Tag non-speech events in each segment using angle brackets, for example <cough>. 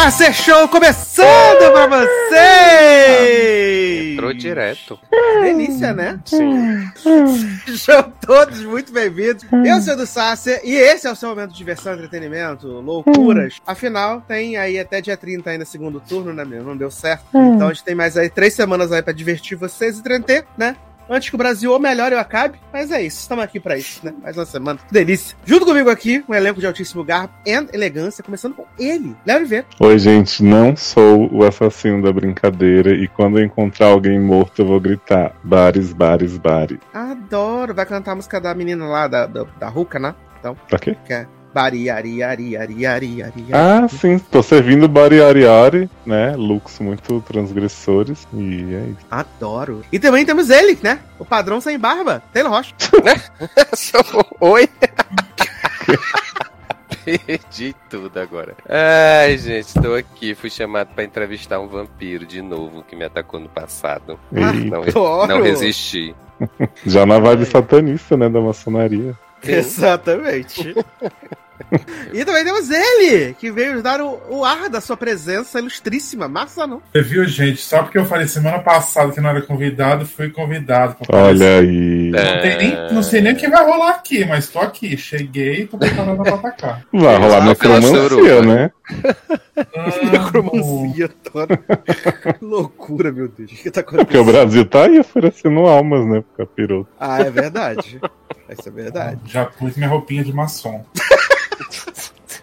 Sacer Show começando pra vocês! Entrou direto. Delícia, né? Sim. <laughs> Sejam todos muito bem-vindos. Eu sou o do Sacer e esse é o seu momento de diversão, entretenimento, loucuras. Afinal, tem aí até dia 30 ainda segundo turno, né, meu? Não deu certo. Então a gente tem mais aí três semanas aí pra divertir vocês e entreter, né? Antes que o Brasil ou melhor eu acabe, mas é isso, estamos aqui pra isso, né? Mais uma semana. Que delícia. Junto comigo aqui, um elenco de altíssimo garbo e elegância, começando com ele, Léo ver. Oi, gente, não sou o assassino da brincadeira e quando eu encontrar alguém morto eu vou gritar bares, bares, bares. Adoro. Vai cantar a música da menina lá, da, da, da Ruca, né? Então, Pra quê? que é Bari, ari, ari, ari, ari, ari, Ah, sim, tô servindo Bari Ari Ari, né? Looks muito transgressores e é isso. Adoro. E também temos ele, né? O padrão sem barba, Taylor Rocha. <laughs> <laughs> Oi? Perdi tudo agora. Ai, gente, tô aqui. Fui chamado pra entrevistar um vampiro de novo que me atacou no passado. Não, Adoro. não resisti. <laughs> já na vibe satanista, né? Da maçonaria. Exatamente. <laughs> <laughs> e também temos ele, que veio nos dar o, o ar da sua presença ilustríssima. Massa, não? Você viu, gente? Só porque eu falei semana passada que não era convidado, fui convidado. pra Olha aí. É. Não, tem nem, não sei nem o que vai rolar aqui, mas tô aqui. Cheguei e tô preparado pra atacar. <laughs> Vai rolar Exato, necromancia, né? Necromancia toda. que loucura, meu Deus. O que tá Porque o acontecendo? Brasil tá aí oferecendo almas, né? Pro capiroto. Ah, é verdade. Isso é verdade. Já pus minha roupinha de maçom. <laughs>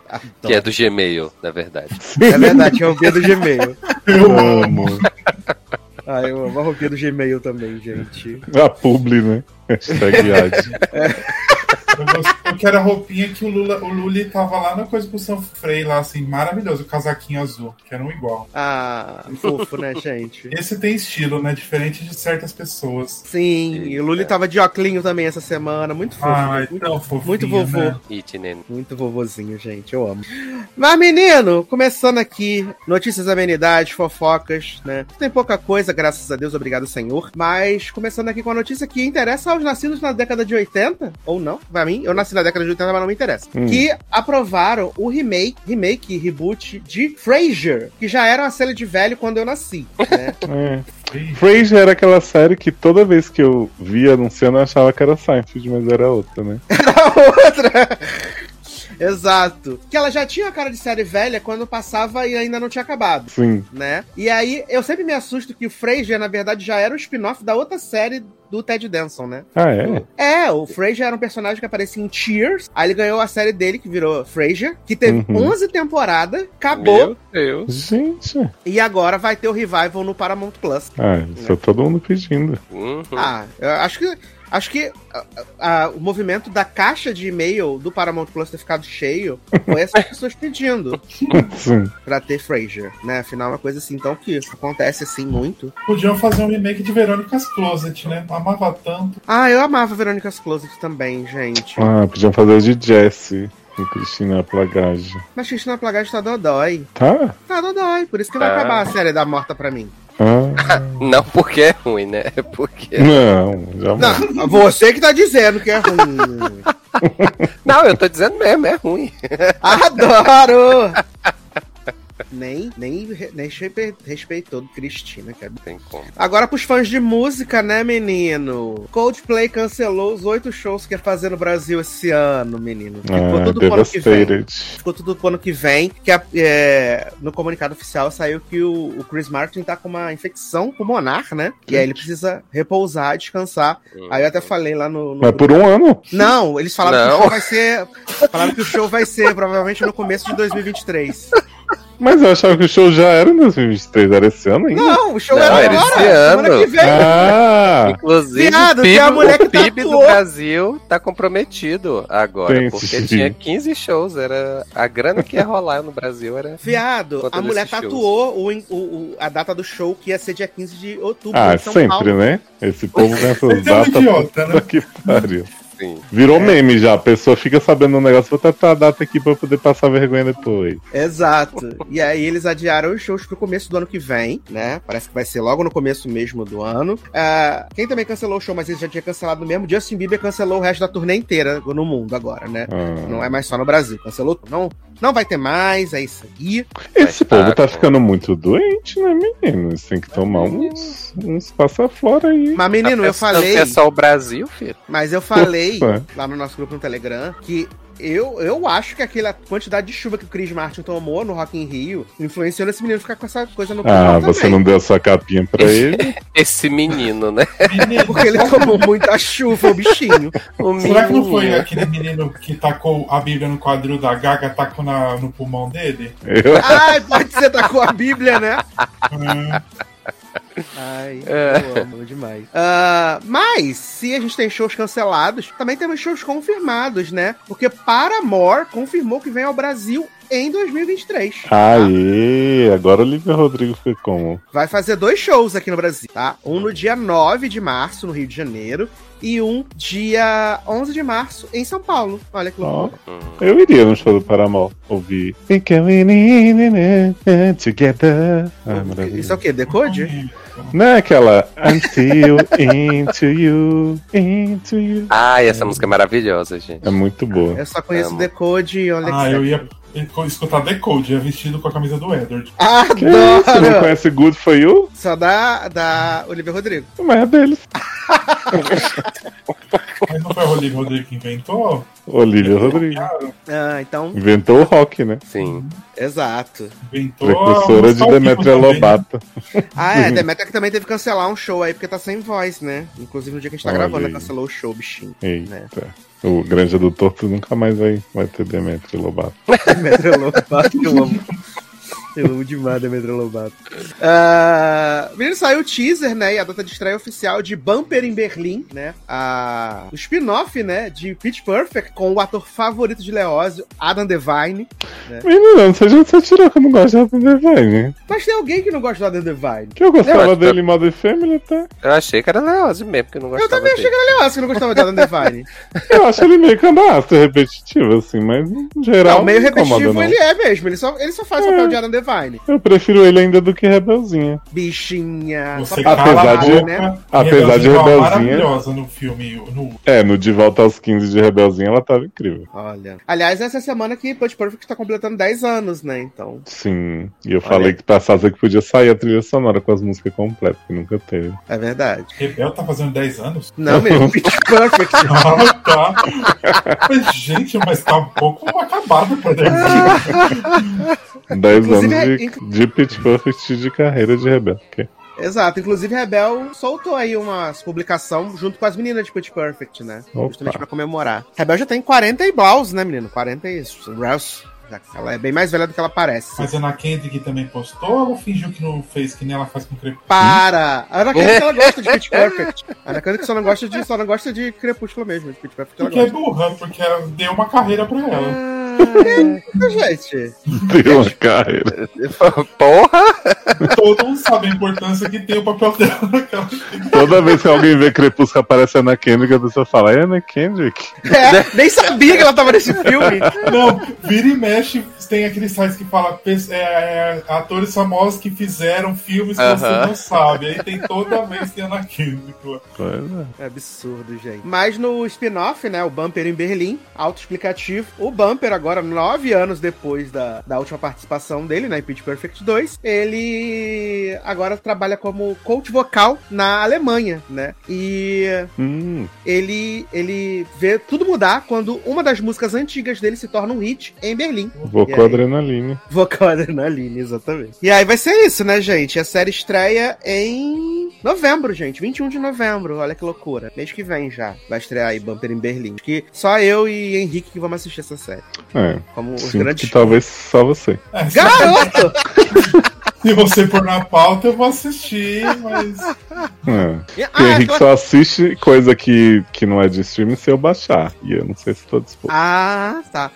<laughs> Que é do Gmail, na verdade. É verdade, é a roupinha do Gmail. <laughs> Eu amo. Ah, eu amo a roupinha do Gmail também, gente. A publi, né? Hashtag. Eu, gosto- eu quero a roupinha que o Lula, o Luli tava lá na coisa pro São Frei, lá, assim, maravilhoso, o casaquinho azul. Quero um igual. Ah, fofo, né, gente? Esse tem estilo, né? Diferente de certas pessoas. Sim, e o Luli tava de óculos também essa semana. Muito fofo. Ai, muito, tão fofinho, muito vovô. né? Muito vovozinho, gente. Eu amo. Mas, menino, começando aqui, notícias, amenidades, fofocas, né? Tem pouca coisa, graças a Deus, obrigado, Senhor. Mas, começando aqui com a notícia que interessa aos nascidos na década de 80, ou não, pra mim, eu nasci na década de 80, mas não me interessa. Hum. Que aprovaram o remake, remake, reboot de Frasier, que já era uma série de velho quando eu nasci, né? <laughs> É. Frasier era aquela série que toda vez que eu via anunciando eu achava que era Seinfeld, mas era outra, né? <laughs> a outra. Exato. Que ela já tinha a cara de série velha quando passava e ainda não tinha acabado. Sim. Né? E aí, eu sempre me assusto que o Frasier, na verdade, já era um spin-off da outra série do Ted Danson, né? Ah, é? É, o Frasier era um personagem que aparecia em Cheers. Aí ele ganhou a série dele, que virou Frasier, que teve Uhum. 11 temporadas, acabou. Meu Deus. Gente. E agora vai ter o revival no Paramount Plus. Ah, isso é todo mundo pedindo. Uhum. Ah, eu acho que. Acho que o movimento da caixa de e-mail do Paramount Plus ter ficado cheio foi essas <laughs> pessoas pedindo Sim. pra ter Frasier, né? Afinal, é uma coisa assim, então, que acontece assim muito. Podiam fazer um remake de Verônica's Closet, né? Amava tanto. Ah, eu amava Verônica's Closet também, gente. Ah, podiam fazer de Jesse com Cristina Plagage. Mas Cristina Plagage tá dodói. Tá? Tá dodói, por isso que vai Ah. acabar a série da morta pra mim. Ah, Não porque é ruim, né? É porque. não, jamais. Não, você que tá dizendo que é ruim. <laughs> Não, eu tô dizendo mesmo, é ruim. Adoro! <laughs> Nem, nem, nem respe- respeitou do Cristina, que é Não tem como. Agora pros fãs de música, né, menino? Coldplay cancelou os oito shows que ia fazer no Brasil esse ano, menino. Ficou Ah, tudo pro ano que vem. Ficou tudo pro ano que vem. Que a- é, no comunicado oficial saiu que o, o Chris Martin tá com uma infecção pulmonar, né? E aí ele precisa repousar, descansar. Aí eu até falei lá no. no Mas por um ano? Não, eles falaram que Não. o show vai ser. Falaram que o show vai ser provavelmente no começo de 2023. <laughs> Mas eu achava que o show já era em 2023, era esse ano ainda? Não, o show Não, era era agora, esse semana ano. que vem. Ah! Inclusive, Viado, o tem PIB, a mulher que o PIB do tatuou. Brasil tá comprometido agora. Tem, porque sim. tinha 15 shows. Era a grana que ia rolar no Brasil era. Fiado, Conta a mulher tatuou o, o- o- a data do show que ia ser dia 15 de outubro Ah, em São sempre, Paulo. né? Esse povo com essas Esse é datas. idiota, né? que pariu. Assim. Virou meme já, a pessoa fica sabendo um negócio, vou tatuar a data aqui pra eu poder passar vergonha depois. Exato. E aí eles adiaram os shows pro começo do ano que vem, né? Parece que vai ser logo no começo mesmo do ano. Ah, quem também cancelou o show, mas ele já tinha cancelado mesmo, Justin Bieber cancelou o resto da turnê inteira no mundo agora, né? Ah. Não é mais só no Brasil. Cancelou. Não, Não vai ter mais, é isso aí. Esse tá povo tá com- ficando muito doente, né, menino? Eles têm que tomar uns, uns passa fora aí. Mas, menino, Tá eu pensando falei. é só o Brasil, filho. Mas eu falei Ufa. lá no nosso grupo no Telegram que eu, eu acho que aquela quantidade de chuva que o Chris Martin tomou no Rock in Rio influenciou esse menino ficar com essa coisa no Ah, você também. não deu sua capinha pra ele? <laughs> Esse menino, né? Menino, Porque ele tomou muita chuva, o bichinho. <laughs> O será que não foi menino. aquele menino que tacou a Bíblia no quadril da Gaga, tacou na, no pulmão dele? Eu, Ai, pode ser da com a Bíblia, né? Hum, Ai, <laughs> É. eu amo demais. Ah, mas, se a gente tem shows cancelados, também temos shows confirmados, né? Porque Paramore confirmou que vem ao Brasil em 2023. Aê, agora o Olivia Rodrigo foi como? Vai fazer dois shows aqui no Brasil, tá? Um no dia 9 de março, no Rio de Janeiro, e um dia 11 de março, em São Paulo. Olha que loucura. Eu iria no show do Paramore ouvir. Think together. Ah, maravilha. Isso é o quê? Decode? Não é aquela Until into you, into you. Ai, essa música é maravilhosa, gente. É muito boa. Eu só conheço Amo. Decode e olha Ah, eu ia escutar Decode, ia vestido com a camisa do Edward. Que isso? Você não conhece Good For You? Só da, da Olivia Rodrigo. Mas é deles. <laughs> Mas não foi o Rodrigo Rodrigo que inventou? Olivia Rodrigo. Ah, então, Inventou o rock, né? Sim. exato. Inventou. Precursora de Demetria. Lobato. Ah, é, Demetra que também teve que cancelar um show aí, porque tá sem voz, né? Inclusive no dia que a gente tá Olha gravando, aí. cancelou o show, bichinho. Eita. O Granja do Torto nunca mais vai, vai ter Demetria Lobato. <laughs> Demetra Lobato, eu amo. Eu amo demais Demetra Lobato. Ah, menino, saiu o teaser, né? E a data de estreia oficial de Bumper em Berlim, né? A, o spin-off, né? De Pitch Perfect com o ator favorito de Leózio, Adam Devine. Menino, não seja você tirou que eu não gosto de Adam Devine. Mas tem alguém que não gosta do Adam Devine. Que eu gostava Eu dele em Modern Family, tá? Eu achei que era Leose mesmo, porque eu não Eu gostava também achei dele. que era Leózio que não gostava de Adam Devine. <laughs> Eu acho ele meio cambastro, repetitivo, assim, mas no geral. Não, meio não incomoda, repetitivo não. ele é mesmo. Ele só, ele só faz o papel de Adam Devine. Eu prefiro ele ainda do que Rebelzinha. Bichinha. Você só Apesar de- boca, né? apesar de Rebelzinha maravilhosa no filme. No... É, no De Volta aos 15 de Rebelzinha ela tava incrível. Olha. Aliás, essa semana que Punch Perfect tá completando 10 anos, né? Então. Sim. E eu falei que pra fazer que podia sair a trilha sonora com as músicas completas, que nunca teve. É verdade. Rebel tá fazendo 10 anos? Não, mesmo. <laughs> Pitch Perfect. <laughs> Ah, tá. Mas, gente, mas tá um pouco acabado pra 10 anos. 10 Inclusive, anos é- de, de Pitch Perfect de carreira de Rebel. Exato. Inclusive, Rebel soltou aí uma publicação junto com as meninas de Pitch Perfect, né? Opa. Justamente pra comemorar. Rebel já tem 40 e blaus, né, menino? 40 e. Rouse. Ela é bem mais velha do que ela parece. Mas a Ana Kendrick também postou ou ela fingiu que não fez, que nem ela faz com Crepúsculo? Para! A Ana Kendrick ela <laughs> gosta de Pitch Perfect. A Ana Kendrick só não gosta de, só não gosta de Crepúsculo mesmo. De Pitch Perfect ela Porque é burra, porque ela deu uma carreira pra ela. Ah, gente. Tem uma carreira. Porra! Todo mundo sabe a importância que tem o papel dela naquela. Toda vez que alguém vê Crepúsculo aparece a Ana Kendrick, a pessoa fala, é Ana Kendrick? É, nem sabia que ela tava nesse filme. Não, vira e mexe, tem aqueles sites que fala é, é, atores famosos que fizeram filmes que você Aham. não sabe. Aí tem toda vez tem Ana Kendrick é. É absurdo, gente. Mas no spin-off, né, o Bumper em Berlim, autoexplicativo, o Bumper agora, nove anos depois da, da última participação dele, né, em Pitch Perfect 2, ele agora trabalha como coach vocal na Alemanha, né, e Hum, ele, ele vê tudo mudar quando uma das músicas antigas dele se torna um hit em Berlim. E aí? adrenalina. Vocal <laughs> Adrenaline, exatamente. E aí vai ser isso, né, gente? A série estreia em novembro, gente. 21 de novembro. Olha que loucura. Mês que vem já. Vai estrear aí Bumper em Berlim. Acho que só eu e Henrique que vamos assistir essa série. É, Como os sinto grandes. que talvez só você. É, se- Garoto! <laughs> Se você pôr na pauta, eu vou assistir, mas. É. E- Porque ah, é Henrique só assiste coisa que, que não é de streaming se eu baixar. E eu não sei se tô disposto. ah, tá.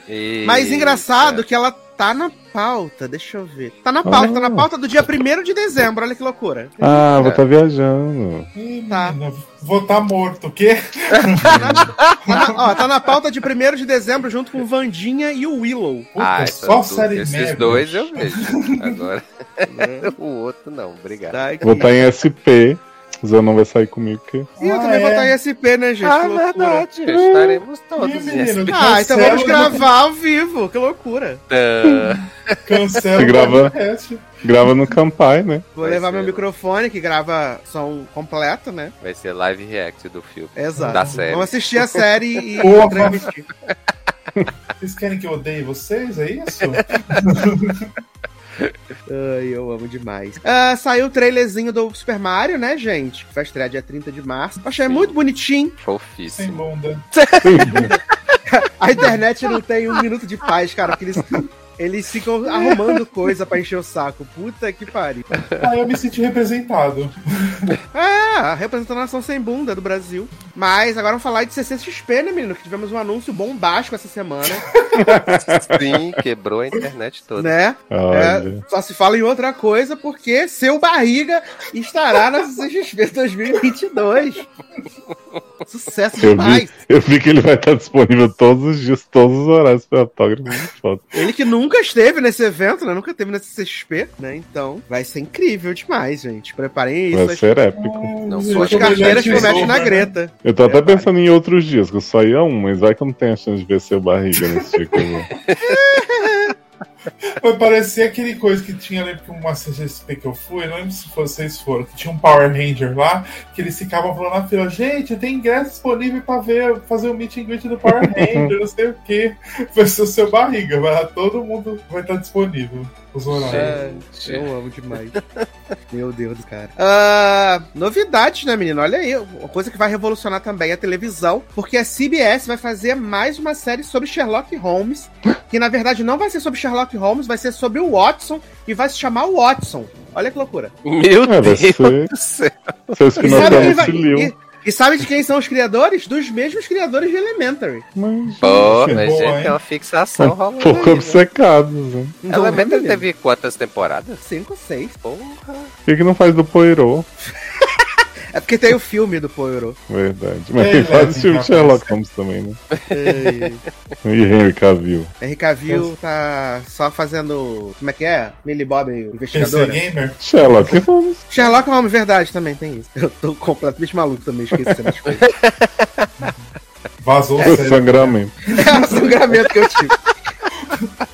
Mas Eita. engraçado que ela tá na pauta. Deixa eu ver. Tá na pauta, Ah. tá na pauta do dia 1 de dezembro. Olha que loucura. Ah, vou estar viajando. Ih, Tá. menina, Vou estar morto, o quê? Tá na, ó, tá na pauta de 1 de dezembro junto com Vandinha e o Willow. Puta, Ah, só série Esses merda. dois eu vejo. <laughs> Agora, <laughs> o outro não, obrigado. Tá. Vou estar em SP. Zé não vai sair comigo, porque. E eu Ah, também vou é? estar em SP, né, gente? Ah, que verdade. Estaremos todos. Ih, menino, nesse- Ah, então vamos gravar ao vivo, que loucura. Ah, <laughs> Cancela grava- podcast. Grava no Campai, né? Vou Vai levar ser. meu microfone, que grava som completo, né? Vai ser live react do filme. Exato. Da série. Vamos assistir a série e <laughs> transmitir. Vocês querem que eu odeie vocês? É isso? <laughs> Ai, eu amo demais. Ah, saiu o trailerzinho do Super Mario, né, gente? Que vai estrear dia 30 de março. Achei Sim. muito bonitinho. Sem Fofíssimo. bunda. <laughs> A internet não tem um minuto de paz, cara, porque eles, eles ficam arrumando coisa pra encher o saco. Puta que pariu. Ah, eu me senti representado. É, a representação sem bunda do Brasil. Mas agora vamos falar de CCXP, né, menino? Que tivemos um anúncio bombástico essa semana, <laughs> Sim, quebrou a internet toda. né? É, só se fala em outra coisa porque seu barriga estará na CCXP 2022. Sucesso Eu vi, demais. eu vi que ele vai estar disponível todos os dias, todos os horários para autógrafo e foto. Ele que nunca esteve nesse evento, né? Nunca esteve nesse CCXP, né? Então vai ser incrível demais, gente. Preparem isso. Vai ser épico. Não Eu sou tô As de melhor carteiras que prometem na né? Greta. Eu tô até É, vai. pensando em outros dias, que eu só ia um, mas vai que eu não tenho a chance de ver seu barriga nesse dia que eu vou. <laughs> Vai parecer aquele coisa que tinha, lembro que uma CGSP que eu fui, não lembro se vocês foram, que tinha um Power Ranger lá, que eles ficavam falando na fila, gente, tem ingresso disponível pra ver, fazer o meet and greet do Power Ranger, não sei o que. Vai ser o seu barriga, vai lá, todo mundo vai estar disponível. Os horários. É, Gente. eu amo demais. <laughs> Meu Deus, cara. Ah, novidades, né, menino? Olha aí, uma coisa que vai revolucionar também a televisão, porque a CBS vai fazer mais uma série sobre Sherlock Holmes, que na verdade não vai ser sobre Sherlock Holmes, vai ser sobre o Watson e vai se chamar Watson. Olha que loucura. Meu É, Deus ser- do céu. Seu E sabe, quem vai- e- e de quem são os criadores? Dos mesmos criadores de Elementary. Mas, Pô, mas boa, gente, hein? tem uma fixação um rolando. pouco aí, né? obcecados, né? Então, menino, teve quantas temporadas? Cinco, seis. Porra. Por que, que não faz do Poirot? <laughs> É porque tem o filme do Poirot. Verdade. Mas É, tem vários filmes de. Sherlock Holmes também, né? E- E Henry Cavill. Henry Cavill tá só fazendo. Como é que é? Millie Bob. Gamer? Sherlock Holmes. Sherlock Holmes, verdade, também tem isso. Eu tô completamente maluco também, esquecendo as coisas. Vazou o Foi cérebro. sangramento. é o sangramento que eu tive. <laughs>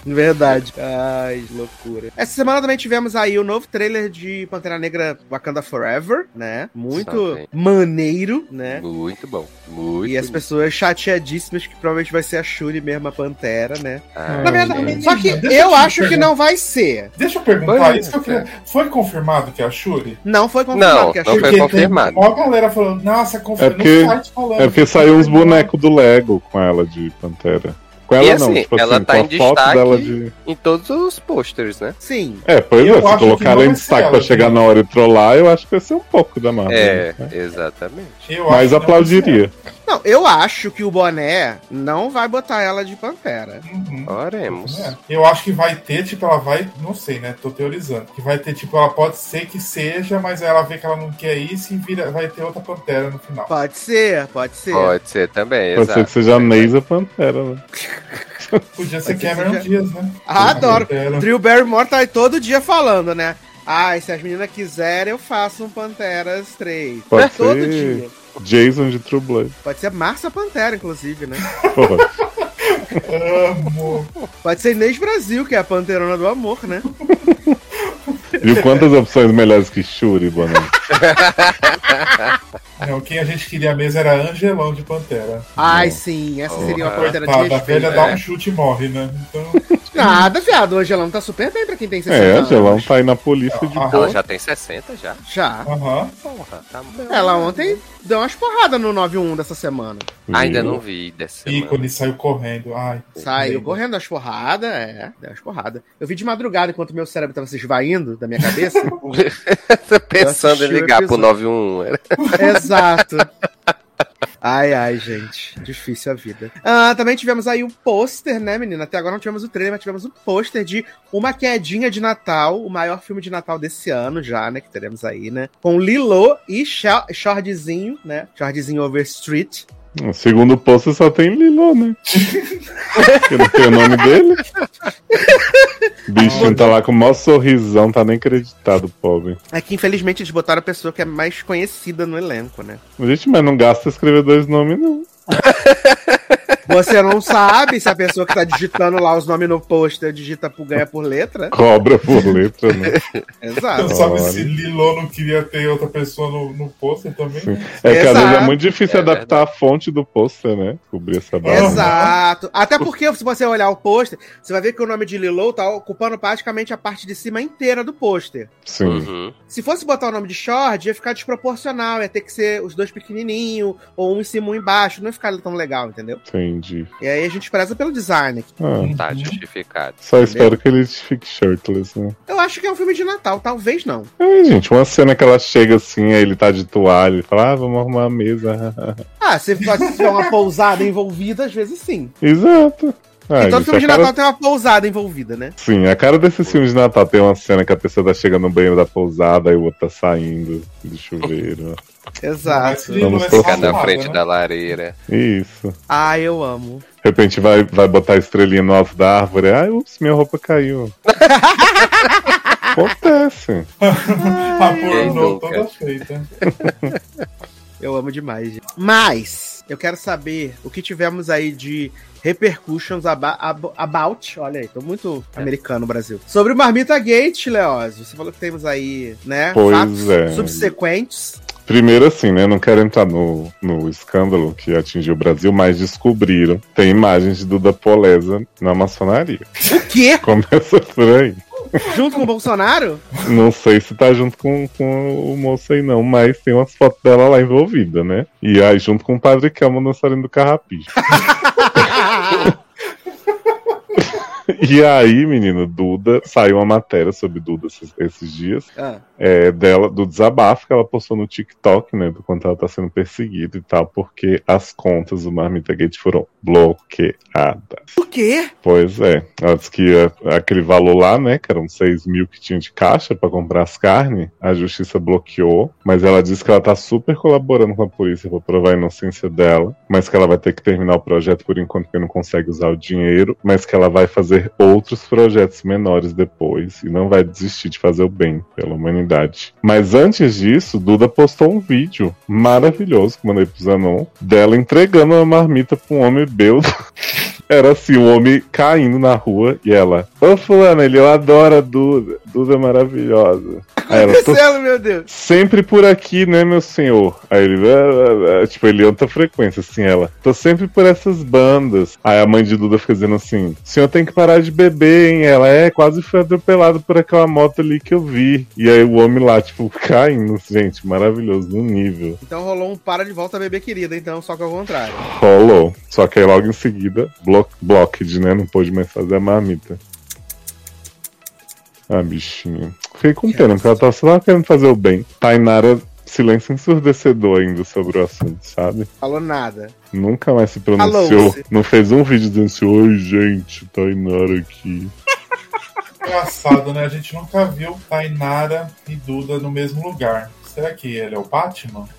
<laughs> Verdade. Ai, loucura. Essa semana também tivemos aí o novo trailer de Pantera Negra Wakanda Forever, né? Muito Também. maneiro, né? Muito bom. Muito E as pessoas chateadíssimas que provavelmente vai ser a Shuri mesmo, a Pantera, né? Ah, Na verdade, gente. só que Deixa eu acho que não vai ser. Deixa eu perguntar, é. isso que eu queria... Foi confirmado que é a Shuri? Não foi confirmado Não, que a não Shuri. foi Porque confirmado. Tem uma galera falando, nossa, confirmado. É porque- no site falando. É porque saiu uns bonecos do Lego com ela de Pantera. Com ela E não, assim, tipo ela assim, tá em foto destaque. dela de. Em todos os posters, né? Sim. É, pois Eu é, se colocar não ela em destaque ela, pra chegar na hora e trollar, eu acho que vai ser um pouco da Marvel. É, né? exatamente. Eu Mas não aplaudiria. Não, eu acho que o boné não vai botar ela de Pantera. Uhum. Oremos. É. Eu acho que vai ter, tipo, ela vai, não sei, né? Tô teorizando. Que vai ter, tipo, ela pode ser que seja, mas ela vê que ela não quer isso e vira, vai ter outra pantera no final. Pode ser, pode ser. Pode ser também, Pode exato. ser que seja a Neisa Pantera, né? <laughs> Podia ser Cameron seja- Dias, né? Ah, adoro. Pantera. Drew Barrymore tá aí todo dia falando, né? Ah, e se as meninas quiserem, eu faço um Panteras 3. Pode todo ser- dia. Jason de True Blood. Pode ser Marcia Pantera, inclusive, né? Porra. Amo. Pode ser Inês Brasil, que é a Panterona do Amor, né? Viu quantas opções melhores que Shuri, Boné? Não, quem a gente queria mesmo era Angelão de Pantera. Ai, sim, essa seria uma. Pantera de Tá, da respeito. velha dá um chute e morre, né? Então, Nada, viado. O Angelão tá super bem pra quem tem 60 É, anos. Angelão tá aí na polícia de Ah, boa. Ela já tem 60 já? Já. aham. Porra, tá bom. Ela ontem deu umas porradas no 9-1 dessa semana. Ainda não vi dessa semana. Ícone saiu correndo. Ai. Saiu lindo. correndo as porradas, é, deu as porradas. Eu vi de madrugada enquanto meu cérebro tava se esvaindo da minha cabeça. <laughs> Tô pensando em o ligar pro episódio. 91. Exato. Ai, ai, gente. Difícil a vida. Ah, também tivemos aí o pôster, né, menina? Até agora não tivemos o trailer, mas tivemos o pôster de Uma Quedinha de Natal, o maior filme de Natal desse ano já, né? Que teremos aí, né? Com Lilo e Shortzinho, né? Shortzinho Overstreet. O segundo posto só tem Lilo, né? que não tem o nome dele. Bichinho tá lá com o maior sorrisão, tá nem acreditado, pobre. É que infelizmente eles botaram a pessoa que é mais conhecida no elenco, né? Gente, mas não gasta escrever dois nomes, não. Você não sabe se a pessoa que tá digitando lá os nomes no pôster digita por ganha por letra. Cobra por letra, né? <laughs> Exato. Não sabe se Lilo não queria ter outra pessoa no, no pôster também. Sim. É que às vezes é Exato. muito difícil É adaptar a fonte do pôster, né? Cobrir essa barra. Exato. Até porque, se você olhar o pôster, você vai ver que o nome de Lilo tá ocupando praticamente a parte de cima inteira do pôster. Sim. Uhum. Se fosse botar o nome de Short, ia ficar desproporcional. Ia ter que ser os dois pequenininhos, ou um em cima e um embaixo. Não ia ficar tão legal, entendeu? Entendi. E aí a gente preza pelo design aqui. Ah, Tá justificado. só espero que ele fique shirtless, né? Eu acho que é um filme de Natal, talvez não. É, gente, uma cena que ela chega assim, aí ele tá de toalha, ele fala, ah, vamos arrumar a mesa. <laughs> Ah, se tiver uma pousada envolvida, às vezes sim. Exato. Ah, e todo gente, filme de cara- Natal tem uma pousada envolvida, né? Sim, a cara desses filmes de Natal tem uma cena que a pessoa tá chegando no banheiro da pousada e o outro tá saindo do chuveiro. <laughs> Exato. Vamos é colocar Ficar na frente né? da lareira. Isso. Ah, eu amo. De repente vai, vai botar a estrelinha no alto da árvore. Ai, ups, minha roupa caiu. <laughs> Acontece. <laughs> A pornô toda feita. <laughs> Eu amo demais. gente. Mas, eu quero saber o que tivemos aí de repercussions aba- ab- about. Olha aí, tô muito americano no Brasil. Sobre o Marmita Gate, Leózio. Você falou que temos aí, né? Pois é. subsequentes. Primeiro, assim, né? Não quero entrar no, no escândalo que atingiu o Brasil, mas descobriram. Tem imagens de Duda Polesa na maçonaria. O quê? Começa por aí. Junto com o Bolsonaro? Não sei se tá junto com, com o moço aí, não, mas tem umas fotos dela lá envolvida, né? E aí, junto com o Padre Kelmo dançarino do Carrapicho. <laughs> <laughs> E aí, menino, Duda, saiu uma matéria sobre Duda esses, esses dias, Ah, é, dela, do desabafo que ela postou no TikTok, né, do quanto ela tá sendo perseguida e tal, porque as contas do Marmita Gate foram bloqueadas. o quê? Pois é, ela disse que aquele valor lá, né, que eram 6 mil que tinha de caixa pra comprar as carnes, a justiça bloqueou, mas ela disse que ela tá super colaborando com a polícia pra provar a inocência dela, mas que ela vai ter que terminar o projeto por enquanto porque não consegue usar o dinheiro, mas que ela vai fazer outros projetos menores depois e não vai desistir de fazer o bem pela humanidade. Mas antes disso, Duda postou um vídeo maravilhoso que mandei pro Zanon, dela entregando uma marmita pra um homem bêbado. <laughs> Era assim, o homem caindo na rua e ela, ô fulano, ele eu adoro a Duda, Duda é maravilhosa. Aí ela, tô Acontecendo, meu Deus. sempre por aqui, né, meu senhor? Aí ele, "Ah, ah, ah", tipo, ele outra frequência, assim, ela, tô sempre por essas bandas. Aí a mãe de Duda fica dizendo assim, o senhor tem que parar de beber, hein? Ela, é, quase foi atropelado por aquela moto ali que eu vi. E aí o homem lá, tipo, caindo, gente, maravilhoso, no nível. Então rolou um para de volta a bebê querida, então, só que ao contrário. Rolou. Só que aí logo em seguida, blo blocked, né? Não pôde mais fazer a marmita. Ah, bichinho. Fiquei com pena, porque ela tava só querendo fazer o bem. Tainara, silêncio ensurdecedor ainda sobre o assunto, sabe? Falou nada. Nunca mais se pronunciou. Falou-se. Não fez um vídeo dizendo assim, oi gente, Tainara aqui. Engraçado, né? A gente nunca viu Tainara e Duda no mesmo lugar. Será que ele é o Batman? <laughs>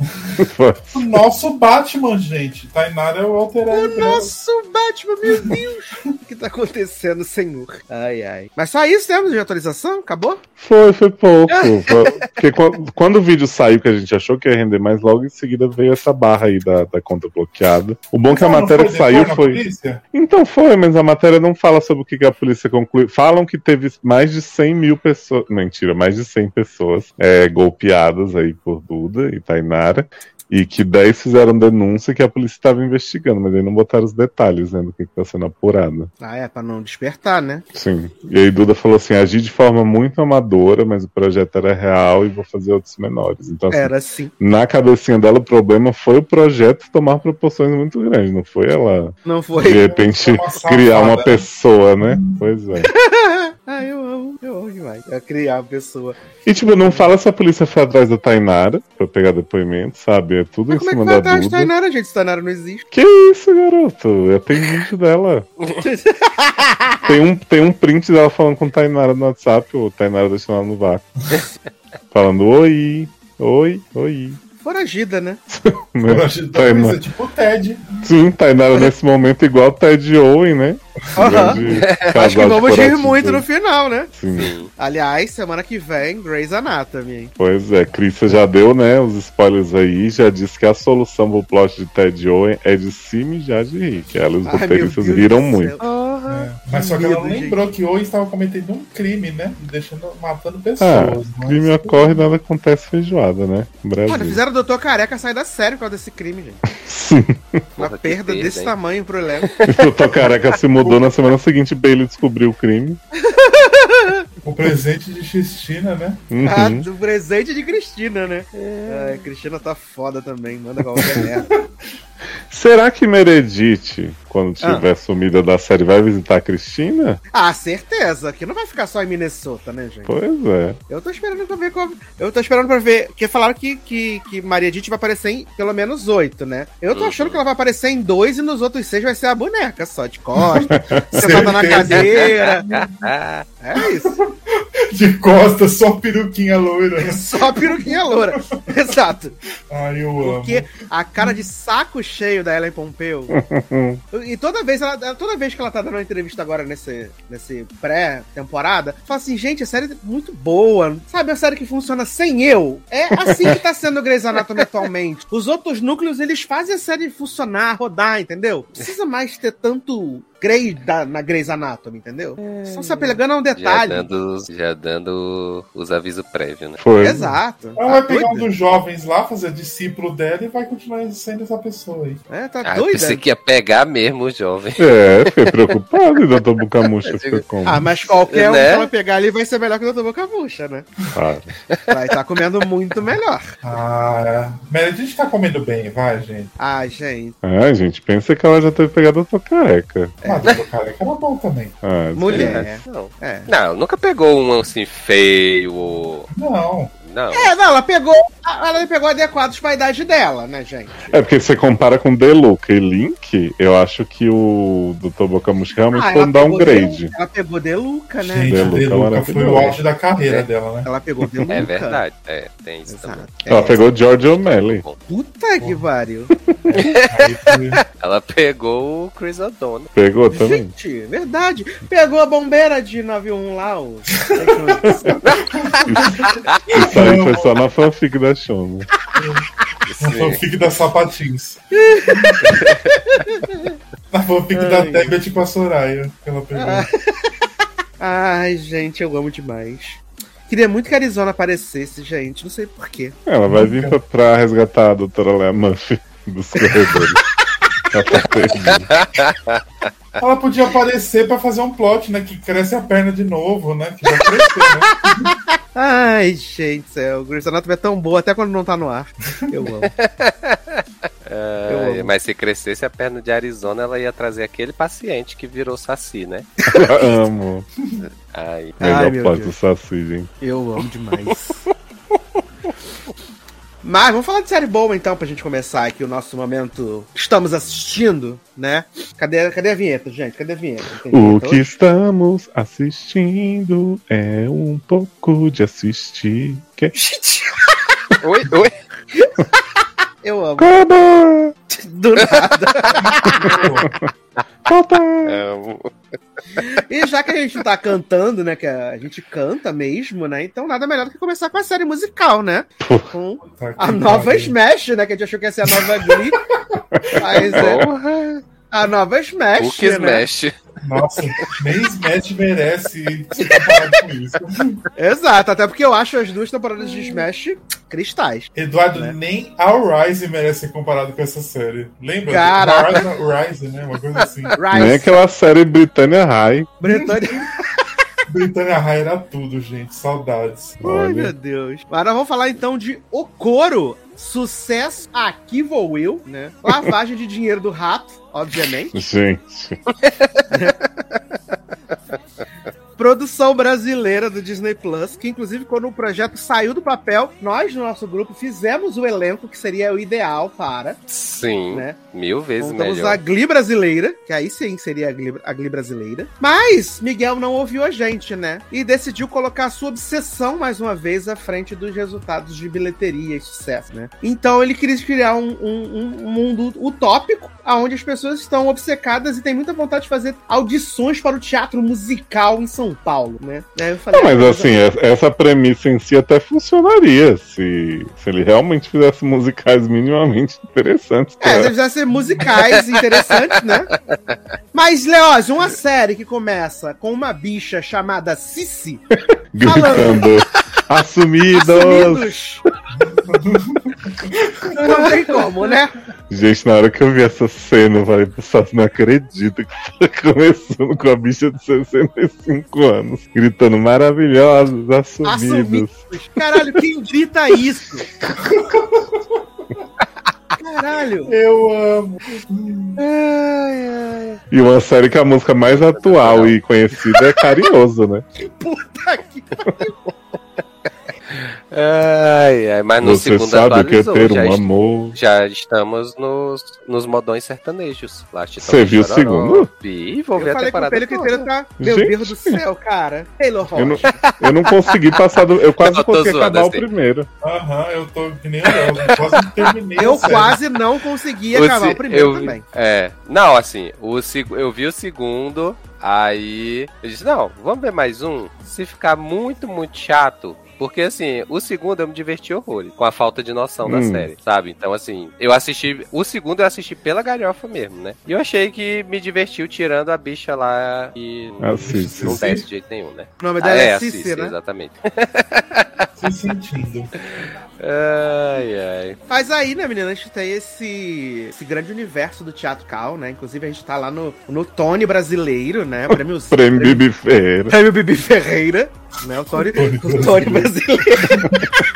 O nosso Batman, gente. Tainara é o alter ego o Batman, meu Deus! <laughs> o que tá acontecendo, senhor? Ai, ai. Mas só isso temos de atualização? Acabou? Foi, foi pouco. <laughs> Porque quando, quando o vídeo saiu, que a gente achou que ia render mais, logo em seguida veio essa barra aí da, da conta bloqueada. O bom é que a não matéria que saiu foi. polícia? Então foi, mas a matéria não fala sobre o que que a polícia concluiu. Falam que teve mais de 100 mil pessoas. Mentira, mais de 100 pessoas é, golpeadas aí por Duda e Tainara. E que 10 fizeram denúncia que a polícia estava investigando, mas aí não botaram os detalhes, né, do que está sendo apurado. Ah, é, pra não despertar, né? Sim. E aí Duda falou assim: agi de forma muito amadora, mas o projeto era real e vou fazer outros menores. Então, assim, Era assim. na cabecinha dela, o problema foi o projeto tomar proporções muito grandes, não foi ela, Não de foi? repente, Uma criar uma pessoa, né? Pois é. <laughs> amo demais. É criar uma pessoa. E, tipo, não fala se a polícia foi atrás da Tainara pra pegar depoimento, sabe? É tudo Mas em como é que cima da atrás Duda. Tainara, gente? Se Tainara não existe. Que isso, garoto? Eu tenho vídeo dela. <laughs> tem, um, tem um print dela falando com Tainara no WhatsApp, ou Tainara deixando ela no vácuo. <laughs> falando oi, oi, oi. Foragida, né? <laughs> né? Que Tainá- talvez é tipo o Ted. Sim, Tainara nesse momento igual o Ted Owen, né? Grande <laughs> Acho que vamos rir muito no final, né? Sim. Aliás, semana que vem, Grey's Anatomy, hein? Pois é, Crissa já deu, né, os spoilers aí, já disse que a solução pro plot de Ted Owen é de se mijar de rir, que ela e os roteiristas riram muito. céu. Porra. Mas só que ela lembrou que Owen estava cometendo um crime, né? Deixando, matando Ah, pessoas. mas- crime ocorre, nada acontece feijoada, né? Brasil. Mano, fizeram o Doutor Careca sair da série por causa desse crime, gente. <laughs> Sim. Uma Porra, perda desse hein? tamanho pro elenco. <laughs> O Doutor Careca se mudou na semana seguinte, Bailey descobriu o crime. <laughs> O presente de Cristina, né? Ah, Uhum. do presente de Cristina, né? Ai, Cristina tá foda também, manda qualquer merda. Será que Meredith, quando tiver sumida da série, vai visitar a Cristina? Ah, certeza, que não vai ficar só em Minnesota, né, gente? Pois é. Eu tô esperando pra ver qual... Eu tô esperando pra ver. Porque falaram que, que, que Maria Dite vai aparecer em pelo menos oito, né? Eu tô Uhum. achando que ela vai aparecer em dois e nos outros seis vai ser a boneca só, de costa, <laughs> sentada na cadeira. Ah, É isso. De costas, só peruquinha loira. Só peruquinha loura. Exato. Ai, eu amo. Porque a cara de saco cheio da Ellen Pompeu. <laughs> e toda vez, ela, toda vez que ela tá dando uma entrevista agora nesse, nesse pré-temporada, fala assim, gente, a série é muito boa. Sabe, a série que funciona sem eu. É assim que tá sendo o Grey's Anatomy atualmente. Os outros núcleos, eles fazem a série funcionar, rodar, entendeu? Não Precisa mais ter tanto Grey da, na Grey's Anatomy, entendeu? Só se apegando a um já, detalhe. dando, já dando os avisos prévios, né? Foi. Exato. Ela vai Tá pegar um doida? dos jovens lá, fazer discípulo dela e vai continuar sendo essa pessoa aí. É, tá Ah, doida. pensei que ia pegar mesmo o jovem. É, fiquei preocupado Doutor como? Ah, mas qualquer um Né? que ela pegar ali vai ser melhor que o Dr. Boca Bucha, né? Ah, Vai estar comendo muito melhor. Ah, é. Meredith tá comendo bem, vai, gente. Ai, gente. ah, gente, pensa que ela já teve pegado a tua careca. Mas o cara que era bom também. Ah, Mulher. Não. É. Não, nunca pegou um assim feio ou. Não. Não. É, não, ela pegou. Ela pegou adequados pra idade dela, né, gente? É porque você compara com Deluca e Link, eu acho que o Dr. Bocamucha realmente Ah, foi um downgrade. De, ela pegou Deluca, né? Gente, Deluca Deluca foi o auge da carreira É. dela, né? Ela pegou Deluca. <laughs> É verdade. É, tem isso também. Exato. Ela É. pegou George O'Malley. Puta que pariu. Ela pegou o Chris O'Donnell. Pegou também? Gente, verdade. Pegou a bombeira de 91 lá, o. <laughs> <laughs> Isso aí foi só na fanfic da show, né? Na fanfic da Sapatins. Na fanfic da Ai. Tebet com a Soraya. Que ela pegou. Ai, gente, eu amo demais. Queria muito que a Arizona aparecesse, gente. Não sei porquê. Ela vai vir pra, pra resgatar a doutora Lea Murphy dos corredores. Ela tá. Ela podia aparecer pra fazer um plot, né? Que cresce a perna de novo, né? Que já cresceu, né? Ai, gente, céu. O Grey's Anatomy é tão boa até quando não tá no ar. Eu amo. <laughs> Eu amo. mas se crescesse a perna de Arizona, ela ia trazer aquele paciente que virou saci, né? <laughs> Amo. Aí. Ai, Melhor meu Deus. do Saci, gente. Eu amo demais. <laughs> Mas vamos falar de série boa então, pra gente começar aqui o nosso momento. Estamos assistindo, né? Cadê, cadê a vinheta, gente? Cadê a vinheta? Tem O vinheta que hoje? estamos assistindo é um pouco de assistir. Que... <laughs> Oi, oi. <laughs> Eu amo. Acaba! Do nada. <laughs> Volta! Amo. E já que a gente tá cantando, né? Que a gente canta mesmo, né? Então nada melhor do que começar com a série musical, né? Com a nova. Smash, né? Que a gente achou que ia ser a nova Glee. <laughs> Mas é Porra. A nova Smash. O que né? smash. Nossa, nem Smash merece ser comparado com isso. Exato, até porque eu acho as duas temporadas de Smash cristais. Eduardo, Né? nem a Rise merece ser comparado com essa série. Lembra? Caraca. Rise, Rise, né? Uma coisa assim. Nem Rise, aquela série Britannia High. Bretânia. Britânia <laughs> High era tudo, gente. Saudades. Ai, Olha. meu Deus. Nós vamos falar então de O Coro. Sucesso, aqui vou eu, né? Lavagem de dinheiro do rato, obviamente. Gente. <laughs> produção brasileira do Disney Plus, que inclusive quando o projeto saiu do papel, nós no nosso grupo fizemos o elenco que seria o ideal para, Sim, né? mil vezes Montamos melhor. a Glee brasileira, que aí sim seria a Glee, a Glee brasileira. Mas Miguel não ouviu a gente, né? E decidiu colocar a sua obsessão mais uma vez à frente dos resultados de bilheteria e sucesso, né? Então ele queria criar um, um- um mundo utópico, onde as pessoas estão obcecadas e têm muita vontade de fazer audições para o teatro musical em São Paulo, né? Aí eu falei, Não, mas ah, assim, essa- essa premissa em si até funcionaria se, se ele realmente fizesse musicais minimamente interessantes. É, se eles fizessem musicais interessantes, né? <laughs> Mas, Leoz, uma série que começa com uma bicha chamada Cici, <laughs> Gritando. Assumidos! assumidos. <laughs> Não tem como, né? Gente, na hora que eu vi essa cena, eu falei, pessoal, você não acredita que tá <laughs> começando com a bicha de 65 anos, gritando maravilhosos, assumidos. Assumidos. Caralho, quem grita isso? Caralho. Eu amo. Ai, ai. E uma série que a música mais atual e conhecida é Carinhoso, né? Puta que Ai, ai, mas no Você segundo sabe o que é ter já, um est- amor. já estamos nos, nos modões sertanejos. Lá, Você viu o segundo? Vi, vou ver Eu a falei com o temporada Pedro o tá. Meu Gente. Deus do céu, cara. Taylor Eu não, Rocha. eu não consegui passar do. Eu quase Eu consegui zoando, acabar o assim. primeiro. Aham, eu tô que nem o Léo, quase terminei. a Eu quase não consegui O acabar se- o primeiro eu- também. É, não, assim, o seg- eu vi o segundo, aí eu disse, não, vamos ver mais um. Se ficar muito, muito chato. Porque, assim, o segundo eu me diverti horrores, com a falta de noção da Hum. série, sabe? Então, assim, eu assisti. O segundo eu assisti pela galhofa mesmo, né? E eu achei que me divertiu tirando a bicha lá e Ah, sim, sim. não desce de jeito nenhum, né? O nome Ah, dela é, a Cici, Cici, né? exatamente. Se sentindo. Ai, ai. Mas aí, né, menina, a gente tem esse, esse grande universo do Teatro Cal, né? Inclusive, a gente tá lá no, no Tony brasileiro, né? <laughs> Prêmio, Prêmio Bibi Ferreira. Prêmio Bibi Ferreira, né? O Tony, o Tony brasileiro. <laughs>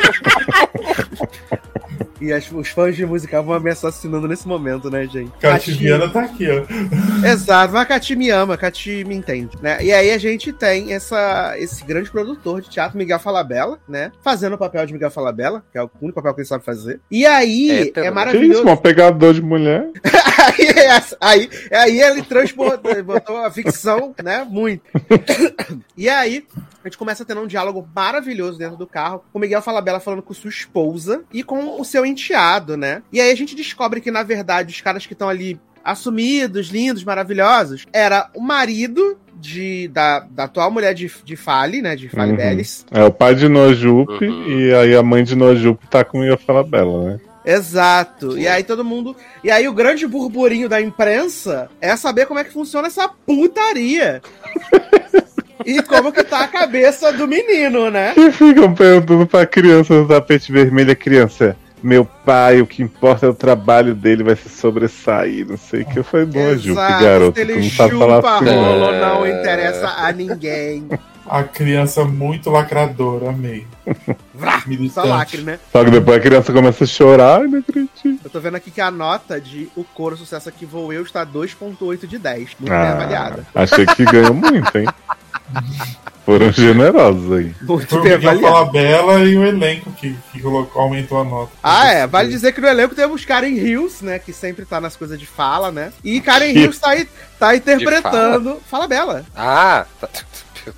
E as- os fãs de musical vão me assassinando nesse momento, né, gente? Cativiana tá aqui, ó. <laughs> Exato, mas a Cati me ama, a Cati me entende, né? E aí a gente tem essa, esse grande produtor de teatro, Miguel Falabella, né? Fazendo o papel de Miguel Falabella, que é o único papel que ele sabe fazer. E aí É, é, também. Que isso, maravilhoso. um pegador de mulher? <laughs> aí, é aí, aí ele transportou, botou a ficção, né? Muito. <laughs> e aí, a gente começa tendo um diálogo maravilhoso dentro do carro, com o Miguel Falabella falando com sua esposa e com o seu enteado, né? E aí a gente descobre que, na verdade, os caras que estão ali assumidos, lindos, maravilhosos, era o marido de, da, da atual mulher de, de Fale, né? De Fale Uhum. Bellis. É o pai de Nojupe Uhum. e aí a mãe de Nojupe tá com Ia Falabella, né? Exato. E aí todo mundo. E aí o grande burburinho da imprensa é saber como é que funciona essa putaria. <laughs> e como que tá a cabeça do menino, né? E ficam perguntando pra criança no tapete vermelho, a criança. Meu pai, o que importa é o trabalho dele, vai se sobressair, não sei o que. Eu falei, Nojupe, garoto, ele não sabe chupa falar assim, rolo, não. É. não interessa a ninguém. A criança muito lacradora, amei. <laughs> Vrá, Só lacre, né? Só que depois a criança começa a chorar, ai, não acredito. Eu tô vendo aqui que a nota de O Coro Sucesso Aqui Vou Eu está 2.8 de 10. Muito bem Ah, avaliada. achei que ganhou muito, hein? <laughs> Foram generosos aí. Muito Foi o bem Miguel. Falabella e o elenco que, que colocou, aumentou a nota. Ah, é. Vale dizer que no elenco temos Karen Hills, né? Que sempre tá nas coisas de fala, né? E Karen Hills tá, aí- tá interpretando. Fala Bela. Ah, tá,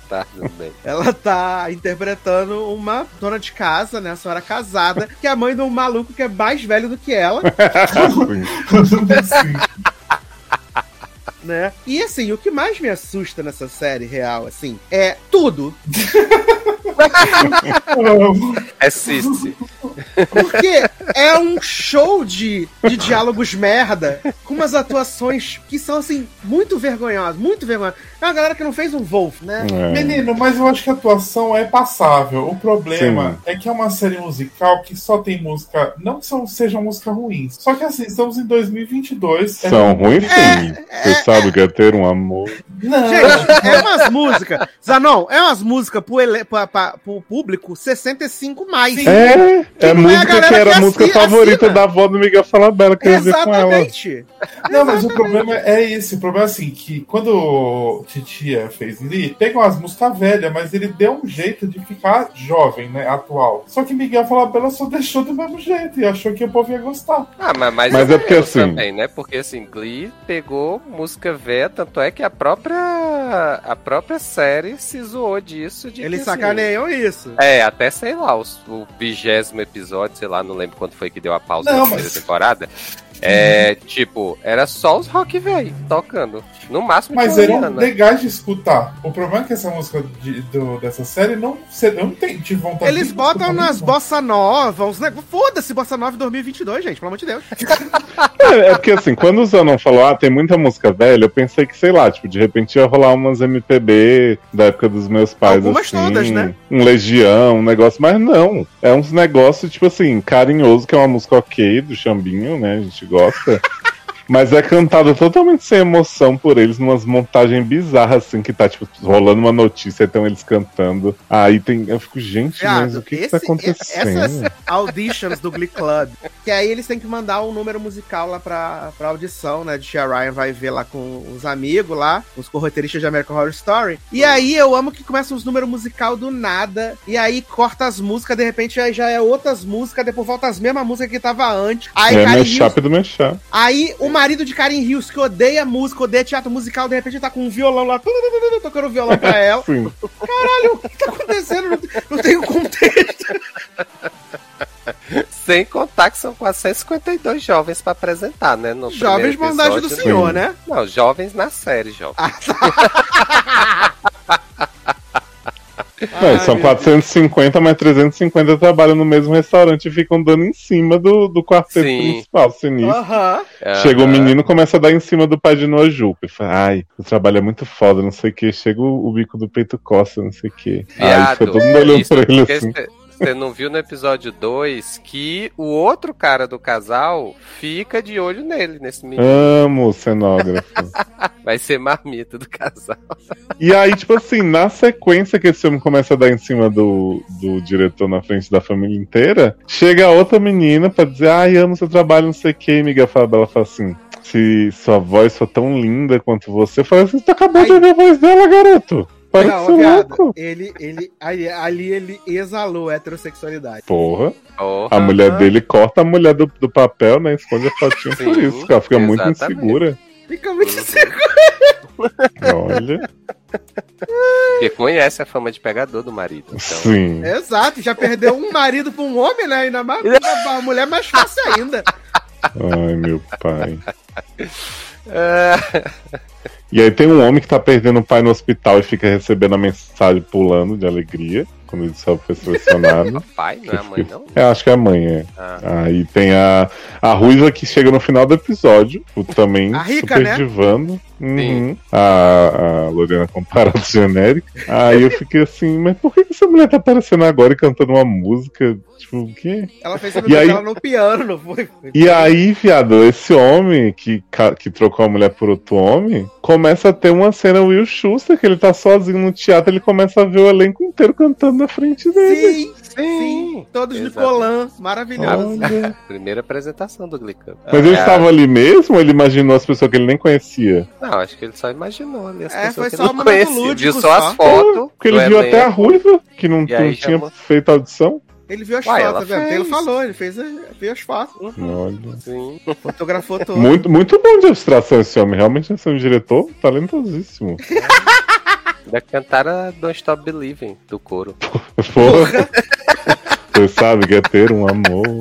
tá. <laughs> Ela tá interpretando uma dona de casa, né? A senhora casada, que é a mãe de um maluco que é mais velho do que ela, <laughs> Sim. <laughs> né? E assim, o que mais me assusta nessa série real, assim, é tudo. <laughs> <laughs> É Cici. Porque é um show de, de diálogos merda, com umas atuações que são, assim, muito vergonhosas, muito vergonhosas. É uma galera que não fez um Wolf, né? É. Menino, mas eu acho que a atuação é passável. O problema é que é uma série musical que só tem música. Não que são, sejam músicas ruins. Só que assim, estamos em 2022. São ruins sim. Você sabe o que é ter um amor. Não, Gente, é umas músicas. Zanon, é umas músicas pro, ele, pra, pra- pro público 65 mais. Sim. É, Que É é a música que era a música assi- favorita assina. da avó do Miguel Falabella, que eu ia ver com ela. Exatamente. Não, mas o problema é esse. O problema é assim, que quando o Titia fez ele pegou umas músicas velhas, mas ele deu um jeito de ficar jovem, né? Atual. Só que Miguel Falabella só deixou do mesmo jeito e achou que o povo ia gostar. Ah, mas, mas, Mas é porque, assim- também, né? Porque assim, Glee pegou música velha, tanto é que a própria a própria série se zoou disso de Eles que, assim, isso. É, até sei lá, os- o vigésimo episódio, sei lá, não lembro quando foi que deu a pausa Não, na mas- primeira temporada. É, tipo, era só os rock velho tocando. No máximo Mas eram Rihanna. legais de escutar. O problema é que essa música de- do- dessa série não, cê- eu não tenho de vontade Eles de botam nas bossa nova, uns negócios. Foda-se, bossa nova em 2022, gente, pelo amor de Deus. <laughs> É, é porque assim, quando o Zanon falou, ah, tem muita música velha, eu pensei que, sei lá, tipo, de repente ia rolar umas MPB da época dos meus pais, Algumas assim. todas, né? Um Legião, um negócio, mas não. É uns negócios, tipo assim, carinhoso, que é uma música ok, do Chambinho, né? A gente gosta. Mas é cantado totalmente sem emoção por eles, numas montagens bizarras, assim, que tá, tipo, rolando uma notícia e tem eles cantando. Aí tem. Eu fico, gente, mas Viado, o que, que esse- tá acontecendo? Essas auditions do Glee Club, que aí eles têm que mandar um número musical lá pra, pra audição, né? De Tia Ryan vai ver lá com os amigos lá, os corroteiristas de American Horror Story. E aí eu amo que começa uns números musical do nada, e aí corta as músicas, de repente aí já é outras músicas, depois volta as mesmas músicas que tava antes. Aí é Hills- do mashup. Aí o marido de Karen Hills, que odeia música, odeia teatro musical, de repente tá com um violão lá, tocando violão pra <laughs> ela. Sim. Caralho, o que tá acontecendo? Não, não tem o contexto. <laughs> Sem contar que são quase 152 jovens pra apresentar, né? No Jovens bondade do episódio. senhor, Sim. né? Não, jovens na série, jovem. <laughs> Não, Ai, são meu 450, mas 350 trabalham no mesmo restaurante e ficam dando em cima do, do quarteto Sim. principal, sinistro. Aham. Chega o menino começa a dar em cima do pai de Nojupe. e Fala, ai, o trabalho é muito foda, não sei o que. Chega o, o bico do peito coça, não sei o que. Aí fica todo mundo olhando pra ele assim. cê- Você não viu no episódio 2 que o outro cara do casal fica de olho nele, nesse menino. Amo o cenógrafo. <laughs> Vai ser marmita do casal. e aí, tipo assim, na sequência que esse homem começa a dar em cima do, do diretor na frente da família inteira, chega a outra menina pra dizer, ai, amo seu trabalho, não sei o que. Miguel fala, ela fala assim. Se sua voz for tão linda quanto você, fala assim, você acabou de Ai. ouvir a voz dela, garoto. De Não, viado, louco. ele, ele, ali, ali ele exalou a heterossexualidade. Porra. Porra. A mulher dele corta a mulher do, do papel, né? Esconde a fotinha por Sim, isso, que ela fica muito exatamente. insegura. Fica muito Uhum. seguro. Olha. Porque conhece a fama de pegador do marido. Então, Sim. Exato, já perdeu um marido pra um homem, né? Ainda mais <laughs> a mulher mais fácil ainda. Ai, meu pai. <laughs> É, E aí tem um homem que tá perdendo o pai no hospital e fica recebendo a mensagem pulando de alegria quando ele só foi selecionado. pai, não é a mãe, não? É, acho que é a mãe, é. Ah. Aí tem a, a Ruiva que chega no final do episódio, o também A rica, super né? divando. Uhum. A, a Lorena comparada genérica. Aí eu fiquei assim, mas por que essa mulher tá aparecendo agora e cantando uma música? Tipo, o quê? Ela fez E aí- dela no piano, não foi? E aí, viado, esse homem que, que trocou a mulher por outro homem começa a ter uma cena Will Schuster, que ele tá sozinho no teatro, ele começa a ver o elenco inteiro cantando na frente dele. Sim, Sim. sim. Todos Exato. Nicolã, maravilhoso. Olha. <laughs> Primeira apresentação do Club. Mas ele É, estava ali mesmo ou ele imaginou as pessoas que ele nem conhecia? Não, acho que ele só imaginou ali as É, pessoas foi que só ele um não conhecia. Viu só só. as fotos. Porque ele viu até a elenco. Ruiva, que não, não tinha chamou- feito audição. Ele viu as Uai, fotos, ela tá. Ele falou, ele fez, viu as fotos. Olha. Sim. Fotografou <laughs> tudo. Muito, muito bom de abstração esse homem. Realmente esse é um diretor talentosíssimo. <laughs> Ainda cantaram Don't Stop Believing do coro. <laughs> Porra. Você sabe que é ter um amor.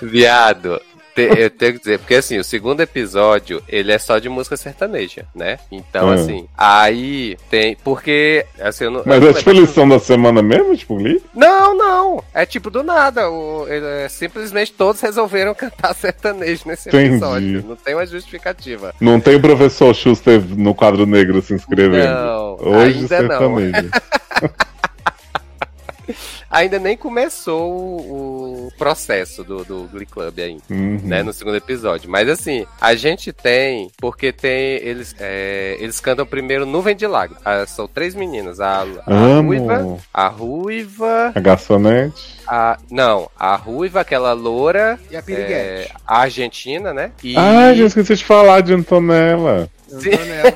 Viado, te- eu tenho que dizer, porque assim, o segundo episódio, ele é só de música sertaneja, né? Então, Hum. assim, aí tem. Porque. Assim, eu não, Mas eu é tipo lição da semana mesmo, tipo, li? Não, não. É tipo do nada. O, é, simplesmente todos resolveram <laughs> cantar sertanejo nesse Entendi. episódio. Não tem uma justificativa. Não tem o professor Schuster no quadro negro se inscrevendo. Não, Hoje ainda não. <laughs> <laughs> ainda nem começou o, processo do, do Glee Club ainda, Uhum. né? No segundo episódio. Mas assim, a gente tem, porque tem. Eles, é, eles cantam primeiro Nuvem de Lágrimas. Ah, são três meninas. A, a Ruiva, a Ruiva. A garçonete. A, não, a Ruiva, aquela loura. E a É, Piriguete. a Argentina, né? E, Ah, já esqueci de falar de Antonella. Nela.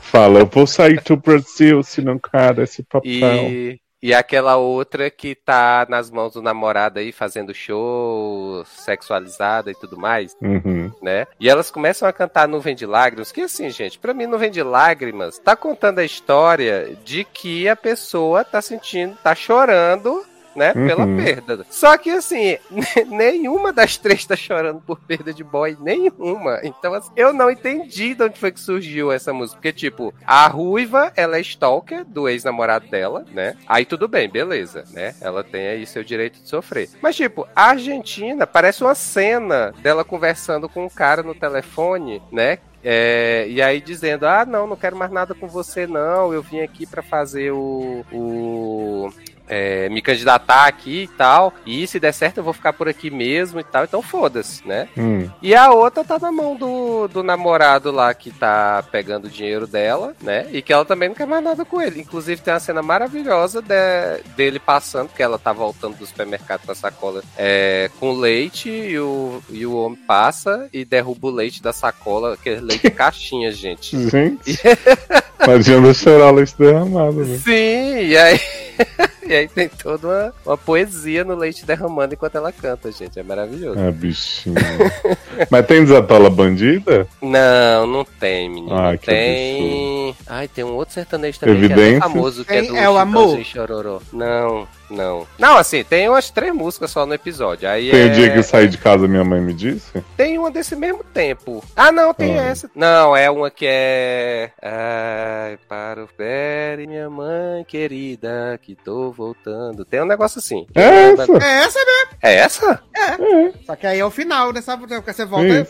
Fala, eu vou sair do Brasil se não cara esse papel. E, e aquela outra que tá nas mãos do namorado aí fazendo show, sexualizada e tudo mais, Uhum. né? E elas começam a cantar Nuvem de Lágrimas, que assim, gente, pra mim Nuvem de Lágrimas tá contando a história de que a pessoa tá sentindo, tá chorando. Né, pela Uhum. perda. Só que assim, <laughs> nenhuma das três tá chorando por perda de boy, nenhuma. Então, assim, eu não entendi de onde foi que surgiu essa música. Porque, tipo, a ruiva, ela é stalker do ex-namorado dela, né? Aí tudo bem, beleza, né? Ela tem aí seu direito de sofrer. Mas, tipo, a Argentina parece uma cena dela conversando com um cara no telefone, né? É, e aí dizendo, ah, não, não quero mais nada com você, não. Eu vim aqui pra fazer o. o é, me candidatar aqui e tal. E se der certo, eu vou ficar por aqui mesmo e tal. Então foda-se, né? Hum. E a outra tá na mão do, do namorado lá que tá pegando o dinheiro dela, né? E que ela também não quer mais nada com ele. Inclusive tem uma cena maravilhosa de- dele passando, que ela tá voltando do supermercado com a sacola é, com leite e o, e o homem passa e derruba o leite da sacola, aquele leite caixinha, gente. <laughs> Gente, <laughs> não adianta chorar leite derramado, né? Sim, e aí. <laughs> E aí tem toda uma, uma poesia no leite derramando enquanto ela canta, gente. É maravilhoso. Ah, bichinho. Mas tem desatola bandida? Não, não tem, menino. Que tem. Ai, tem um outro sertanejo também que é Evidências? famoso, que é Tem do É o Amor. Chitãozinho Chororó. Não, não. Não, assim, tem umas três músicas só no episódio. Aí Tem é... o dia que eu saí de casa, minha mãe me disse? Tem uma desse mesmo tempo. Ah, não, tem Ah. essa. Não, é uma que é. Ai, para o pé, minha mãe querida, que tô voltando. Tem um negócio assim. É essa? É essa mesmo. É essa? Só que aí é o final dessa. Porque você volta. É,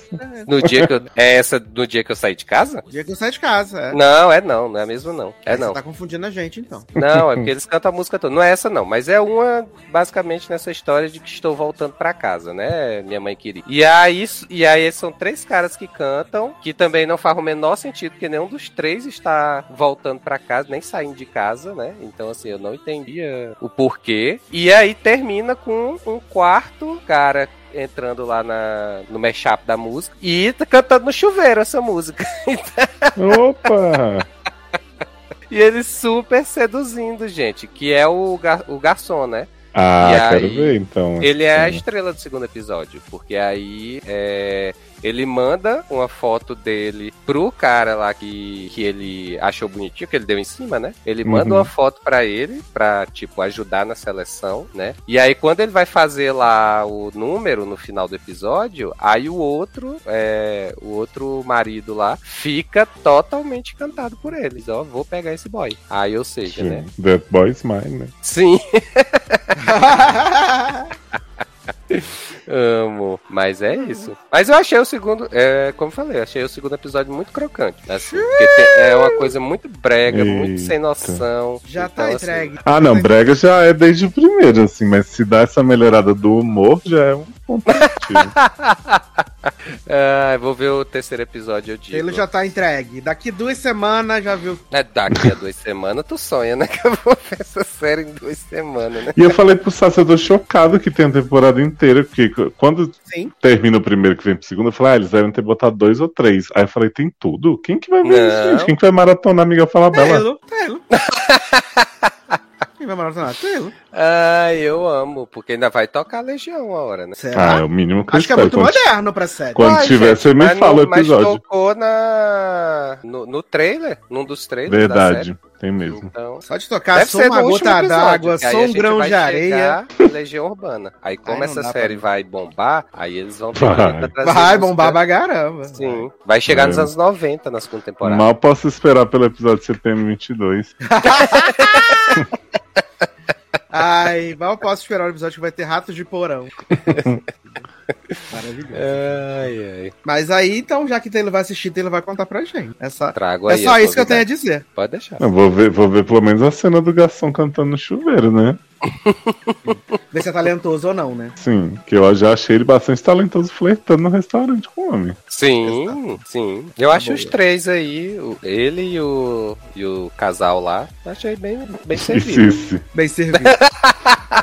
No dia que eu... É essa no dia que eu saí de casa? o dia que eu saio de casa. É. Não, é não, não é mesmo não. É não. Você tá confundindo a gente, então. Não, é porque eles cantam a música toda. Não é essa, não, mas é uma, basicamente, nessa história de que estou voltando pra casa, né? Minha mãe queria. E aí, e aí são três caras que cantam, que também não faz o menor sentido, porque nenhum dos três está voltando pra casa, nem saindo de casa, né? Então, assim, eu não entendia o porquê. E aí termina com um quarto cara entrando lá na, no mashup da música e cantando no chuveiro essa música. <laughs> Opa! E ele super seduzindo, gente, que é o, gar o garçom, né? Ah, E quero aí, ver então. Ele é a estrela do segundo episódio, porque aí é, ele manda uma foto dele pro cara lá que, que ele achou bonitinho, que ele deu em cima, né? Ele manda Uhum. uma foto pra ele, pra, tipo, ajudar na seleção, né? E aí, quando ele vai fazer lá o número no final do episódio, aí o outro, é, o outro marido lá, fica totalmente encantado por eles. Ó, vou pegar esse boy. Aí, ou seja, né? Sim. That boy's mine, né? Sim. <laughs> <laughs> Amo. Mas é isso. Mas eu achei o segundo, é, como eu falei, achei o segundo episódio muito crocante. Assim, porque tem- é uma coisa muito brega, muito sem Eita. noção. Já Então, tá assim, entregue. Ah, não, brega já é desde o primeiro, assim, mas se dá essa melhorada do humor, já é um ponto positivo. <laughs> <laughs> ah, vou ver o terceiro episódio, eu digo. Ele já tá entregue. Daqui duas semanas já viu. É daqui a duas semanas, tu sonha, né? <laughs> Que eu vou ver essa série em duas semanas, né? E eu falei pro Sassi, eu tô chocado que tem a temporada inteira, porque quando Sim. termina o primeiro que vem pro segundo, eu falei, ah, eles devem ter botado dois ou três. Aí eu falei, tem tudo? Quem que vai ver isso, Não. gente? Quem que vai maratonar Amiga Fala Bela? Telo, telo. <laughs> Quem vai maratonar? Telo. Ai, eu amo, porque ainda vai tocar Legião a hora, né? Ah, Será? é o mínimo que eu Acho que é muito Quando- moderno pra série. Quando Ai, tiver, gente, você me fala no- o episódio. Mas tocou na... no, no trailer, num dos trailers Verdade, da série. Mesmo. Então, Só de tocar, deve só ser uma gota d'água, aí só um grão de areia. Legião Urbana. Aí como não essa série pra- vai bombar, aí eles vão ter Vai. trazer Vai bombar pra caramba. Sim, vai chegar É. nos anos 90 na segunda temporada. Mal posso esperar pelo episódio de setembro 22. <laughs> Ai, mal posso esperar o episódio que vai ter ratos de porão. <laughs> <laughs> Maravilhoso. Ai, ai. Mas aí, então, já que Taylor vai assistir, Taylor vai contar pra gente. É só, Trago é aí. só as isso que eu tenho a dizer. Pode deixar. Eu vou ver, vou ver pelo menos a cena do garçom cantando no chuveiro, né? <laughs> Ver se é talentoso ou não, né? Sim, que eu já achei ele bastante talentoso flertando no restaurante com o homem. Sim, sim. Eu acho boa. os três aí, ele e o, e o casal lá, achei bem, bem servido. isso. Bem servido. <laughs>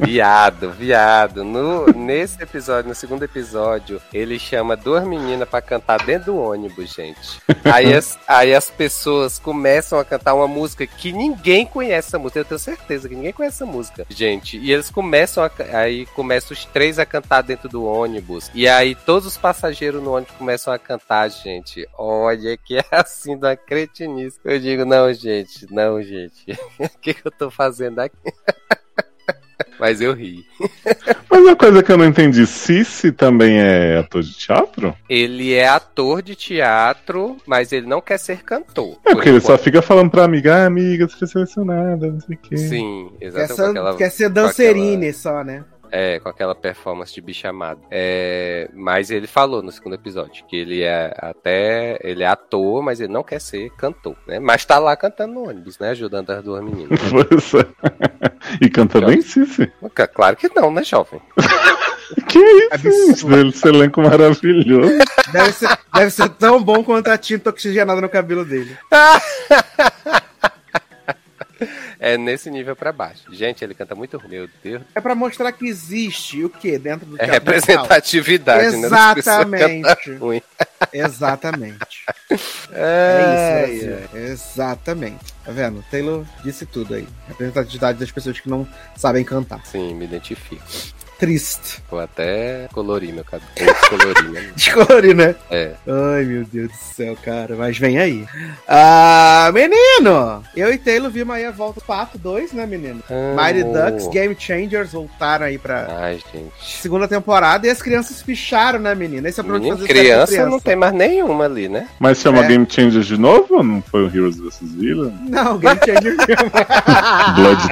Viado, viado. No, nesse episódio, no segundo episódio, ele chama duas meninas pra cantar dentro do ônibus, gente. Aí as, aí as pessoas começam a cantar uma música que ninguém conhece essa música. Eu tenho certeza que ninguém conhece essa música, gente. E eles começam a. Aí começam os três a cantar dentro do ônibus. E aí todos os passageiros no ônibus começam a cantar, gente. Olha que é assim da cretinice. Eu digo, não, gente, não, gente. <laughs> O que, que eu tô fazendo aqui? <laughs> Mas eu ri. <laughs> Mas uma coisa que eu não entendi, Cici também é ator de teatro? Ele é ator de teatro, mas ele não quer ser cantor. É por porque ele só enquanto. fica falando pra amiga, ah, amiga, você foi selecionada, não sei o quê. Sim, Quer exatamente. ser, com aquela, quer ser com aquela- dancerine só, né? É, com aquela performance de bichamado. É, mas ele falou no segundo episódio que ele é até. Ele é ator, mas ele não quer ser cantor, né? Mas tá lá cantando no ônibus, né? Ajudando as duas meninas. <laughs> E canta bem, Cici. claro que não, né, jovem? <laughs> Que isso, Absurdo. esse elenco maravilhoso. Deve ser, deve ser tão bom quanto a tinta oxigenada no cabelo dele. <laughs> É nesse nível pra baixo. Gente, ele canta muito ruim. Meu Deus. É pra mostrar que existe o quê dentro do É representatividade, né? Exatamente. ruim. <laughs> Exatamente. É, É isso, Brasil. Exatamente. Tá vendo? Taylor disse tudo aí. Representatividade das pessoas que não sabem cantar. Sim, me identifico. Triste. Vou até colorir meu cabelo. Descolorir, né? <laughs> Descolorir, né? É. Ai, meu Deus do céu, cara. Mas vem aí. Ah, menino! Eu e Taylor vimos aí a volta do Pato 2, né, menino? Mighty Amo. Ducks, Game Changers voltaram aí pra Ai, gente. segunda temporada e as crianças picharam, né, menino? Esse é o problema de com criança, não tem mais nenhuma ali, né? Mas chama É. Game Changers de novo ou não foi o Heroes vs Villain? <laughs> Não, Game Changer mesmo. <laughs> Blood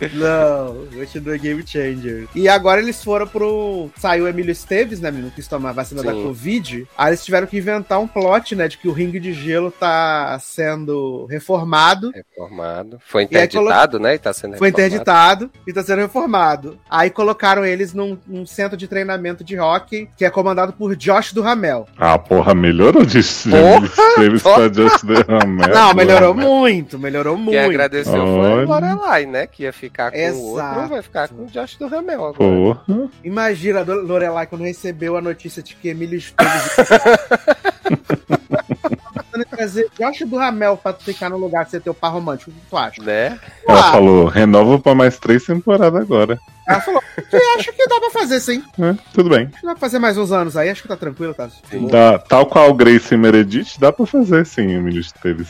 Ties? Não, continua Game Changer. E agora eles foram pro. Saiu o Emílio Esteves, né, menino? Quis tomar a vacina da Sim. Covid. Aí eles tiveram que inventar um plot, né? De que o ringue de gelo tá sendo reformado. Reformado. Foi E interditado, né? E tá sendo Foi reformado. interditado e tá sendo reformado. Aí colocaram eles num, num centro de treinamento de hockey que é comandado por Josh do Ramel. Ah, porra, melhorou de Porra, Esteves pra Just the Hammer. Não, melhorou muito, melhorou Quem muito. agradeceu foi Olha. o Lorelai, né? Que ia ficar com o Exato. outro, vai ficar com o Josh do Ramel agora. Porra. Imagina a Lorelai quando recebeu a notícia de que Emílio Esteves. <laughs> Tentando trazer Josh do Ramel pra tu ficar no lugar de ser teu par romântico. O que tu acha? Né? Ela Ah. falou, renova pra mais três temporadas agora. Ela falou: "Eu acho que dá pra fazer sim. É, tudo bem. Dá pra fazer mais uns anos aí. Acho que tá tranquilo, tá? Dá, tal qual Grace e Meredith, dá pra fazer sim, Emílio Esteves.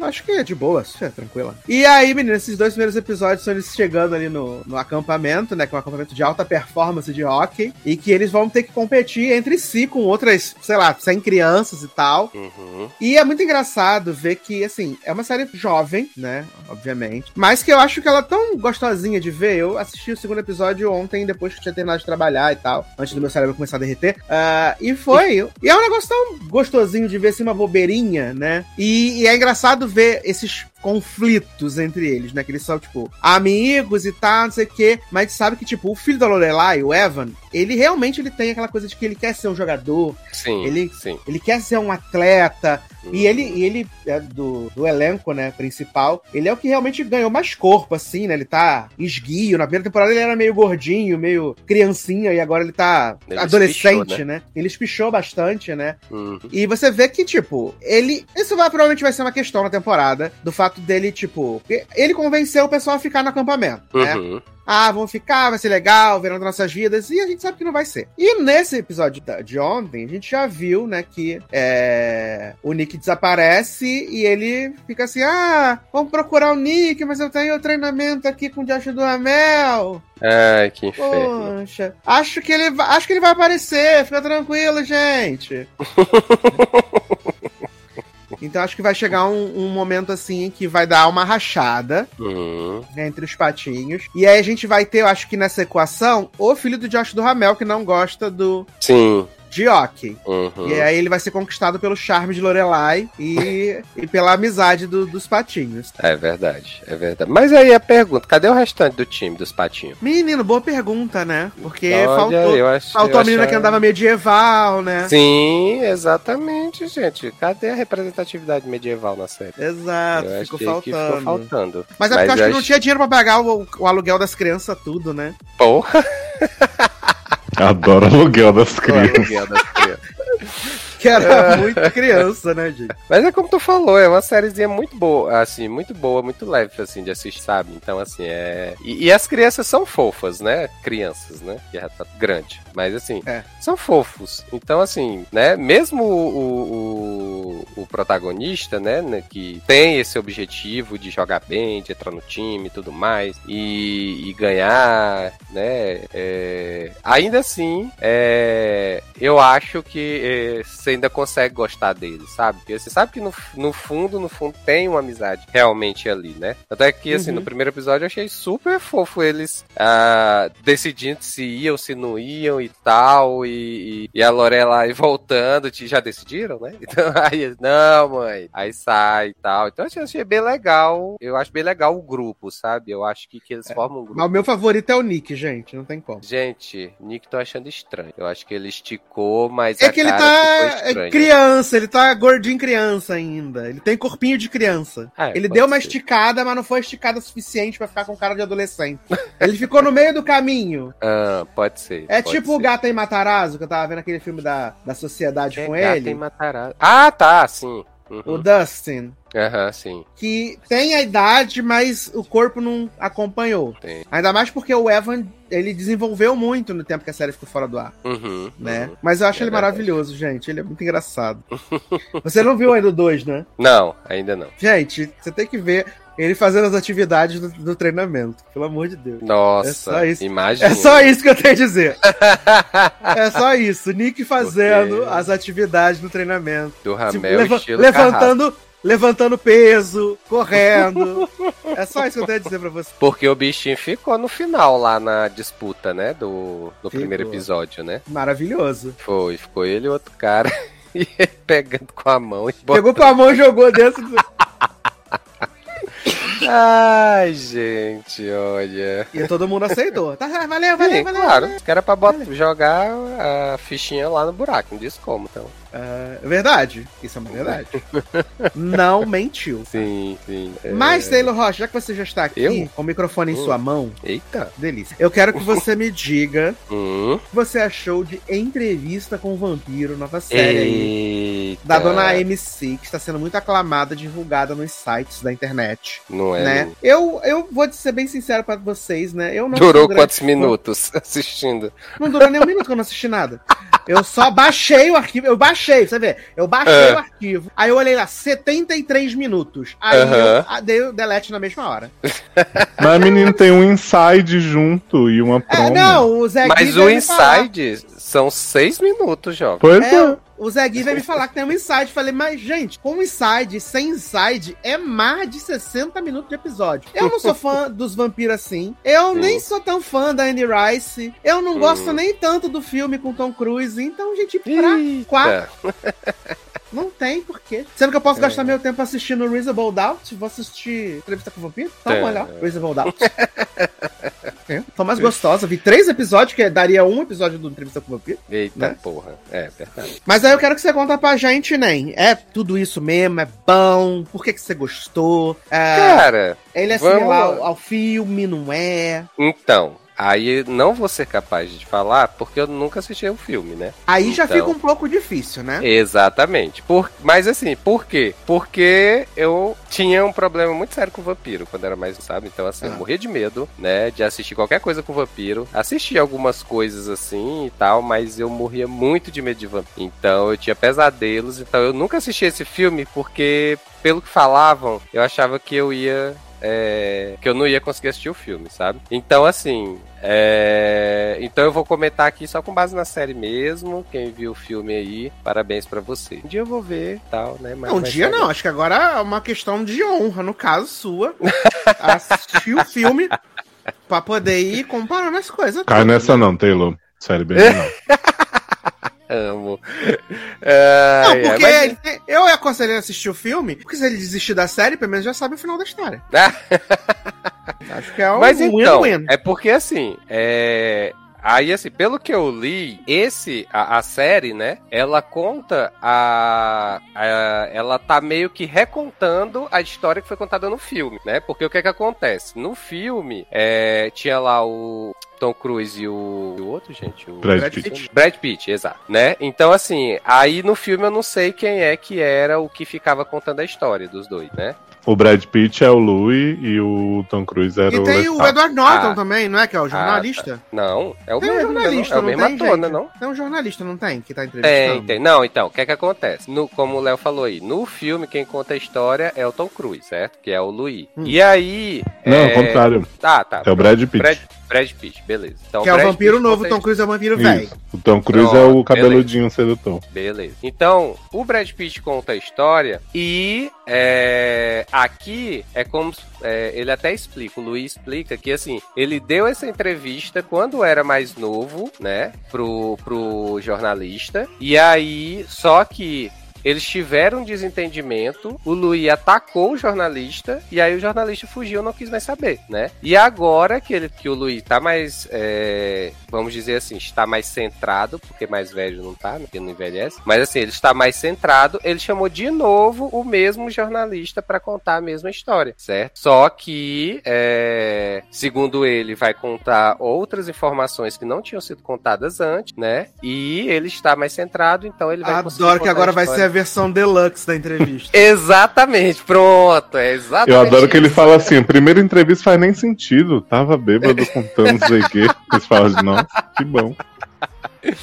Acho que é de boa, é tranquila. E aí, menino, esses dois primeiros episódios são eles chegando ali no, no acampamento, né? Que é um acampamento de alta performance de hockey. E que eles vão ter que competir entre si com outras, sei lá, 100 crianças e tal. Uhum. E é muito engraçado ver que, assim, é uma série jovem, né? Obviamente. Mas que eu acho que ela é tão gostosinha de ver. Eu assisti o segundo episódio ontem, depois que tinha terminado de trabalhar e tal. Antes do meu cérebro começar a derreter. Ah, e foi. E é um negócio tão gostosinho de ver, assim, uma bobeirinha, né? E, e é engraçado ver esses conflitos entre eles, né? Que eles são, tipo, amigos e tal, não sei o quê. Mas sabe que, tipo, o filho da Lorelai, o Evan, ele realmente ele tem aquela coisa de que ele quer ser um jogador, Sim, Ele- sim. ele quer ser um atleta, Uhum. e ele, e ele é do, do elenco, né, principal, ele é o que realmente ganhou mais corpo, assim, né? Ele tá esguio. Na primeira temporada ele era meio gordinho, meio criancinha, e agora ele tá Ele adolescente, espichou, né? Ele espichou bastante, né? Uhum. E você vê que, tipo, ele. Isso vai, provavelmente vai ser uma questão na temporada, do fato dele, tipo. Ele convenceu o pessoal a ficar no acampamento, né? Uhum. ah, vamos ficar, vai ser legal, verão das nossas vidas, e a gente sabe que não vai ser. E nesse episódio de ontem, a gente já viu, né, que é, o Nick desaparece e ele fica assim, ah, vamos procurar o Nick, mas eu tenho treinamento aqui com o Josh do Ramel. Ai, que inferno. Poxa, acho que ele, acho que ele vai aparecer, fica tranquilo, gente. <laughs> Então acho que vai chegar um, um momento assim que vai dar uma rachada Uhum. entre os patinhos. E aí a gente vai ter, eu acho que nessa equação, o filho do Josh do Ramel, que não gosta do, Sim, de hockey. Uhum. E aí ele vai ser conquistado pelo charme de Lorelai e, <laughs> e pela amizade do- dos patinhos. É verdade, é verdade. Mas aí a pergunta, cadê o restante do time dos patinhos? Menino, boa pergunta, né? Porque Olha, faltou, eu acho- faltou a menina achava- que andava medieval, né? Sim, exatamente, gente. Cadê a representatividade medieval na série? Exato, eu ficou faltando. que ficou faltando. Mas é porque eu acho que não tinha dinheiro pra pagar o, o aluguel das crianças, tudo, né? Porra, <laughs> Adoro aluguel das crianças. aluguel das crianças. Que era muito criança, né, gente? Mas é como tu falou, é uma sériezinha muito boa, assim, muito boa, muito leve, assim, de assistir, sabe? Então, assim, é... E, e as crianças são fofas, né? Crianças, né? Que já tá grande. Mas, assim, É. são fofos. Então, assim, né? Mesmo o, o, o protagonista, né? né, Que tem esse objetivo de jogar bem, de entrar no time e tudo mais, e, e ganhar, né? é, Ainda assim, é, eu acho que é, você ainda consegue gostar dele, sabe? Porque você sabe que no, no fundo, no fundo, tem uma amizade realmente ali, né? Até que, assim, Uhum. no primeiro episódio eu achei super fofo eles ah, decidindo se iam, se não iam e tal, e, e, e a Lorelai <laughs> voltando, te- já decidiram, né? <laughs> Então, aí, não, mãe, aí sai e tal. Então, eu achei bem legal, eu acho bem legal o grupo, sabe? Eu acho que, que eles formam um grupo. Mas o meu favorito é o Nick, gente. Não tem como. Gente, Nick tô achando estranho. Eu acho que ele esticou, mas É que ele tá é criança, ele tá gordinho criança ainda. Ele tem corpinho de criança. É, ele deu uma ser. esticada, mas não foi esticada suficiente pra ficar com cara de adolescente. ele ficou no meio do caminho. <laughs> Ah, pode ser. É pode tipo o ser. Gato em Matarazzo, que eu tava vendo aquele filme da, da sociedade É com ele. em Matarazzo. Ah, tá, sim. Uhum. O Dustin. Aham, sim. Que tem a idade, mas o corpo não acompanhou. Tem. Ainda mais porque o Evan, ele desenvolveu muito no tempo que a série ficou fora do ar. Uhum, né? uhum. Mas eu acho É ele verdade. maravilhoso, gente. Ele é muito engraçado. <laughs> você não viu ainda o 2, né? Não, ainda não. Gente, você tem que ver ele fazendo as atividades do, do treinamento. Pelo amor de Deus. Nossa, É só isso. imagina. É só isso que eu tenho a dizer. <laughs> É só isso. Nick fazendo Porque- as atividades do treinamento. Do Tipo, Ramel leva- estilo levantando, levantando peso, correndo. <laughs> é só isso que eu tenho a dizer pra você. Porque o bichinho ficou no final lá na disputa, né? Do, do Ficou. primeiro episódio, né? Maravilhoso. Foi, ficou ele e outro cara. <laughs> E ele pegando com a mão e botando. Pegou com a mão e jogou dentro do... <laughs> Ai, gente, olha. E todo mundo aceitou. Tá, valeu, Sim, valeu, valeu. claro. Os caras pra bot- jogar a fichinha lá no buraco, não disse como, então. É verdade. Isso é uma verdade. Não mentiu. Sim, sim. é. Mas, Taylor Rocha, já que você já está aqui, Eu? com o microfone em Hum. sua mão, Eita. delícia. Eu quero que você me diga <laughs> Hum. o que você achou de Entrevista com o Vampiro, nova série aí, da dona MC, que está sendo muito aclamada, divulgada nos sites da internet, Não é? né? Eu, eu vou ser bem sincero pra vocês, né? Eu não Durou grande quantos minutos <laughs> assistindo? Não durou nem um minuto que eu não assisti nada. Eu só baixei o arquivo. Eu baixei, você vê? Eu baixei É. o arquivo. Aí eu olhei lá, 73 minutos. Aí Aham. eu dei o delete na mesma hora. <laughs> Mas menino tem um inside junto e uma promo. É, não, o Zé Mas o me falar. inside são seis minutos, jovem. Pois é. É, o Zé Gui veio me falar que tem um inside. Falei, mas gente, com inside, sem inside, é mais de 60 minutos de episódio. Eu não sou fã <laughs> dos vampiros assim. Eu Sim. nem sou tão fã da Anne Rice. Eu não Hum. gosto nem tanto do filme com Tom Cruise. Então, gente, pra Eita. quatro <laughs> Não tem porquê. Sendo que eu posso É. gastar meu tempo assistindo Reasonable Doubt, vou assistir Entrevista com o Vampiro. Então, É. olha, Reasonable Doubt. <laughs> é. Tô mais gostosa. Vi três episódios, que daria um episódio do Entrevista com o Vampiro. Eita Né? porra. É verdade. Mas aí eu quero que você conta pra gente, nem. É tudo isso mesmo? É bom? Por que, que você gostou? É, Cara, ele é similar ao, ao filme, não é? então. Aí não vou ser capaz de falar porque eu nunca assisti o filme, né? Aí já Então. fica um pouco difícil, né? Exatamente. Por... Mas assim, por quê? Porque eu tinha um problema muito sério com vampiro quando era mais, sabe? Então, assim, eu Ah. morria de medo, né? De assistir qualquer coisa com vampiro. Assisti algumas coisas assim e tal, mas eu morria muito de medo de vampiro. Então eu tinha pesadelos. Então eu nunca assisti esse filme porque, pelo que falavam, eu achava que eu ia. É, que eu não ia conseguir assistir o filme, sabe? Então, assim, é, Então eu vou comentar aqui só com base na série mesmo. Quem viu o filme aí, parabéns pra você. Um dia eu vou ver tal, né? Mas Não, um dia não. Acho que agora é uma questão de honra, no caso sua. <laughs> assistir o filme pra poder ir comparando as coisas. Cai nessa não, Taylor. Sério, bem não. <laughs> Amo. <laughs> Não, porque mas- ele eu aconselho assistir o filme, porque se ele desistir da série, pelo menos já sabe o final da história. <laughs> Acho que é um Mas então, win-win. é porque assim, é. Aí, assim, pelo que eu li, esse, a, a série, né? Ela conta a, a- Ela tá meio que recontando a história que foi contada no filme, né? Porque o que é que acontece? No filme, é, tinha lá o Tom Cruise e o. e o outro, gente? O Brad Brad Pitt. Pitt. Brad Pitt, exato, né? Então, assim, aí no filme eu não sei quem é que era o que ficava contando a história dos dois, né? O Brad Pitt é o Louis e o Tom Cruise era E o tem o. Edward Norton Ah. também, não é? Que é o jornalista. Não, é o tem um mesmo, né? jornalista, É o não mesmo tem, ator, né? Não? Tem um jornalista, não tem? Que tá entrevistando. Tem, tem. Não, então, o que é que acontece? No, como o Léo falou aí, no filme quem conta a história é o Tom Cruise, certo? Que é o Louis. Hum. E aí. Não, é... ao contrário. Ah, tá. É o Brad Pitt. Brad, Brad Pitt, beleza. Então, Que é o Brad vampiro Pitt novo, conta a Tom Cruise é o vampiro Isso. velho. O Tom Cruise é Pronto, o cabeludinho sedutor. Beleza. Então, o Brad Pitt conta a história e é, aqui é como é, ele até explica, o Luiz explica que assim, ele deu essa entrevista quando era mais novo, né, pro, pro jornalista, e aí, só que eles tiveram um desentendimento, o Luiz atacou o jornalista, e aí o jornalista fugiu não quis mais saber, né? E agora que, ele, que o Luiz tá mais, é, vamos dizer assim, está mais centrado, porque mais velho não tá, né, porque não envelhece, mas assim, ele está mais centrado, ele chamou de novo o mesmo jornalista para contar a mesma história, certo? Só que, é, segundo ele, vai contar outras informações que não tinham sido contadas antes, né? E ele está mais centrado, então ele vai Adoro que contar agora vai ser versão deluxe da entrevista. <laughs> Exatamente, pronto, é exatamente. Eu adoro que ele isso. fala assim, a primeira entrevista faz nem sentido. Tava bêbado contando não sei o quê. Eles falam de nossa, que bom.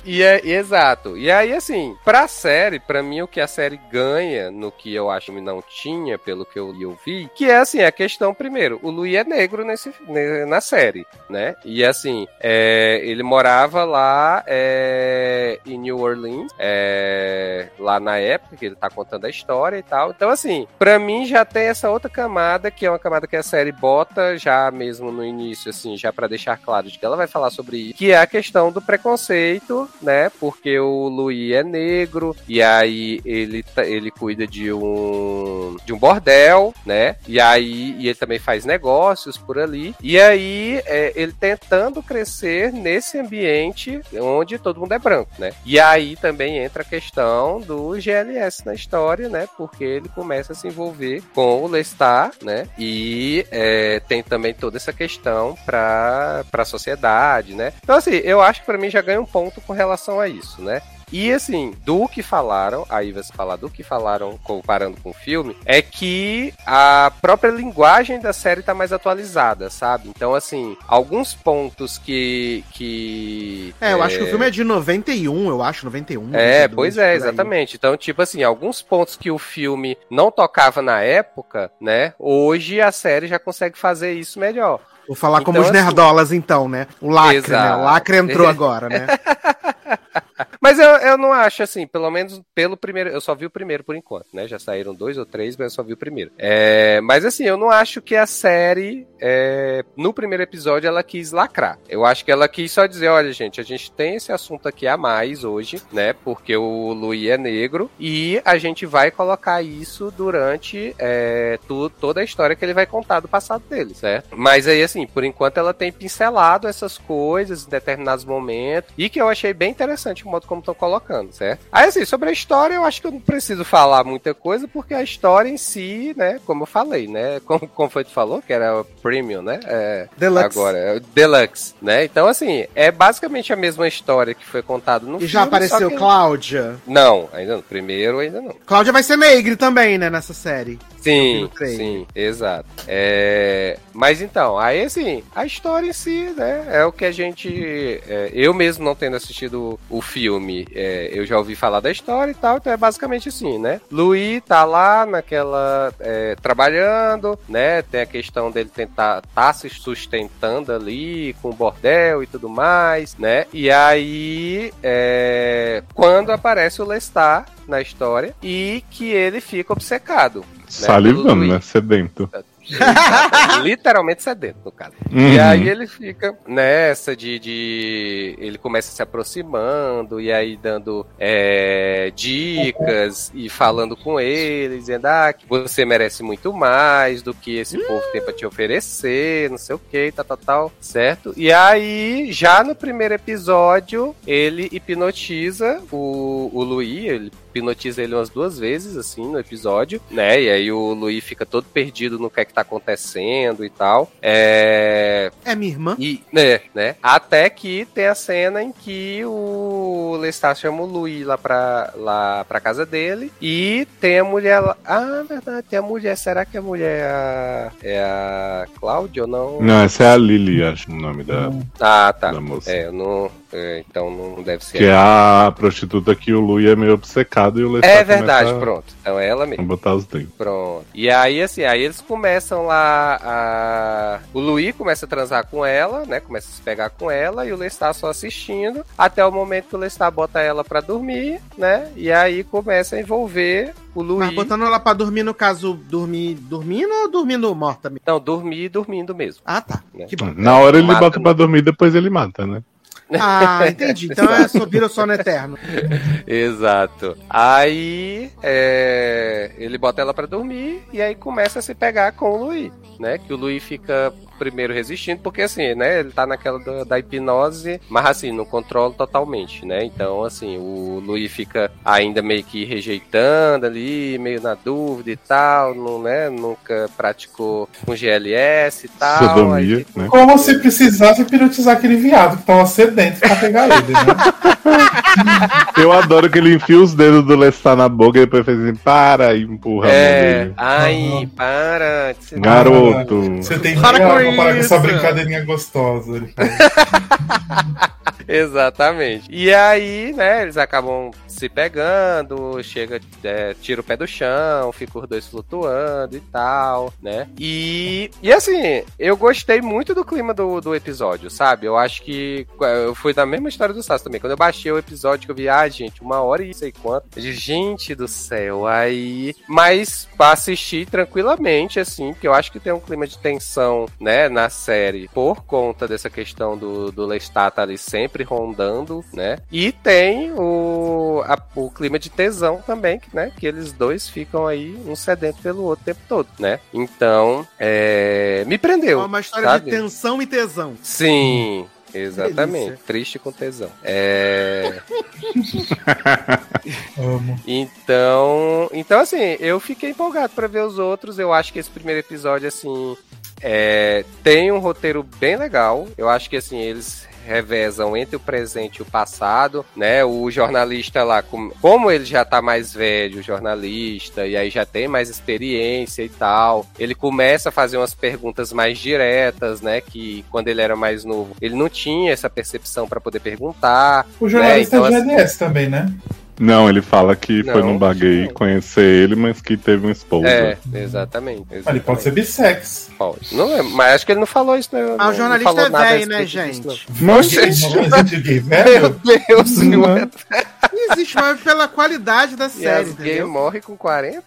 E é e exato. E aí, assim, pra série, pra mim, o que a série ganha, no que eu acho que não tinha, pelo que eu eu vi, que é assim, a questão, primeiro, o Louis é negro nesse, ne- na série, né? E assim, é, ele morava lá é, em New Orleans, é, lá na época que ele tá contando a história e tal. Então, assim, pra mim já tem essa outra camada, que é uma camada que a série bota já mesmo no início, assim, já pra deixar claro de que ela vai falar sobre isso, que é a questão do preconceito, né? Porque o Louis é negro e aí ele, tá- ele cuida de um de um bordel, né? E aí e ele também faz negócios por ali. E aí é, ele tentando crescer nesse ambiente onde todo mundo é branco, né? E aí também entra a questão do GLS na história, né? Porque ele começa a se envolver com o Lestat, né? E é, tem também toda essa questão para a sociedade, né? Então, assim, eu acho que para mim já ganha um ponto com relação a isso, né? E assim, do que falaram, aí você falar do que falaram comparando com o filme, é que a própria linguagem da série tá mais atualizada, sabe? Então, assim, alguns pontos que. que É, eu acho que o filme é de 91, eu acho, 91. é, 92, pois é, exatamente. Então, tipo assim, alguns pontos que o filme não tocava na época, né? Hoje a série já consegue fazer isso melhor. Vou falar como Então, os assim- nerdolas, então, né? O lacre, né? Exato. O lacre entrou <laughs> agora, né? Mas eu, eu não acho assim, pelo menos pelo primeiro. Eu só vi o primeiro por enquanto, né? Já saíram dois ou três, mas eu só vi o primeiro. É, mas assim, eu não acho que a série, é, no primeiro episódio, ela quis lacrar. Eu acho que ela quis só dizer: olha, gente, a gente tem esse assunto aqui a mais hoje, né? Porque o Louis é negro e a gente vai colocar isso durante é, tu- toda a história que ele vai contar do passado dele, certo? Mas aí, assim, por enquanto ela tem pincelado essas coisas em determinados momentos e que eu achei bem interessante modo como estão colocando, certo? Aí, assim, sobre a história, eu acho que eu não preciso falar muita coisa porque a história em si, né, como eu falei, né, <laughs> como, como foi que tu falou, que era premium, né? É, Deluxe. Agora, é Deluxe, né? Então, assim, é basicamente a mesma história que foi contada no E filme. já apareceu que- Cláudia. Não, ainda não. Primeiro, ainda não. Cláudia vai ser negre também, né, nessa série. Sim, sim, exato. É, mas então, aí assim, a história em si, né, é o que a gente. é, eu mesmo não tendo assistido o filme, é, eu já ouvi falar da história e tal, então é basicamente assim, né? Louis tá lá naquela. é, trabalhando, né? Tem a questão dele tentar tá se sustentando ali com o bordel e tudo mais, né? E aí, é, quando aparece o Lestat na história e que ele fica obcecado. Salivando, pelo né? Sedento. <laughs> Literalmente sedento, no caso. Uhum. E aí ele fica nessa de, de. Ele começa se aproximando e aí dando é, dicas e falando com ele, dizendo ah, que você merece muito mais do que esse povo tem pra te oferecer, não sei o que, tal, tal, tal, certo? E aí, já no primeiro episódio, ele hipnotiza o, o Louis, ele hipnotiza ele umas duas vezes, assim, no episódio, né? E aí o Louis fica todo perdido no que é que tá acontecendo e tal. É. É minha irmã. E, né, né? Até que tem a cena em que o Lestat chama o Louis lá pra, lá pra casa dele e tem a mulher lá. Ah, verdade, tem a mulher. Será que a mulher é a, é a Cláudia ou não? Não, essa é a Lily, acho o nome da, Ah, tá. da moça. É, eu não. É, então não deve ser. Que é a prostituta que o Louis é meio obcecado e o Lestat É verdade, começa pronto. Então é ela a mesmo. botar os dentes. Pronto. E aí, assim, aí eles começam lá a. O Louis começa a transar com ela, né? Começa a se pegar com ela e o Lestat só assistindo. Até o momento que o Lestat bota ela pra dormir, né? E aí começa a envolver o Louis. Mas botando ela pra dormir, no caso, dormir dormindo ou dormindo morta? mesmo? Não, dormir e dormindo mesmo. Ah, tá. Né? Que bom. Na hora ele Mata, bota pra dormir, depois ele mata, né? Ah, entendi. Então é só vira o sono eterno. <laughs> Exato. Aí é, ele bota ela pra dormir e aí começa a se pegar com o Louis, né? Que o Louis fica primeiro resistindo, porque assim, né? Ele tá naquela da, da hipnose, mas assim, não controla totalmente, né? Então, assim, o Louis fica ainda meio que rejeitando ali, meio na dúvida e tal, não, né? Nunca praticou com GLS e tal. Sodomia, aí né? Como se precisasse hipnotizar aquele viado que tava sedento pra pegar ele, né? <laughs> Eu adoro que ele enfia os dedos do Lestat na boca e depois faz assim, para e empurra a mão É, dele. ai, para. ser- Garoto. Você tem Para com pra parar com essa brincadeirinha gostosa. Ele fala. <laughs> Exatamente. E aí, né, eles acabam se pegando, chega, é, tira o pé do chão, fica os dois flutuando e tal, né? E, e assim, eu gostei muito do clima do, do episódio, sabe? Eu acho que eu fui da mesma história do Sass também. Quando eu baixei o episódio, que eu vi, ah, gente, uma hora e sei quanto. Gente do céu, aí. Mas pra assistir tranquilamente, assim, porque eu acho que tem um clima de tensão, né, na série, por conta dessa questão do, do Lestat ali sempre rondando, né? E tem o, a- o clima de tesão também, que, né? Que eles dois ficam aí, um sedento pelo outro o tempo todo, né? Então, é, me É prendeu. uma história sabe? de tensão e tesão. Sim, exatamente. Delícia. Triste com tesão. É. <laughs> Amo. Então, então assim, eu fiquei empolgado pra ver os outros. Eu acho que esse primeiro episódio assim é, tem um roteiro bem legal. Eu acho que assim eles revezam entre o presente e o passado, né? O jornalista lá, com- como ele já tá mais velho, o jornalista, e aí já tem mais experiência e tal, ele começa a fazer umas perguntas mais diretas, né? Que quando ele era mais novo, ele não tinha essa percepção pra poder perguntar. O jornalista É, então, é assim- GLS também, né? Não, ele fala que foi Não, num baguei não. conhecer ele, mas que teve um esposo. É, exatamente. Ah, Ele pode ser bissex. Pode. Não lembro, mas acho que ele não falou isso, né? Ah, Não- o jornalista não falou é velho, né, disso, gente? Mas, Gente, Gente, gay Meu velho? Deus, Não. Não existe mais pela qualidade da E série, as gay morre com 40?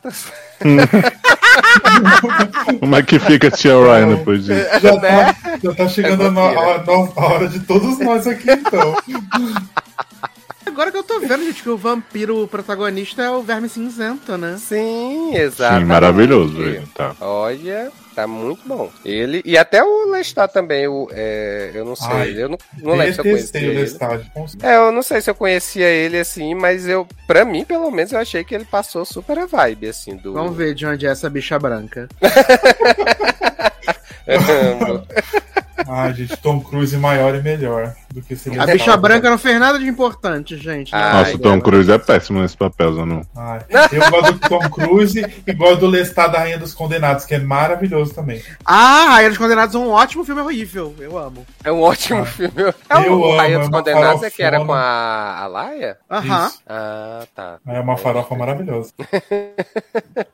<laughs> como é que fica a Tia Ryan depois disso? Já tá, já tá chegando É a, a a hora de todos nós aqui, então. Agora que eu tô vendo, gente, que o vampiro protagonista é o verme cinzento, né? Sim, exato. Sim, maravilhoso ele, tá. Olha, tá muito bom. Ele e até o Lestat também, o, é, eu não sei, Ai, eu não, não lembro se eu conhecia ele. Lestat. É, eu não sei se eu conhecia ele assim, mas eu, pra mim, pelo menos, eu achei que ele passou super a vibe, assim, do. Vamos ver de onde é essa bicha branca. <laughs> <laughs> Ah, gente, Tom Cruise maior e melhor do que esse A bicha branca não fez nada de importante, gente. né? Ah, Nossa, Ai, o Tom. Cruise é péssimo nesse papel, Zanon. Ai, eu gosto do Tom Cruise e gosto do Lestat da Rainha dos Condenados, que é maravilhoso também. Ah, Raia dos Condenados é um ótimo filme horrível. Eu amo. É um ótimo Ah, filme. É o eu Raia amo, dos é Condenados é que era com farofona. a, a Laia? Aham. Ah, tá. É uma farofa maravilhosa. <laughs>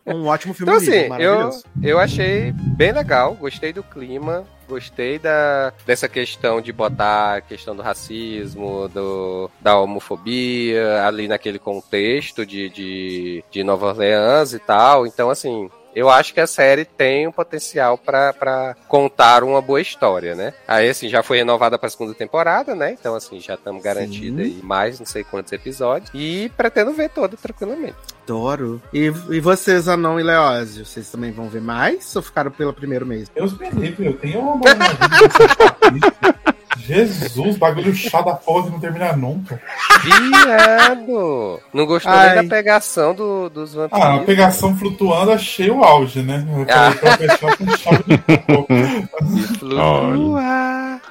Um ótimo filme Então, assim, horrível, eu, maravilhoso. eu achei bem legal, gostei do clima, gostei da, dessa questão de botar a questão do racismo, do, da homofobia, ali naquele contexto de, de, de Nova Orleans e tal. Então, assim, eu acho que a série tem um potencial pra pra contar uma boa história, né? Aí, assim, já foi renovada pra segunda temporada, né? Então, assim, já estamos garantidos aí mais não sei quantos episódios. E pretendo ver toda tranquilamente. Adoro. E, e vocês, Anão e Leózio, vocês também vão ver mais ou ficaram pelo primeiro mês? Me livre, eu tenho uma bola <laughs> Jesus, bagulho chato da porra que não termina nunca. Viado! Não gostou Ai. nem da pegação do, dos vampiros? Ah, a pegação flutuando, achei o auge, né? Eu Ah. falei pra fechar com chave de <laughs> eu,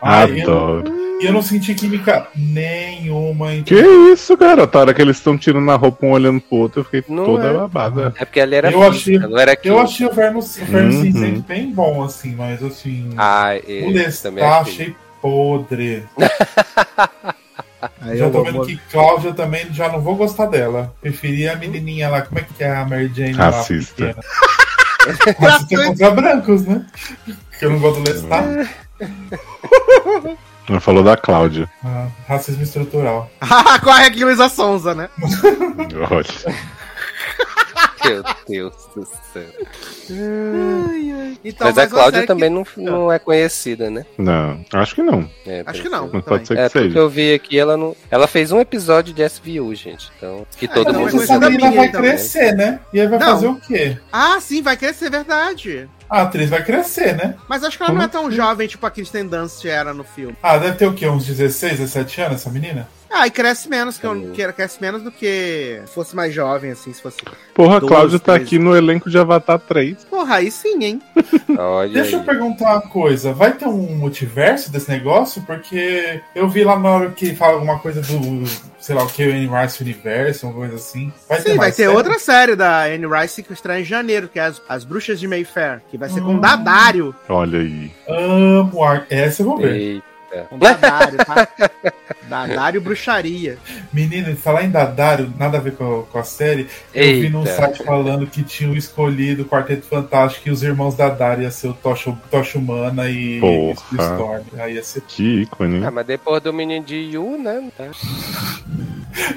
Adoro. e eu não senti química nenhuma Que entre isso, garota? A hora que eles estão tirando na roupa um olhando pro outro, eu fiquei Não toda é. babada. É porque ali era Eu física, achei- não era Eu química. achei o Verno, o Verno Uhum. Cinzento bem bom, assim, mas assim. Ah, o esse também Lestat achei. Podre. <laughs> Aí já eu tô vou- vendo que Cláudia também já não vou gostar dela. Preferia a menininha lá, como é que é a Mary Jane lá? Racista. Racista <laughs> contra brancos, né? Que eu não gosto do Lestat. Ela falou da Cláudia. Ah, racismo estrutural. <laughs> Corre aqui, Luísa Sonza, né? Olha. <laughs> Meu Deus do céu. Então, Mas a uma Cláudia série também que- não, não é conhecida, né? Não, acho que não. É, Acho que não. Mas também. pode ser que É, tudo que seja. eu vi aqui, ela não. Ela fez um episódio de SVU, gente. Então, que Ah, todo então mundo é minha, vai então, crescer, né? E aí vai Não. fazer o quê? Ah, sim, vai crescer, verdade. A atriz vai crescer, né? Mas acho que ela Como não é tão jovem, tipo a Kristen Dunst era no filme. Ah, deve ter o quê? Uns 16, 17 anos, essa menina? Ah, e cresce menos, que, eu, que cresce menos do que fosse mais jovem, assim, se fosse. Porra, a Doze, Cláudia tá treze. aqui no elenco de Avatar 3. Porra, aí sim, hein? <laughs> Olha Deixa eu aí. perguntar uma coisa. Vai ter um multiverso desse negócio? Porque eu vi lá na hora que fala alguma coisa do, sei lá o que, o Universe Universo, uma coisa assim. Vai Sim, vai mais ter série? outra série da Anne Rice que estreia em janeiro, que é as, as Bruxas de Mayfair, que vai ser com Hum. Dadário. Olha aí. Amo. Essa eu vou ver. Eita. Com Dadário, tá? <laughs> Dadário Bruxaria. Menina, falar em Dadário, nada a ver com a, com a série. Eu vi num Eita. site falando que tinham escolhido o Quarteto Fantástico e os irmãos Dadário ia ser o Tocha, Tocha Humana e o Storm. Aí ia ser... Que ícone. Ah, mas depois do menino de Yu, né? Tá.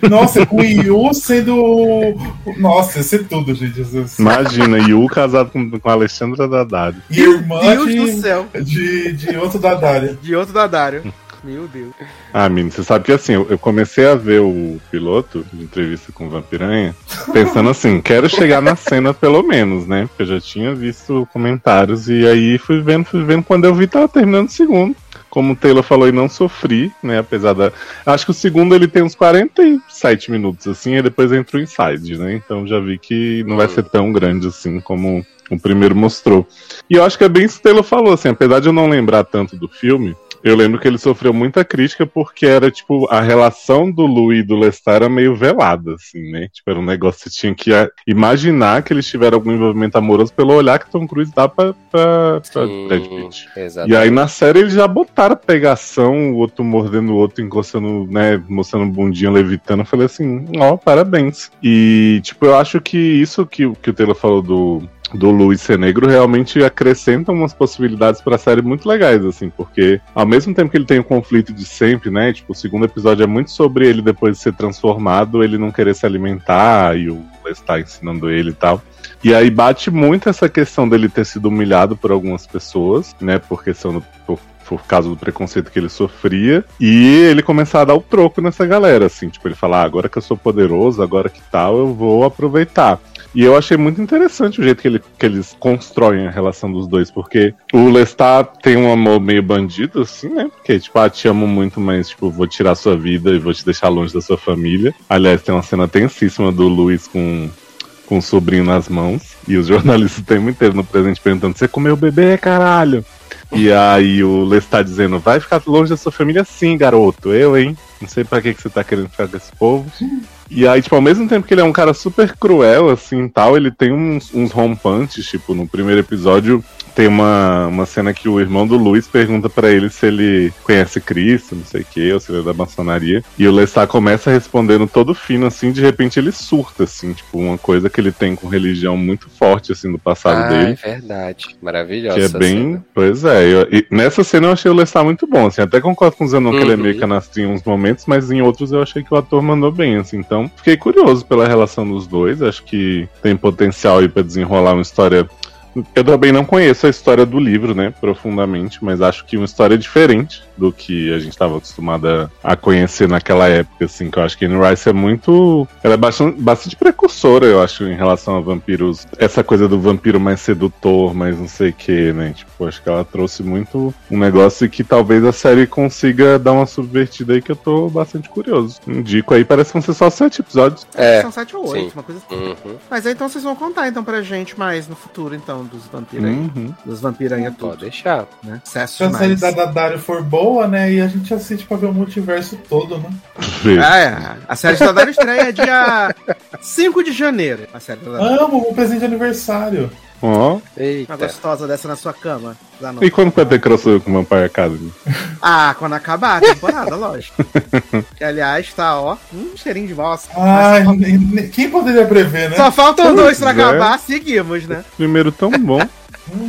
Nossa, com o Yu sendo. o- Nossa, ia ser tudo, gente. Jesus. Imagina, Yu casado com, com a Alexandra Daddario. E irmã Deus de, do céu. de, de outro Dadário. De outro Dadário. Meu Deus. Ah, menino, você sabe que assim, eu, eu comecei a ver o piloto de entrevista com o Vampiranha, pensando assim, quero chegar na cena pelo menos, né? Porque eu já tinha visto comentários e aí fui vendo, fui vendo, quando eu vi tava terminando o segundo. Como o Taylor falou, e não sofri, né? Apesar da. Acho que o segundo ele tem uns 47 minutos, assim, e depois entra o Inside, né? Então já vi que não vai ser tão grande assim como o primeiro mostrou. E eu acho que é bem isso que o Taylor falou, assim, apesar de eu não lembrar tanto do filme, eu lembro que ele sofreu muita crítica porque era, tipo, a relação do Lu e do Lestat era meio velada, assim, né? Tipo, era um negócio que você tinha que imaginar que eles tiveram algum envolvimento amoroso pelo olhar que Tom Cruise dá pra, pra, pra Sim, Brad Pitt. Exato. E aí na série eles já botaram pegação, o outro mordendo o outro, encostando, né, mostrando bundinha, levitando. Eu falei assim, ó, parabéns. E, tipo, eu acho que isso que, o- que o Taylor falou do, do Luiz negro realmente acrescenta umas possibilidades pra série muito legais, assim, porque ao mesmo tempo que ele tem o conflito de sempre, né, tipo, o segundo episódio é muito sobre ele depois de ser transformado, ele não querer se alimentar e o Lestat ensinando ele e tal. E aí bate muito essa questão dele ter sido humilhado por algumas pessoas, né? Por questão do. Por, por causa do preconceito que ele sofria. E ele começar a dar o troco nessa galera, assim. Tipo, ele falar, ah, agora que eu sou poderoso, agora que tal, eu vou aproveitar. E eu achei muito interessante o jeito que, ele, que eles constroem a relação dos dois, porque o Lestat tem um amor meio bandido, assim, né? Porque, tipo, ah, te amo muito, mas, tipo, vou tirar sua vida e vou te deixar longe da sua família. Aliás, tem uma cena tensíssima do Luiz com com o sobrinho nas mãos. E os <laughs> jornalistas o tempo inteiro no presente perguntando: Você comeu o bebê, caralho? E aí o Lestat dizendo: Vai ficar longe da sua família sim, garoto. Eu, hein? Não sei pra que, que você tá querendo ficar com esse povo. E aí, tipo, ao mesmo tempo que ele é um cara super cruel, assim, tal, ele tem uns, uns rompantes, tipo, no primeiro episódio tem uma, uma cena que o irmão do Luiz pergunta pra ele se ele conhece Cristo, não sei o que, ou se ele é da maçonaria. E o Lestat começa respondendo todo fino, assim, de repente ele surta, assim, tipo, uma coisa que ele tem com religião muito forte, assim, do passado ah, dele. é verdade. Maravilhosa. Que é bem. cena. Pois é. eu- e nessa cena eu achei o Lestat muito bom, assim. Até concordo com o Zenon que ele é Uhum. meio canastro em uns momentos, mas em outros eu achei que o ator mandou bem, assim. Então, fiquei curioso pela relação dos dois. Acho que tem potencial aí pra desenrolar uma história. Eu também não conheço a história do livro, né, profundamente, mas acho que uma história diferente do que a gente estava acostumada a conhecer naquela época, assim, que eu acho que Anne Rice é muito. Ela é bastante, bastante precursora, eu acho, em relação a vampiros. Essa coisa do vampiro mais sedutor, mais não sei o que, né? Tipo, acho que ela trouxe muito um negócio que talvez a série consiga dar uma subvertida aí que eu tô bastante curioso. Indico aí, parece que vão ser só sete episódios. É. São sete ou oito, sim. uma coisa assim. Uhum. Mas aí então vocês vão contar então pra gente mais no futuro, então, dos vampiros aí. Uhum. Dos vampiranha Pode tudo, deixar. né? Se a série da Dario for boa, né? E a gente assiste pra ver o multiverso todo, né? Ah, é. A série de Dadário estreia dia <laughs> 5 de janeiro. A série da. Amo um presente de aniversário. Ó. Uma gostosa dessa na sua cama. da E quando vai ter crossover com Vampire Academy? Ah, quando acabar a temporada, lógico. <laughs> Que, aliás, tá, ó, um cheirinho de bosta. Ai, quem poderia prever, né? Só faltam dois pra é. acabar, seguimos, né? Primeiro tão bom.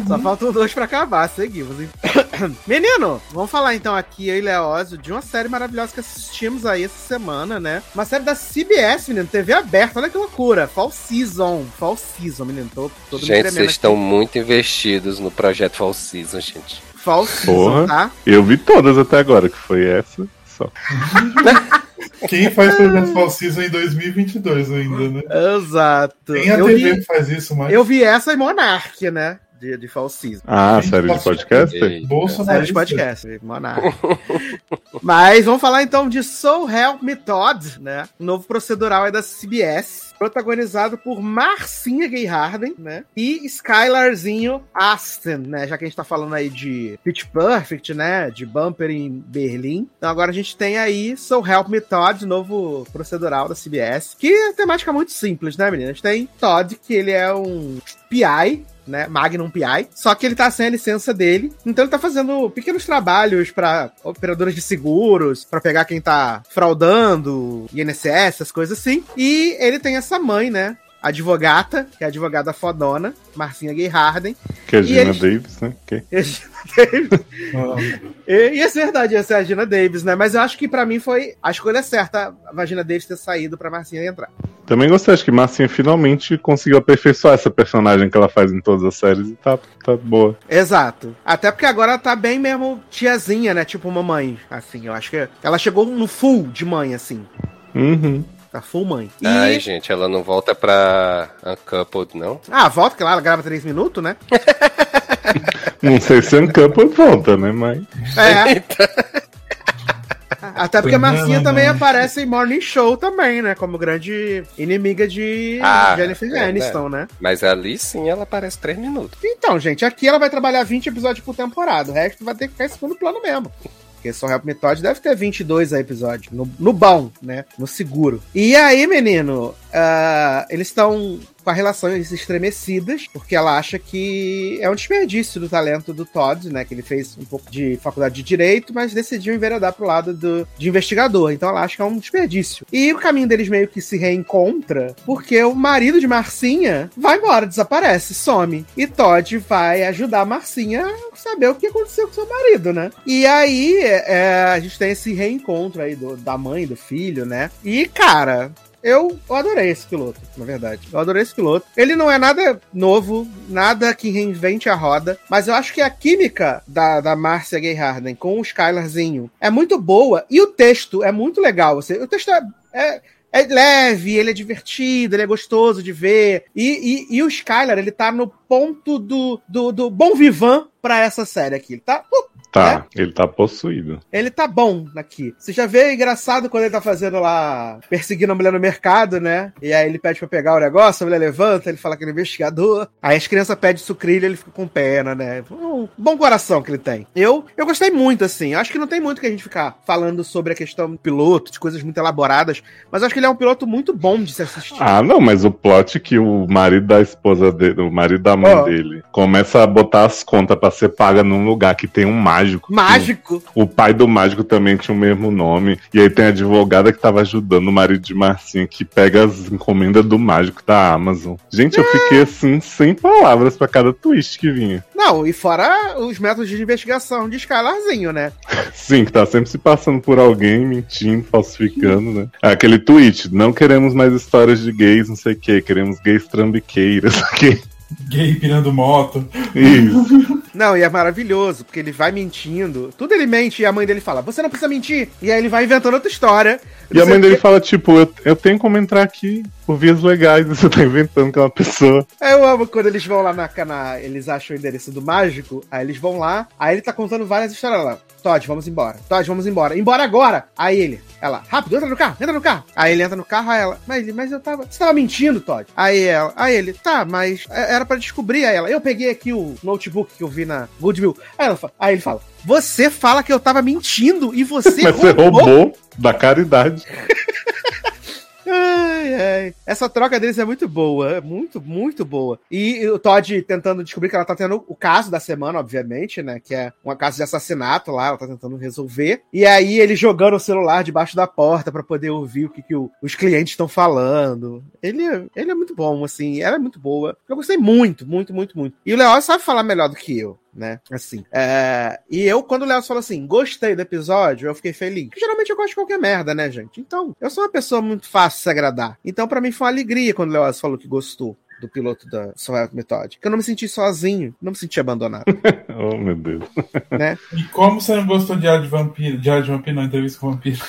Só faltam dois pra acabar, seguimos. hein? <coughs> Menino, vamos falar então aqui, eu e Leózio, de uma série maravilhosa que assistimos aí essa semana, né? Uma série da CBS, menino, TV aberta, olha que loucura. Fall Season, Fall Season, menino, tô me Gente, vocês estão muito investidos no projeto Fall Season, gente. Fall Season, Porra. tá? Eu vi todas até agora, que foi essa. Só. <laughs> Quem faz projeto Fall Season em 2022 ainda, né? Exato. Tem a Eu TV vi, que faz isso, mas. eu vi essa e Monark, né? De, de Fall Season. Ah, Gente, série de podcast? Bolsonaro. Série de podcast, Monark. <laughs> Mas vamos falar então de So Help Me Todd, né? Um novo procedural aí da CBS, protagonizado por Marcinha Gay Harden, né? E Skylarzinho Aston, né? Já que a gente tá falando aí de Pitch Perfect, né? De Bumper em Berlim. Então agora a gente tem aí So Help Me Todd, novo procedural da CBS, que é temática muito simples, né, menina? A gente tem Todd, que ele é um PI, né, Magnum PI, só que ele tá sem a licença dele, então ele tá fazendo pequenos trabalhos para operadoras de seguros, pra pegar quem tá fraudando, INSS, essas coisas assim. E ele tem essa mãe, né, advogata, que é a advogada fodona, Marcinha Gay Harden. Que é E Gina eles- Davis, né? Que... <laughs> Ah, E, e essa é verdade, essa é a Gina Davis, né? Mas eu acho que pra mim foi a escolha certa a Vagina Davis ter saído pra Marcinha entrar. Também gostei, acho que Marcinha finalmente conseguiu aperfeiçoar essa personagem que ela faz em todas as séries e tá, tá boa. Exato. Até porque agora ela tá bem mesmo tiazinha, né? Tipo mamãe, assim. Eu acho que ela chegou no full de mãe, assim. Uhum. Tá full mãe. E... Ai, gente, ela não volta pra Uncoupled, não? Ah, volta, que lá ela grava três minutos, né? <laughs> Não sei se Uncoupled volta, né? Mas. É. <laughs> Até porque a Marcinha Não, também não. aparece em Morning Show também, né? Como grande inimiga de Ah, Jennifer é, Aniston, né? Mas ali sim ela aparece três minutos. Então, gente, aqui ela vai trabalhar 20 episódios por temporada. O resto vai ter que ficar em segundo plano mesmo. Porque só Help Me Todd deve ter 22 aí episódios. No, no bom, né? No seguro. E aí, menino, ah, eles estão com as relações estremecidas, porque ela acha que é um desperdício do talento do Todd, né? Que ele fez um pouco de faculdade de direito, mas decidiu enveredar pro lado do, de investigador. Então ela acha que é um desperdício. E o caminho deles meio que se reencontra, porque o marido de Marcinha vai embora, desaparece, some. E Todd vai ajudar a Marcinha a saber o que aconteceu com seu marido, né? E aí é, a gente tem esse reencontro aí do- da mãe, do filho, né? E, cara, eu, eu adorei esse piloto, na verdade. Eu adorei esse piloto. Ele não é nada novo, nada que reinvente a roda, mas eu acho que a química da, da Márcia Gay Harden com o Skylarzinho é muito boa e o texto é muito legal. Você, o texto é, é, é leve, ele é divertido, ele é gostoso de ver. E, e, e o Skylar, ele tá no ponto do, do, do bom vivan pra essa série aqui. Ele tá. uh, Tá, ele tá possuído. ele tá bom aqui. Você já vê engraçado quando ele tá fazendo lá, perseguindo a mulher no mercado, né? E aí ele pede pra pegar o negócio, a mulher levanta, ele fala que ele é investigador. Aí as crianças pedem sucrilho, ele fica com pena, né? Um bom coração que ele tem. Eu, eu gostei muito, assim. Acho que não tem muito que a gente ficar falando sobre a questão do piloto, de coisas muito elaboradas, mas acho que ele é um piloto muito bom de se assistir. Ah, não, mas o plot que o marido da esposa dele, o marido da mãe Ó. dele, começa a botar as contas pra ser paga num lugar que tem um mágico. Mágico. O pai do mágico também tinha o mesmo nome. E aí tem a advogada que tava ajudando o marido de Marcinho, que pega as encomendas do mágico da Amazon. Gente, eu fiquei assim, sem palavras pra cada twist que vinha. Não, e fora os métodos de investigação de Skylarzinho, né? <laughs> Sim, que tá sempre se passando por alguém, mentindo, falsificando, né? Aquele tweet, não queremos mais histórias de gays, não sei o que, queremos gays trambiqueiras. que <laughs> Gay pirando moto. Isso. Não, e é maravilhoso, porque ele vai mentindo. Tudo ele mente e a mãe dele fala: Você não precisa mentir. E aí ele vai inventando outra história. E a mãe dele vê- fala, tipo, eu, eu tenho como entrar aqui por vias legais, e <laughs> você tá inventando que é uma pessoa. Eu amo quando eles vão lá na, na. Eles acham o endereço do mágico. Aí eles vão lá. Aí ele tá contando várias histórias lá. Todd, vamos embora. Todd, vamos embora. Embora agora. Aí ele, ela, rápido, entra no carro, entra no carro. Aí ele entra no carro, aí ela, mas, mas eu tava. Você tava mentindo, Todd? Aí ela, aí ele, tá, mas é- era pra descobrir. Aí ela, eu peguei aqui o notebook que eu vi na Goodwill. Aí, ela, aí ele fala, você fala que eu tava mentindo e você <laughs> Mas você roubou da caridade. <laughs> Ai, ai. Essa troca deles é muito boa, é muito, muito boa. E o Todd tentando descobrir que ela tá tendo o caso da semana, obviamente, né? Que é um caso de assassinato lá, ela tá tentando resolver. E aí ele jogando o celular debaixo da porta pra poder ouvir o que, que o- os clientes estão falando. Ele, ele é muito bom, assim, ela é muito boa. Eu gostei muito, muito, muito, muito. E o Léo sabe falar melhor do que eu. Né? Assim. É, E eu, quando o Léo falou assim, gostei do episódio, eu fiquei feliz. Porque geralmente eu gosto de qualquer merda, né, gente? Então, eu sou uma pessoa muito fácil de se agradar. Então, pra mim foi uma alegria quando o Léo falou que gostou do piloto da Survival Method. Que eu não me senti sozinho, não me senti abandonado, <laughs> Oh, meu Deus. né? E como você não gostou de Diário de Vampiro? Diário de Vampiro, não, entrevista com Vampiro.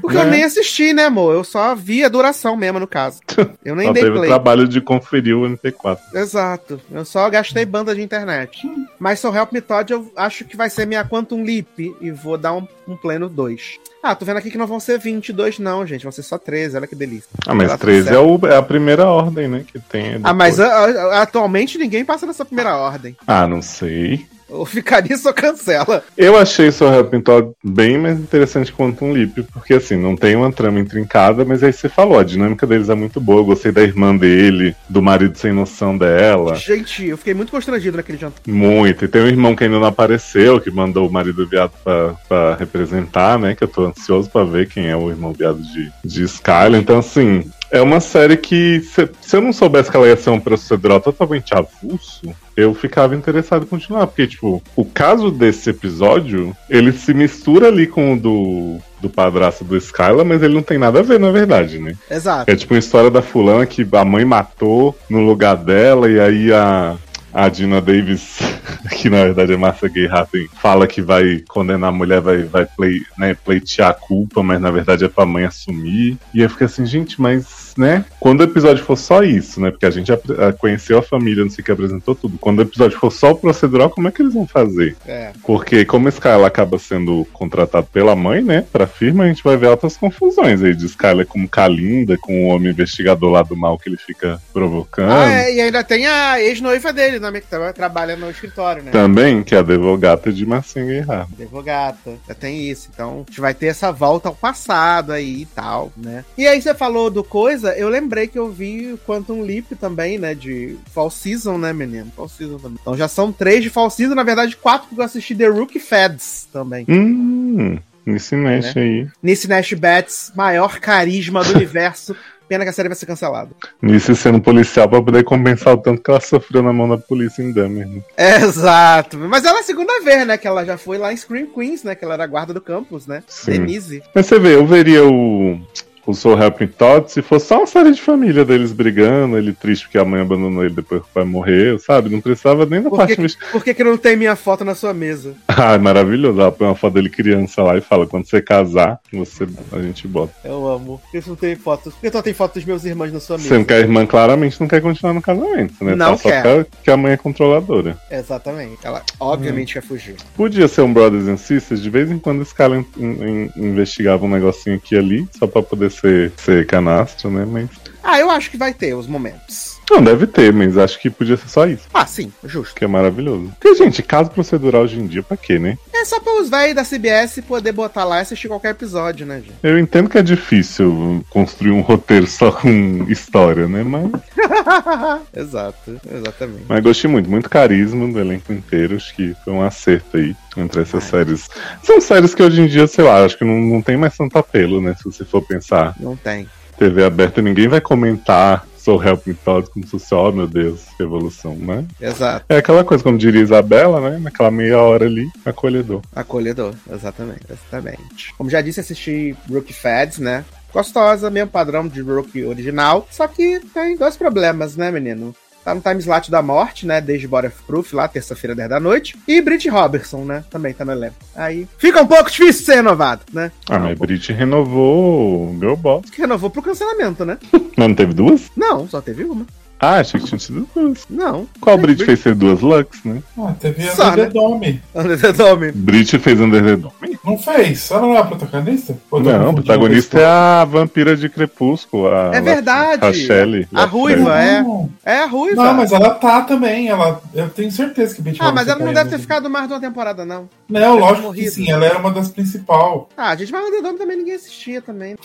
Porque eu Né? nem assisti, né, amor? Eu só vi a duração mesmo, no caso. Eu nem Só dei teve o play. trabalho de conferir o MP4. Exato. Eu só gastei banda de internet. Mas Soul Help Me Todd eu acho que vai ser minha Quantum Leap e vou dar um, um pleno 2. Ah, tô vendo aqui que não vão ser 22 não, gente. Vão ser só 13. Olha que delícia. Ah, mas Ela tá 13 certa. é, o- é a primeira ordem, né? Que tem. Ah, mas a- a- atualmente ninguém passa nessa primeira ordem. Ah, não sei. Ou ficar nisso ou cancela. Eu achei Help Me Todd bem mais interessante quanto um Leap, porque assim, não tem uma trama intrincada, mas aí você falou, a dinâmica deles é muito boa. Eu gostei da irmã dele, do marido sem noção dela. Gente, eu fiquei muito constrangido naquele jantar. Muito. E tem um irmão que ainda não apareceu, que mandou o marido viado pra, pra representar, né? Que eu tô ansioso pra ver quem é o irmão viado de, de Skyler. Então, assim, é uma série que, se, se eu não soubesse que ela ia ser um procedural totalmente avulso, eu ficava interessado em continuar. Porque, tipo, o caso desse episódio, ele se mistura ali com o do, do padrasto do Skylar, mas ele não tem nada a ver, na verdade, né? Exato. É tipo uma história da fulana que a mãe matou no lugar dela, e aí a, a Dina Davis, <laughs> que na verdade é Marcia Gay Harden, fala que vai condenar a mulher, vai, vai play, né, pleitear a culpa, mas na verdade é pra mãe assumir. E eu fiquei assim, gente, mas, né? Quando o episódio for só isso, né? Porque a gente apre- a- conheceu a família, não sei o que, apresentou tudo. Quando o episódio for só o procedural, como é que eles vão fazer? É. Porque como Skylar acaba sendo contratado pela mãe, né, pra firma, a gente vai ver altas confusões aí de Skylar como Kalinda, com o homem investigador lá do mal que ele fica provocando. Ah, é, e ainda tem a ex-noiva dele, né, que tra- trabalha no escritório, né? Também, que é a advogata de Marcinho Guerra. Advogata, já tem isso. Então, a gente vai ter essa volta ao passado aí e tal, né? E aí você falou do coisa, eu lembrei que eu vi Quantum Leap também, né? De Fall Season, né, menino? Fall Season também. Então já são três de Fall Season, na verdade, quatro porque eu assisti The Rookie Feds também. Hum, nesse mexe aí. Nesse Nash Bats, maior carisma do <laughs> universo. Pena que a série vai ser cancelada. Nisso sendo policial pra poder compensar o tanto que ela sofreu na mão da polícia em Dahmer. né? <laughs> Exato. Mas ela é a segunda vez, né? Que ela já foi lá em Scream Queens, né? Que ela era guarda do campus, né? Sim. Denise. Mas você vê, eu veria o, o Soul Help Me Todd se fosse só uma série de família deles brigando, ele triste porque a mãe abandonou ele depois que o pai morreu, sabe? Não precisava nem da parte que, por que, que não tem minha foto na sua mesa? <laughs> Ah, é maravilhoso. Ela põe uma foto dele criança lá e fala: quando você casar, você, a gente bota. Eu amo. Por que você não tem fotos? Por que não tem foto dos meus irmãos na sua mesa? Sendo que a irmã claramente não quer continuar no casamento, né? Não Tá só quer. que a mãe é controladora. Exatamente. Ela obviamente quer fugir. Podia ser um Brothers and Sisters, de vez em quando esse cara in- in- investigava um negocinho aqui e ali, só pra poder ser, ser canastro, né? Mas. Ah, eu acho que vai ter os momentos. Não, deve ter, mas acho que podia ser só isso. Ah, sim, justo. Que é maravilhoso. Porque, gente, caso procedural hoje em dia, pra quê, né? É só para os velhos da CBS poder botar lá e assistir qualquer episódio, né, gente? Eu entendo que é difícil construir um roteiro só com história, né? Mas, <laughs> Exato, exatamente. mas gostei muito, muito carisma do elenco inteiro. Acho que foi um acerto aí entre essas Ai. séries. São séries que hoje em dia, sei lá, acho que não, não tem mais tanto apelo, né? Se você for pensar. Não tem. TV aberta, ninguém vai comentar Sou Help Me Todd como se fosse, oh meu Deus, que evolução, né? Exato. É aquela coisa, como diria Isabela, né? Naquela meia hora ali, acolhedor. Acolhedor, exatamente, exatamente. Como já disse, assisti Rookie Fads, né? Gostosa, mesmo padrão de Rookie original. Só que tem dois problemas, né, menino? Tá no time slot da morte, né? Desde Body of Proof, lá, terça-feira, 10 da noite. E Brit Robertson, né? Também tá no elenco. Aí fica um pouco difícil ser renovado, né? Ah, mas Brit renovou o Girl Boss. Que renovou pro cancelamento, né? <laughs> Mas não teve duas? Não, só teve uma. Ah, achei que tinha sido duas. Não. Qual Brit fez ser duas Lux, né? Ah, teve Só, Under né? the Dome. Under the Dome. Brit fez Under the Dome? Não fez? Ela não é a protagonista? Ou Não, o confundindo protagonista é a vampira de Crepúsculo. A É verdade. A Shelley. A ruiva, é. É a ruiva. Não, mas ela tá também. Ela, eu tenho certeza que Betty Ah, mas ela não deve ter né? ficado mais de uma temporada, não. Não, lógico morrido. que sim. Ela era uma das principais. Ah, gente, mas Under the Dome também ninguém assistia também.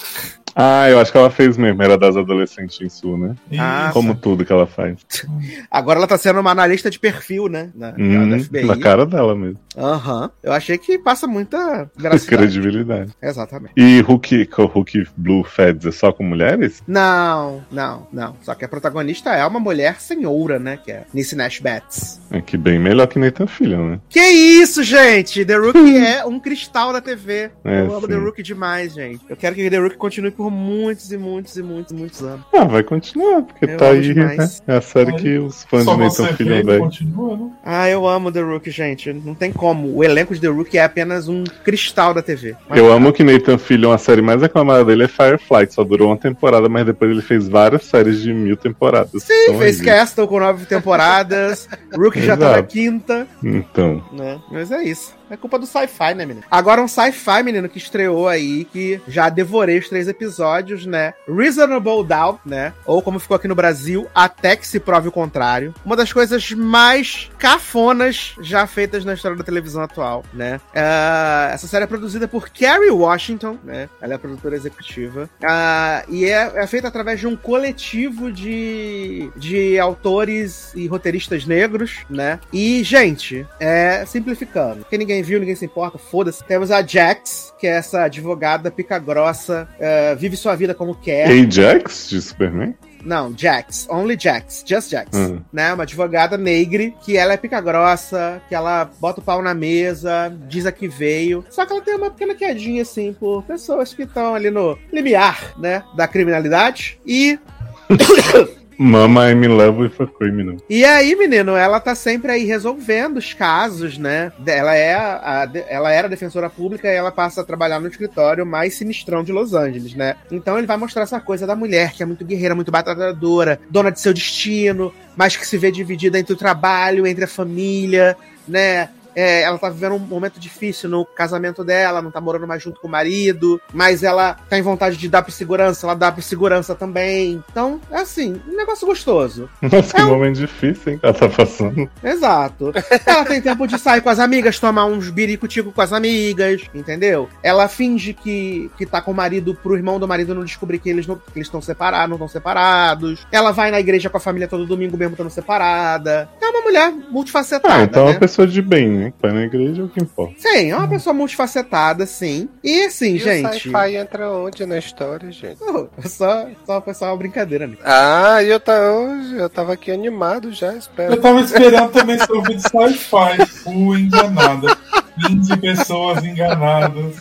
Ah, eu acho que ela fez mesmo. Era das adolescentes em Sul, né? Ah, Isso. Como tudo que ela faz. Agora ela tá sendo uma analista de perfil, né? Na, Hum, da FBI. na cara dela mesmo. Aham. Eu achei que passa muita graça. Credibilidade. Exatamente. E Hulk, Hulk Blue Feds é só com mulheres? Não, não, não. Só que a protagonista é uma mulher senhora, né? Que é Nisse Nash Betts. É que bem melhor que Nathan Fillion, né? Que isso, gente? The Rookie <laughs> é um cristal da TV. É, eu amo sim. The Rookie demais, gente. Eu quero que The Rookie continue por muitos e muitos e muitos e muitos anos. Ah, vai continuar, porque Eu tá aí, demais. né? É a série Aí, que os fãs Só de você Nathan vê Fillion e velho. continua, né? Ah, eu amo The Rookie, gente. Não tem como. O elenco de The Rookie é apenas um cristal da TV. Mas- Eu amo que Nathan Fillion, a série mais aclamada dele é Firefly, que só durou uma temporada, mas depois ele fez várias séries de mil temporadas. Sim, Então, fez aí, Castle com nove temporadas. Rookie já tá na quinta. Então, né? Mas é isso. É culpa do sci-fi, né, menino? Agora um sci-fi, menino, que estreou aí, que já devorei os três episódios, né? Reasonable Doubt, né? Ou como ficou aqui no Brasil, Até que se prove o contrário. Uma das coisas mais cafonas já feitas na história da televisão atual, né? Ah, essa série é produzida por Kerry Washington, né? Ela é produtora executiva. Ah, e é, é feita através de um coletivo de, de autores e roteiristas negros, né? E, gente, é simplificando. Porque ninguém viu, ninguém se importa, foda-se. Temos a Jax, que é essa advogada pica grossa, eh, vive sua vida como quer. Ajax de Superman? Não, Jax. Only Jax. Just Jax. Hum. Né? Uma advogada negre, que ela é pica grossa, que ela bota o pau na mesa, diz a que veio. Só que ela tem uma pequena quedinha, assim, por pessoas que estão ali no limiar, né? Da criminalidade. E <coughs> <coughs> <coughs> Mama I'm in love with a criminal. E aí, menino, ela tá sempre aí resolvendo os casos, né? Ela é a, a- ela era defensora pública e ela passa a trabalhar no escritório mais sinistrão de Los Angeles, né? Então ele vai mostrar essa coisa da mulher que é muito guerreira, muito batalhadora, dona de seu destino, mas que se vê dividida entre o trabalho, entre a família, né? É, ela tá vivendo um momento difícil no casamento dela, não tá morando mais junto com o marido, mas ela tem vontade de dar por segurança, ela dá por segurança também. Então, é assim, um negócio gostoso. Nossa, que É um- momento difícil, hein? que Ela tá passando. Exato. Ela tem tempo de sair com as amigas, tomar uns biricutico com as amigas, entendeu? Ela finge que, que tá com o marido pro irmão do marido não descobrir que eles não que eles estão separados, não estão separados. Ela vai na igreja com a família todo domingo mesmo estando separada. É uma mulher multifacetada, Ah, então é né? uma pessoa de bem, né? Vai na igreja é o que importa. Sim, é uma pessoa multifacetada, sim. E assim, E o gente. sci-fi entra onde na história, gente? Oh, só, só foi só uma brincadeira, né? Ah, eu, tá, eu, eu tava aqui animado já, Eu espera. tava esperando também ser ouvido sci-fi. Fui enganada. 20 pessoas enganadas.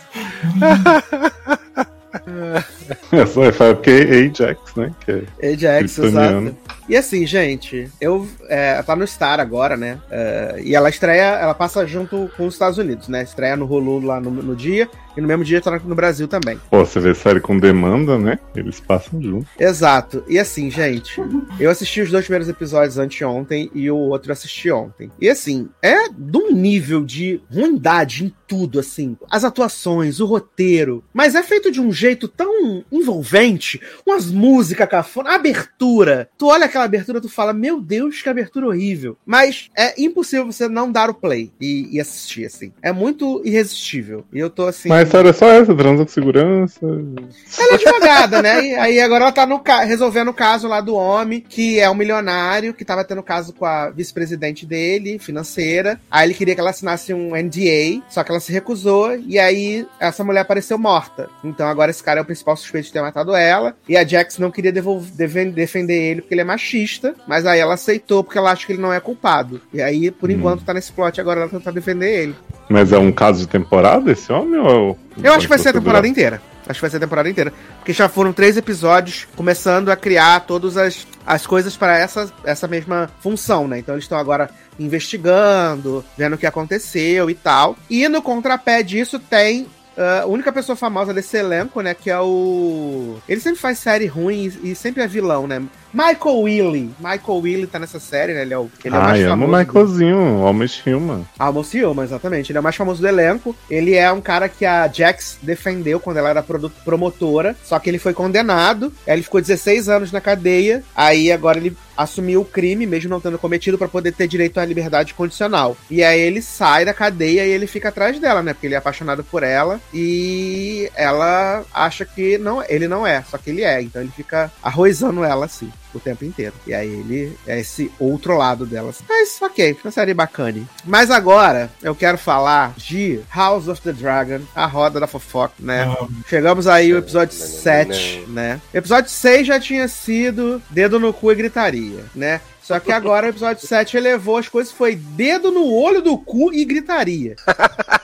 É só é porque é Ajax, né? Que é Ajax, exato. E assim, gente, eu é, tá no Star agora, né? É, e ela estreia, ela passa junto com os Estados Unidos, né? Estreia no Hulu lá no, no dia, e no mesmo dia tá no Brasil também. Pô, você vê série com demanda, né? Eles passam junto. Exato. E assim, gente, eu assisti os dois primeiros episódios anteontem e o outro assisti ontem. E assim, é de um nível de ruindade em tudo, assim. As atuações, o roteiro. Mas é feito de um jeito tão envolvente, umas músicas cafona, a abertura. Tu olha aquela abertura, tu fala, meu Deus, que abertura horrível. Mas é impossível você não dar o play e, e assistir, assim. É muito irresistível. E eu tô assim. Mas a história é só essa, transa com segurança. Ela é advogada, né? E aí agora ela tá no ca- resolvendo o caso lá do homem, que é um milionário, que tava tendo caso com a vice-presidente dele, financeira. Aí ele queria que ela assinasse um NDA, só que ela se recusou, e aí essa mulher apareceu morta. Então agora esse cara é o principal suspeito de ter matado ela, e a Jax não queria devolver- defen- defender ele porque ele é machista, mas aí ela aceitou porque ela acha que ele não é culpado. E aí, por enquanto, tá nesse plot agora ela tentar defender ele. Mas é um caso de temporada esse homem ou. Eu acho que vai ser a temporada inteira. Acho que vai ser a temporada inteira. Porque já foram três episódios começando a criar todas as, as coisas para essa, essa mesma função, né? Então eles estão agora investigando, vendo o que aconteceu e tal. E no contrapé disso tem. Ah, a única pessoa famosa desse elenco, né? Que é o. Ele sempre faz série ruim e, e sempre é vilão, né? Michael Willie. Michael Willie tá nessa série, né? Ele é o, ele é o mais Ai, amo o famoso. do- Michaelzinho, Homem Human. Almost Human, exatamente. Ele é o mais famoso do elenco. Ele é um cara que a Jax defendeu quando ela era promotora, só que ele foi condenado. Aí ele ficou 16 anos na cadeia. Aí agora ele assumiu o crime, mesmo não tendo cometido, pra poder ter direito à liberdade condicional. E aí ele sai da cadeia e ele fica atrás dela, né? Porque ele é apaixonado por ela e ela acha que não, ele não é, só que ele é. Então ele fica arrozando ela assim o tempo inteiro. E aí ele é esse outro lado dela. Mas ok, uma série bacana. Mas agora eu quero falar de House of the Dragon, a roda da fofoca, né? Ah, Chegamos aí ao episódio 7, né? Episódio 6 já tinha sido dedo no cu e gritaria, né? Só que agora o episódio 7 elevou as coisas, foi dedo no olho do cu e gritaria. <laughs>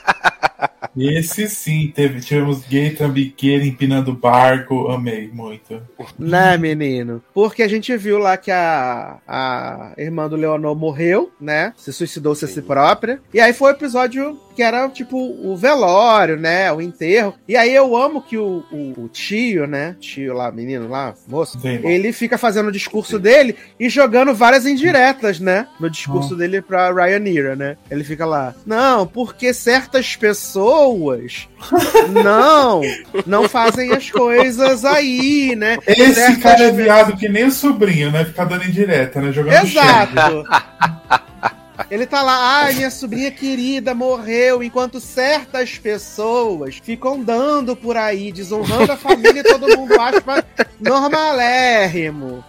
Esse sim, teve, tivemos gay trambiqueiro empinando barco, amei muito. Né, menino? Porque a gente viu lá que a, a irmã do Leonor morreu, né? Se suicidou-se a si própria. E aí foi o episódio que era, tipo, o velório, né? O enterro. E aí eu amo que o, o, o tio, né? Tio lá, menino lá, moço. Damon. Ele fica fazendo o discurso dele e jogando várias indiretas, né? No discurso dele pra Ryanira, né? Ele fica lá, não, porque certas pessoas <laughs> não, não fazem as coisas aí, né? Esse Certas cara é viado que nem o sobrinho, né? Ficar dando indireta, né? Jogando Exato. <laughs> Ele tá lá, ai, minha sobrinha querida morreu, enquanto certas pessoas ficam dando por aí, desonrando a família e todo mundo acha normalérrimo,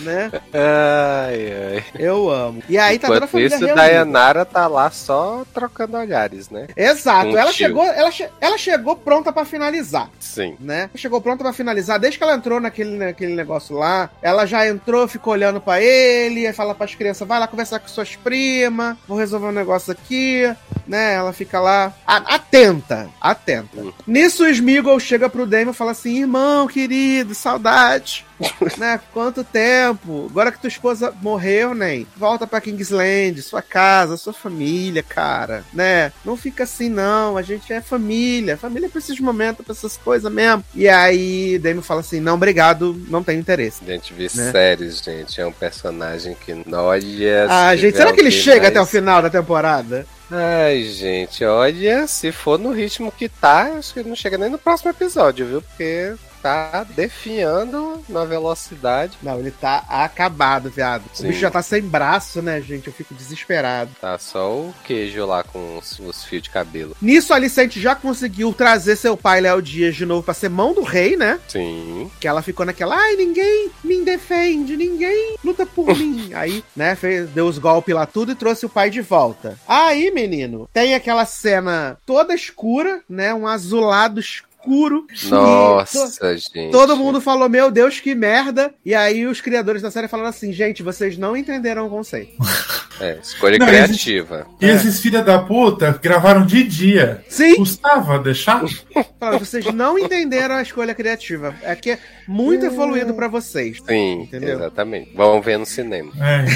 né? Ai, ai. Eu amo. E aí tá toda a Enquanto família isso, reunida. Dayanara tá lá só trocando olhares, né? Exato. Ela tio. chegou, ela, che- ela chegou pronta pra finalizar. Sim. né? Chegou pronta pra finalizar. Desde que ela entrou naquele, naquele negócio lá, ela já entrou, ficou olhando pra ele, aí fala pras crianças: vai lá conversar com suas primas, vou resolver um negócio aqui, né? Ela fica lá atenta, atenta. Hum. Nisso o Smeagol chega pro Damon e fala assim: irmão querido, saudade. <laughs> né? Quanto tempo? Agora que tua esposa morreu, né? Volta pra Kingsland, sua casa, sua família, cara, né? Não fica assim, não. A gente é família. Família pra esses momentos, pra essas coisas mesmo. E aí, Damon fala assim: não, obrigado, não tenho interesse. Gente, vê Né? séries, gente. É um personagem que, olha. Ah, gente, será que ele chega mais- até o final da temporada? Ai, gente, olha, se for no ritmo que tá, acho que não chega nem no próximo episódio, viu? Porque tá definhando na velocidade. Não, ele tá acabado, viado. Sim. O bicho já tá sem braço, né, gente? Eu fico desesperado. Tá só o queijo lá com os, os fios de cabelo. Nisso, a Alicente já conseguiu trazer seu pai, Léo Dias, de novo pra ser mão do rei, né? Sim. Que ela ficou naquela, ai, ninguém me defende, ninguém luta por <laughs> mim. Aí, né, fez, deu os golpes lá tudo e trouxe o pai de volta. Aí, menino, tem aquela cena toda escura, né, um azulado escuro. E to- Nossa, gente. Todo mundo falou, meu Deus, que merda. E aí os criadores da série falaram assim, gente, vocês não entenderam o conceito. <laughs> É, escolha Não, criativa. E esses filha da puta gravaram de dia. Sim, Custava deixar? <laughs> Fala, vocês não entenderam a escolha criativa. É que é muito evoluído pra vocês. Sim, Entendeu? exatamente. Vamos ver no cinema. É,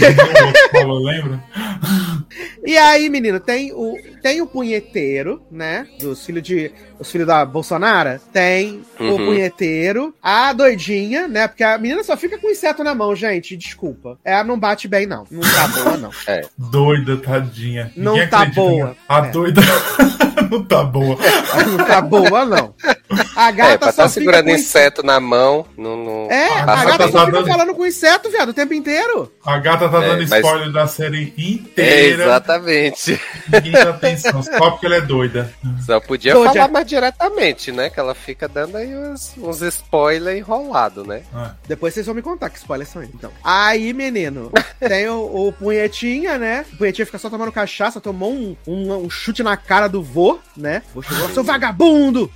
falou, lembra? <laughs> E aí, menino, tem o, tem o punheteiro, né? Dos filhos de. Os filhos da Bolsonaro. Tem o Uhum. punheteiro. A doidinha, né? Porque a menina só fica com inseto na mão, gente. Desculpa. Ela não bate bem, não. Não tá boa, não. Doida, tadinha. Não Ninguém tá boa. nela. A É. doida não tá boa. Ela não tá boa, não. A É, gata pra só fica segurando com inseto na mão, não. não É, A a gata só tá fica dando- falando com inseto, viado, o tempo inteiro. A gata tá É, dando mas- spoiler da série É, inteira. exatamente. Ninguém dá atenção, só porque ela é doida. Só podia Doja. falar mais diretamente, né? Que ela fica dando aí uns, uns spoilers enrolados, né? Ah, Depois vocês vão me contar que spoilers são eles. Então. Aí, menino, tem o, o punhetinha, né? O punhetinha fica só tomando cachaça, tomou um, um, um chute na cara do vô, né? O vô chegou seu vagabundo,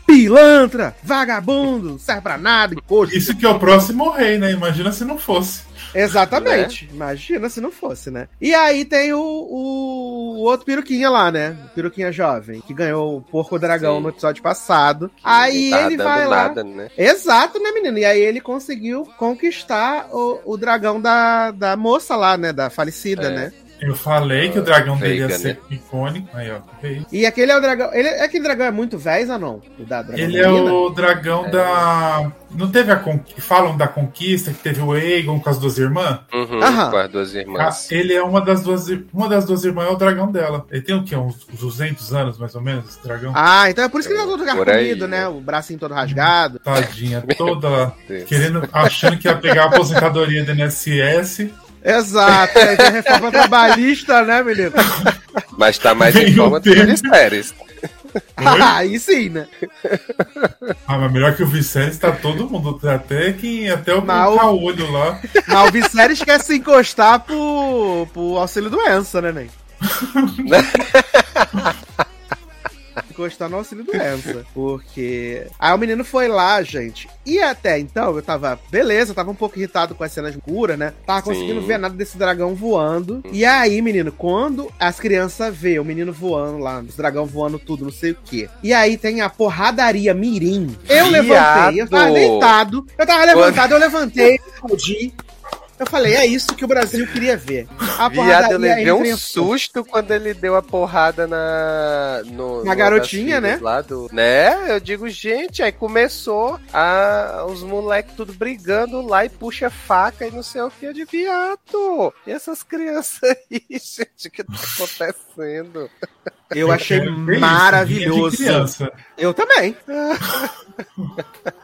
pilantra, vagabundo, serve pra nada, encosto. Isso que é o próximo rei, né? Imagina se não fosse. Exatamente. Imagina se não fosse, né? E aí tem o, o, outro peruquinha lá, né? O peruquinha jovem, que ganhou o porco dragão Sim. no episódio passado. aí Não tá ele vai lá. nada, né? Exato, né, menino? E aí ele conseguiu conquistar o, o dragão da, da moça lá, né? Da falecida, É. né? Eu falei que o dragão dele ia Veiga, ser icônico. Aí, ó. E aquele é o dragão. Ele, aquele dragão é muito velho ou não? O da dragão Ele é o dragão da. Não teve a conquista. Falam da conquista, que teve o Aegon com as duas irmãs? Uhum, Aham. com as duas Ah, irmãs. ele é uma das duas. Uma das duas irmãs é o dragão dela. Ele tem o quê? Uns 200 anos, mais ou menos, esse dragão? Ah, então é por isso que ele tá todo carcomido, né? né? O bracinho todo rasgado. Tadinha, <laughs> toda. Querendo, achando que ia pegar a aposentadoria do NSS. Exato. Tem a reforma trabalhista, né, menino? Mas tá mais Vem em o forma do tempo. Ministérios. <laughs> aí sim, né? Ah, mas melhor que o Vicente tá todo mundo. Até que até o Mas o- caolho lá. Mas o Viserys quer se encostar pro, pro auxílio doença, né, Nen? <laughs> encostar no auxílio doença. Porque. Aí o menino foi lá, gente. E até então eu tava. Beleza, eu tava um pouco irritado com as cenas cura, né? Tava conseguindo Sim. ver nada desse dragão voando. E aí, menino, quando as crianças vê o menino voando lá, os dragão voando tudo, não sei o quê. E aí tem a porradaria mirim. Eu Viado. levantei, eu tava deitado. Eu tava levantado, eu levantei, aplaudi. Eu falei, é isso que o Brasil queria ver. A Viado, eu levei um susto quando ele deu a porrada na. No, Na garotinha, né? Lá do, né? Eu digo, gente, aí começou a, os moleques tudo brigando lá e puxa faca e não sei o que de viado. E essas crianças aí, <laughs> gente, o que tá acontecendo? Eu achei maravilhoso. Eu também. <laughs>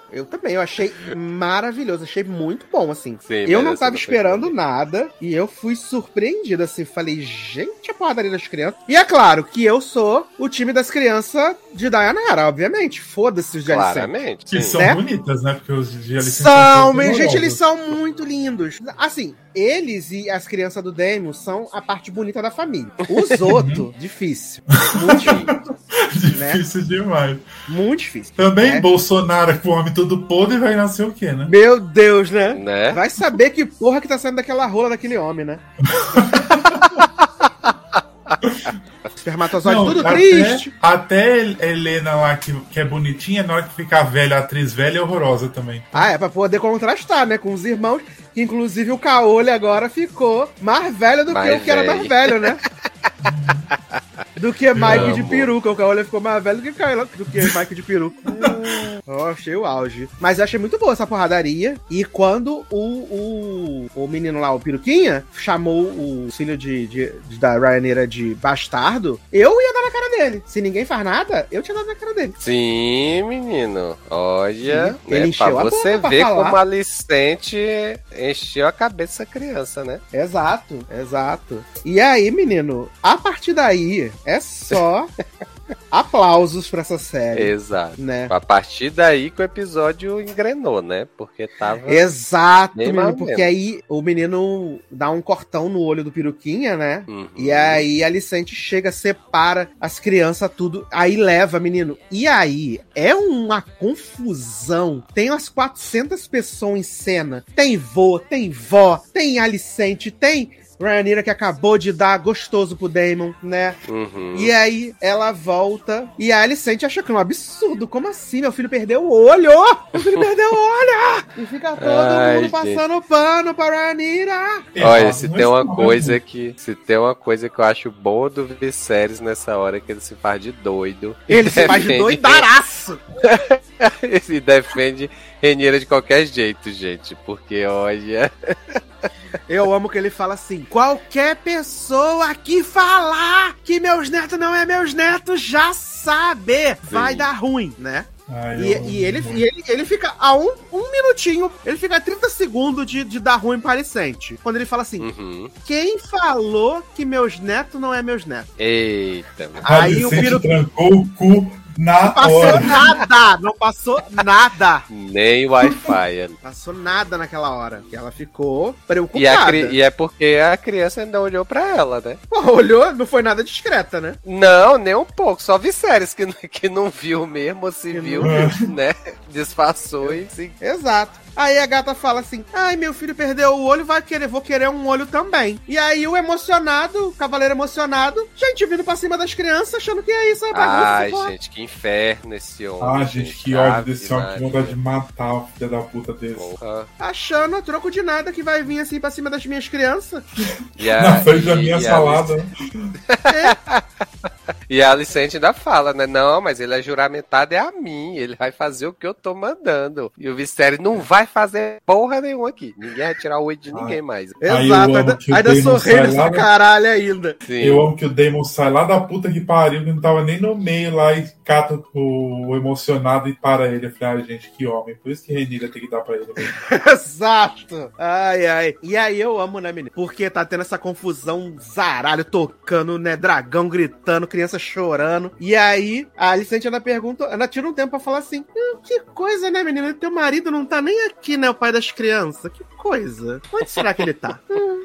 <laughs> Eu também, eu achei maravilhoso, achei muito bom, assim. Sim, eu não tava esperando comigo. nada e eu fui surpreendido, assim. Falei, gente, a porradaria das crianças. E é claro que eu sou o time das crianças de Dayanara, obviamente. Foda-se os de. Claramente. Que são Né? bonitas, né? Porque os de São, minha gente, eles são muito lindos. Assim, eles e as crianças do Demo são a parte bonita da família. Os <laughs> outros, difícil. Muito difícil. né? Difícil demais. Muito difícil. Também É. Bolsonaro com o homem todo podre vai nascer o quê, né? Meu Deus, né? Né? Vai saber que porra que tá saindo daquela rola daquele homem, né? <laughs> Espermatozoide tudo até, triste. Até Helena lá, que, que é bonitinha, na hora que ficar velha, a atriz velha é horrorosa também. Ah, é pra poder contrastar, né? Com os irmãos. Que inclusive o Caolho agora ficou mais velho do que Mais o que era mais velho, né? <laughs> do que Mike de peruca. O Caolho ficou mais velho do que, Caio- do que Mike de peruca. <laughs> Eu achei o auge. Mas eu achei muito boa essa porradaria. E quando o, o, o menino lá, o peruquinha, chamou o filho de, de- de- da Ryanair de bastardo, eu ia dar na cara dele. Se ninguém faz nada, eu tinha dado na cara dele. Sim, menino. Olha, Sim, ele né, encheu pra a você ver falar. como a Alicente encheu a cabeça da criança, né? Exato, exato. E aí, menino, a partir daí é só aplausos pra essa série, Exato. né? A partir daí que o episódio engrenou, né? Porque tava. Exato, menino, porque mesmo. aí o menino dá um cortão no olho do peruquinha, né? Uhum. E aí a Alicente chega, separa as crianças, tudo, aí leva, menino. E aí é uma confusão. Tem umas 400 pessoas em cena. Tem vô, tem vó, tem Alicente, tem Rhaenyra que acabou de dar gostoso pro Daemon, né? Uhum. E aí ela volta e a Alicente acha que é um absurdo. Como assim? Meu filho perdeu o olho! Meu filho perdeu o olho! E fica todo Ai, mundo gente. passando pano pra Rhaenyra. Olha, se tem uma coisa que. Se tem uma coisa que eu acho boa do Viserys nessa hora é que ele se faz de doido. Ele se faz de defende- doidaraço. <laughs> e defende Rhaenyra de qualquer jeito, gente. Porque, olha. Eu amo que ele fala assim: qualquer pessoa que falar que meus netos não é meus netos já sabe, vai Sim. dar ruim, né? Ai, E, e ele, e ele, ele fica a um, um minutinho, ele fica a 30 segundos de, de dar ruim para Alicente. Quando ele fala assim: Uhum. quem falou que meus netos não é meus netos? Eita, mano. Aí o Piro- trancou o cu na Não passou hora. nada! Não passou nada! Nem Wi-Fi. <laughs> Passou nada naquela hora. Que ela ficou E, a preocupada. cri- e é porque a criança ainda olhou pra ela, né? Pô, olhou, não foi nada discreta, né? Não, nem um pouco. Só Viserys que, <laughs> que não viu mesmo, se Que viu, não né? Disfarçou e se... Exato. Aí a gata fala assim: Ai, meu filho perdeu o olho, vai querer, vou querer um olho também. E aí o emocionado, o cavaleiro emocionado, gente, vindo pra cima das crianças, achando que é isso, é bagunça. Ai, gente, que inferno esse homem. Ah, gente, que ódio desse homem, que vontade de matar o filho da puta desse. Porra. Achando a troco de nada que vai vir assim pra cima das minhas crianças. <laughs> A, Na frente da e- minha salada. <laughs> E a Alicente ainda fala, né? Não, mas ele é juramentado é a mim. Ele vai fazer o que eu tô mandando. E o Vistério não vai fazer porra nenhuma aqui. Ninguém vai tirar o olho de ninguém mais. Exato, ainda, ainda Damon sou rei sai dessa lá do- caralho ainda. Sim. Eu amo que o Damon sai lá da puta que pariu, que não tava nem no meio lá e cata o emocionado e para ele. Eu falei, ai, gente, que homem. Por isso que Renira tem que dar pra ele. mesmo. <laughs> Exato. Ai, ai. E aí eu amo, né, menino? Porque tá tendo essa confusão zaralho, tocando, né, dragão gritando, criança chorando. E aí a Alicente ainda pergunta, ainda tira um tempo pra falar assim, "Hum, que coisa, né, menino? Teu marido não tá nem aqui, né, o pai das crianças. Que coisa. Onde será que ele tá? Hum.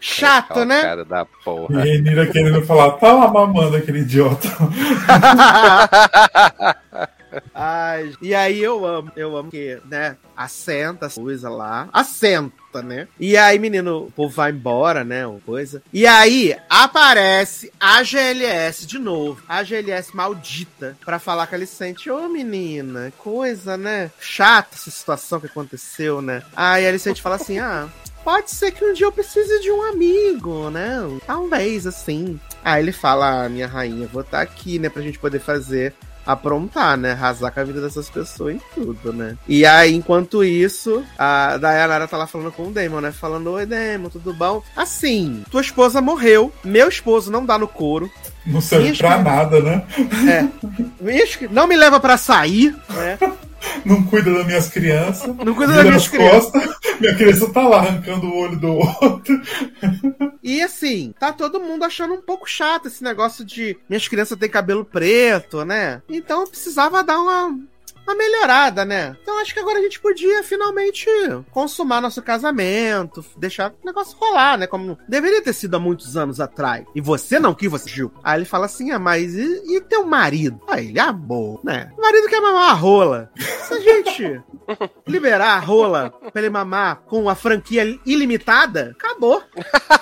Chato, né? Cara da E porra. Renira querendo falar, tá lá mamando aquele idiota. <laughs> Ai, e aí eu amo, eu amo que, né, assenta a coisa lá, assenta, né? E aí, menino, o povo vai embora, né, ou coisa. E aí, aparece a GLS de novo, a GLS maldita, pra falar com a Alicente, ô menina, coisa, né? Chata essa situação que aconteceu, né? Aí a Alicente fala assim, ah... Pode ser que um dia eu precise de um amigo, né? Talvez, assim. Aí ele fala, ah, minha rainha, vou estar aqui, né, pra gente poder fazer aprontar, né? Arrasar com a vida dessas pessoas e tudo, né? E aí, enquanto isso, a Dayanara tá lá falando com o Damon, né? Falando, oi, Damon, tudo bom? Assim, tua esposa morreu, meu esposo não dá no couro, Não serve pra nada, né? Ixi, não me leva pra sair, né? <laughs> Não cuida das minhas crianças. Não cuida das minhas as crianças. costas. <laughs> Minha criança tá lá arrancando o olho do outro. <laughs> E assim, tá todo mundo achando um pouco chato esse negócio de minhas crianças têm cabelo preto, né? Então eu precisava dar uma, uma melhorada, né? Então acho que agora a gente podia finalmente consumar nosso casamento, deixar o negócio rolar, né? Como deveria ter sido há muitos anos atrás. E você não quis, você Gil. Aí ele fala assim: ah, mas e, e teu marido? Aí ele, amor, né? O marido quer mamar a rola. Se a gente <laughs> liberar a rola pra ele mamar com a franquia ilimitada, acabou.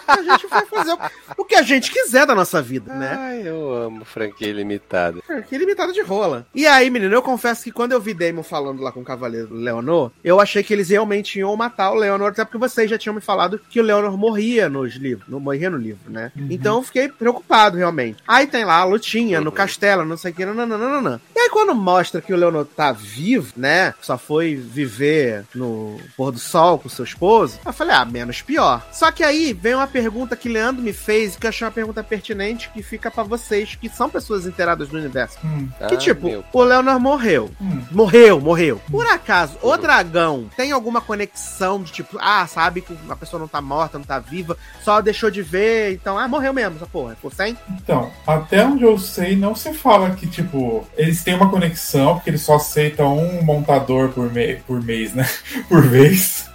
A gente vai fazer o, o que a gente quiser da nossa vida, né? Ai, eu amo franquia ilimitada. Franquia ilimitada de rola. E aí, menino, eu confesso que quando eu vi Damon falando lá com o Cavaleiro Leonor, eu achei que eles realmente iam matar o Leonor, até porque vocês já tinham me falado que o Leonor morria nos livros, não morria no livro, né? Então eu fiquei preocupado, realmente. Aí tem lá a lutinha no castelo, não sei o que, nananana. E aí quando mostra que o Leonor tá vivo, né? Só foi viver no pôr do sol com seu esposo, eu falei, ah, menos pior. Só que aí vem uma pergunta que Leandro me fez, que eu achei uma pergunta pertinente, que fica pra vocês, que são pessoas inteiradas no universo. Hum, Que Ah, tipo, o Leonor morreu. hum. Morreu, morreu. Por acaso, o dragão tem alguma conexão de tipo, ah, sabe que a pessoa não tá morta, não tá viva, só deixou de ver, então, ah, morreu mesmo, essa porra. Ficou sem? Então, até onde eu sei, não se fala que, tipo, eles têm uma conexão, porque eles só aceitam um montador por, me por mês, né? <laughs> Por vez.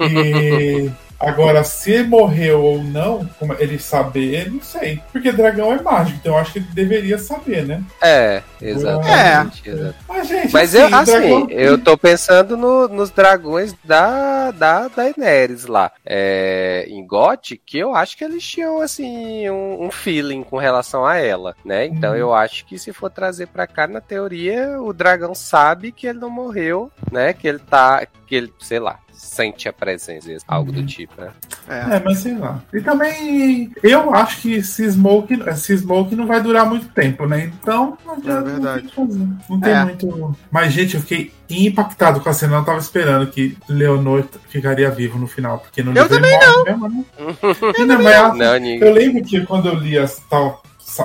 E Agora, se morreu ou não, como ele saber, não sei. Porque dragão é mágico, então eu acho que ele deveria saber, né? É, exatamente. É. exatamente. Mas, gente, Mas assim, eu, assim, dragão- eu tô pensando no- nos dragões da, da Daenerys lá. É, em GOT, que eu acho que eles tinham, assim, um, um feeling com relação a ela, né? Então Uhum. eu acho que se for trazer pra cá, na teoria, o dragão sabe que ele não morreu, né? Que ele tá, que ele, sei lá, sente a presença, algo do tipo, né? É. É, mas sei lá. E também, eu acho que esse Smoke, esse Smoke não vai durar muito tempo, né? Então, não, É verdade. não tem. Não É. muito. Mas, gente, eu fiquei impactado com a cena. Eu não tava esperando que Leonor ficaria vivo no final. Porque no Eu livro também ele morre mesmo, né? <laughs> E não, ela- Não, ninguém. Eu lembro que quando eu li as tal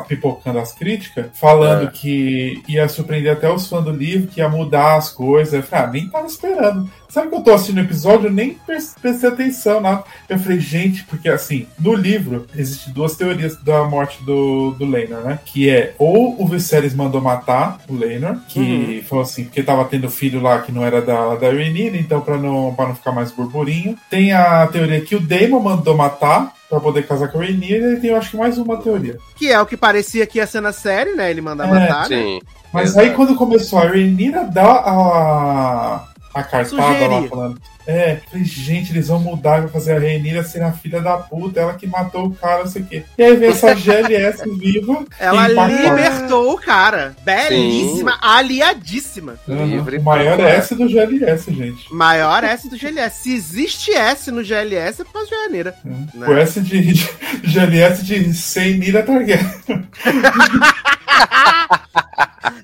pipocando as críticas, falando É. que ia surpreender até os fãs do livro, que ia mudar as coisas. Eu falei, ah, nem tava esperando. Sabe que eu tô assistindo o episódio, eu nem pre- prestei atenção nada. Eu falei, gente, porque assim, no livro, existem duas teorias da morte do, do Laenor, né? Que é, ou o Viserys mandou matar o Laenor, que falou assim, porque tava tendo filho lá que não era da, da Rhaenyra, então pra não, pra não ficar mais burburinho. Tem a teoria que o Daemon mandou matar, pra poder casar com a Rhaenyra, e tem, eu acho que mais uma teoria. Que é o que parecia que ia ser na série, né? Ele mandar É, matar, né? Sim. Mas Exato. aí quando começou a Rhaenyra dar a, a cartada lá falando. É, falei, gente, eles vão mudar e vão fazer a Rhaenyra ser a filha da puta, ela que matou o cara, não sei o quê. E aí vem essa <laughs> GLS viva. Ela libertou o cara. Belíssima, aliadíssima. Uhum. Livre O maior S do GLS, gente. Maior S do GLS. Se existe S no GLS, é por causa de. Uhum. Né? O S de, de GLS de Rhaenyra Targaryen.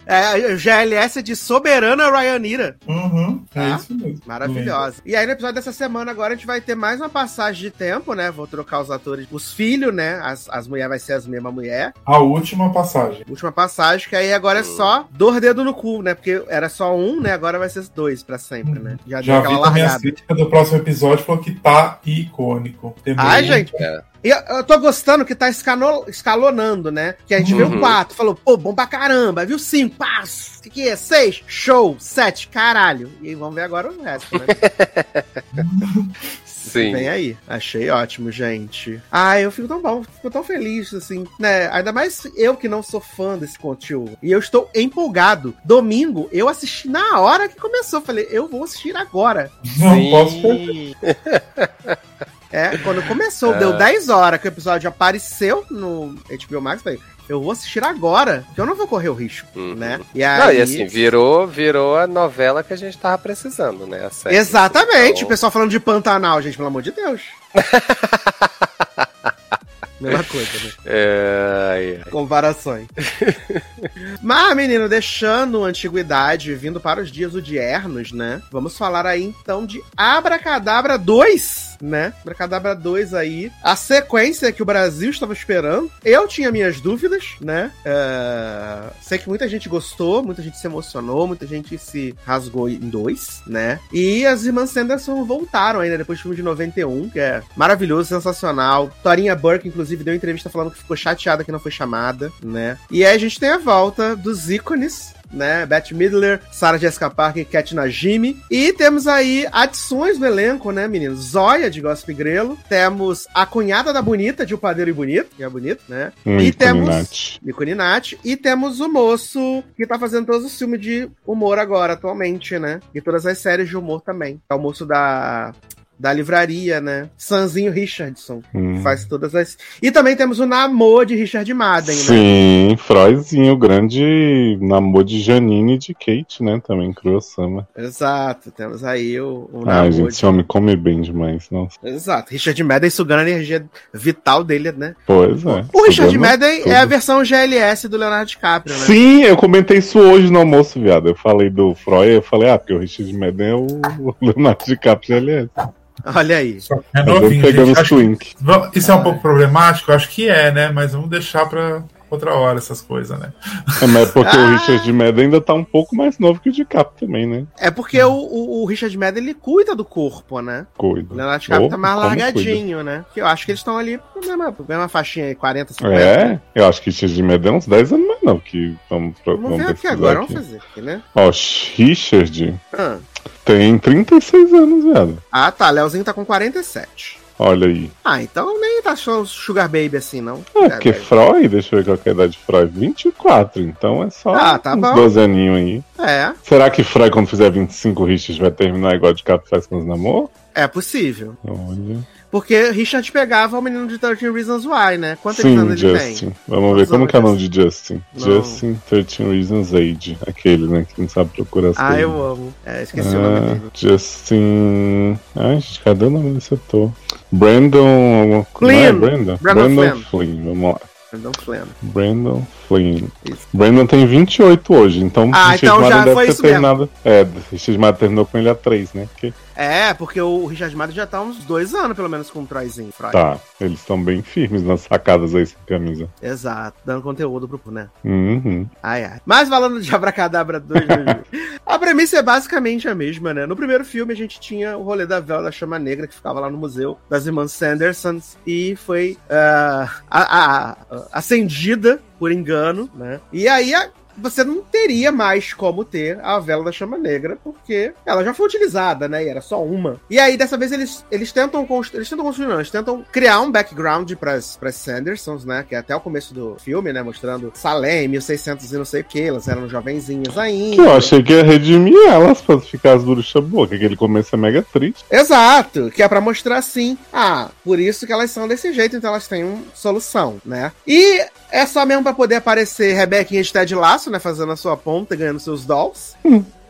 É, o GLS é de Soberana Ryanira. Uhum, é Tá. isso mesmo. Maravilhosa. E aí, no episódio dessa semana, agora a gente vai ter mais uma passagem de tempo, né? Vou trocar os atores, os filhos, né? As, as mulheres vai ser as mesmas mulheres. A última passagem. Última passagem, que aí agora é só dor dedo no cu, né? Porque era só um, né? Agora vai ser dois pra sempre, né? Já, Já deu vi aquela as largada. críticas do próximo episódio, falou que tá icônico. Tem Ai, muito- gente. É. E eu, tô gostando que tá escano- escalonando, né? Que a gente viu Uhum. quatro, falou, pô, bom pra caramba. Viu cinco, pá, o que, que é? Seis, show, sete, caralho. E aí vamos ver agora o resto, né? <laughs> Sim. Vem aí. Achei ótimo, gente. Ah, eu fico tão bom, fico tão feliz, assim, né? Ainda mais eu que não sou fã desse conteúdo. E eu estou empolgado. Domingo, eu assisti na hora que começou. Falei, eu vou assistir agora. Não Sim. posso perder. É, quando começou, É. deu 10 horas que o episódio apareceu no HBO Max, falei, eu vou assistir agora, que eu não vou correr o risco, Uhum. né? E aí... Não, e assim, virou, virou a novela que a gente tava precisando, né? Exatamente, Então, o pessoal falando de Pantanal, gente, pelo amor de Deus. <laughs> Mesma coisa, né? É, é. Comparações. <laughs> Mas, menino, deixando a antiguidade, vindo para os dias odiernos, né? Vamos falar aí então de Abracadabra 2, né? Abracadabra 2 aí. A sequência que o Brasil estava esperando. Eu tinha minhas dúvidas, né? É, Sei que muita gente gostou, muita gente se emocionou, muita gente se rasgou em dois, né? E as irmãs Sanderson voltaram ainda depois do filme de 91, que é maravilhoso, sensacional. Torinha Burke, inclusive, deu entrevista falando que ficou chateada que não foi chamada, né? E aí a gente tem a volta dos ícones, né? Beth Midler, Sarah Jessica Parker e Kat Najimy. E temos aí adições no elenco, né, meninos? Zóia, de Gossip Grelo. Temos a cunhada da Bonita, de O Padeiro e Bonito, que é bonito, né? Hum, e temos... Nicolinati. E temos o moço que tá fazendo todos os filmes de humor agora, atualmente, né? E todas as séries de humor também. É o moço da. Da livraria, né? Sanzinho Richardson. Hum. Faz todas as. E também temos o namoro de Richard Madden, né? Sim, Froizinho, o grande namoro de Janine e de Kate, né? Também, Cruel-sama. Exato. Temos aí o, o Ai, gente, esse homem come bem demais, nossa. Exato. Richard Madden sugando a energia vital dele, né? Pois é. O Richard Madden tudo. é a versão GLS do Leonardo DiCaprio, né? Sim, eu comentei isso hoje no almoço, viado. Eu falei do Freud, eu falei, ah, porque o Richard Madden é o <laughs> Leonardo DiCaprio, aliás. Olha aí. Só que é Tá novinho, pegando gente. que- twink. Isso é um pouco problemático? Acho que é, né? Mas vamos deixar pra outra hora essas coisas, né? É, mas é porque Ah. o Richard Madden ainda tá um pouco mais novo que o DiCaprio também, né? É porque o, o, o Richard Madden ele cuida do corpo, né? Cuida. O Leonardo DiCaprio Oh, tá mais largadinho, né? Que eu acho que eles estão ali na mesma, mesma faixinha aí, 40, 50. É, eu acho que Richard Madden é uns 10 anos mais não, que vamos, Vamos vamos ver aqui agora, aqui. vamos fazer aqui, né? Ó, Richard Ah, tem 36 anos, viado. Ah, tá, Leozinho tá com 47. Olha aí. Ah, então nem tá achando Sugar Baby assim, não. É, porque Freud, deixa eu ver qual é a idade de Freud. 24, então é só Ah, tá uns bom. 12 aninhos aí. É, Será que Freud, quando fizer 25 Richards, vai terminar igual de Cato faz com os namor? é possível. Olha. Porque Richard pegava o menino de 13 Reasons Why, né? Quantos Sim, anos ele Justin. tem? Vamos ver como que é o nome de Justin. Não. Justin 13 Reasons Age. Aquele, né? Que não sabe procurar as Ah, coisas. eu amo. É, esqueci o nome Ah, dele. Justin. Ai, gente, cadê o nome desse ator? Brandon. Flynn. Não é Brandon? Brandon Brandon Flynn. Flynn. Vamos lá. Brandon Flynn. Brandon Flynn. Isso. Brandon tem 28 hoje, então Ah, Richard então já deve foi ter isso mesmo. terminado. É, Richard Madden terminou com ele a 3, né? Porque, É, porque o Richard Madden já tá uns dois anos, pelo menos, com o Troyzinho. Freud. tá, eles estão bem firmes nas sacadas aí sem camisa. Exato, dando conteúdo pro, né? Uhum. Ai, ai. Mas falando de Abracadabra 2, né, Ju? a premissa é basicamente a mesma, né? No primeiro filme a gente tinha o rolê da vela da chama negra que ficava lá no museu das irmãs Sandersons e foi ah, a- a- a- acendida por engano, né? E aí a- você não teria mais como ter a vela da chama negra, porque ela já foi utilizada, né? E era só uma. E aí, dessa vez, eles, eles tentam construir. Eles tentam construir, não, eles tentam criar um background pras, pras Sandersons, né? Que é até o começo do filme, né? Mostrando Salem, 1600 e não sei o que, elas eram jovenzinhas ainda. Eu achei que ia redimir elas pra ficar as bruxas boas, que aquele começo é mega triste. Exato, que é pra mostrar assim, ah, por isso que elas são desse jeito, então elas têm uma solução, né? E é só mesmo pra poder aparecer Rebequinha de Ted Laço, né, fazendo a sua ponta, ganhando seus dolls,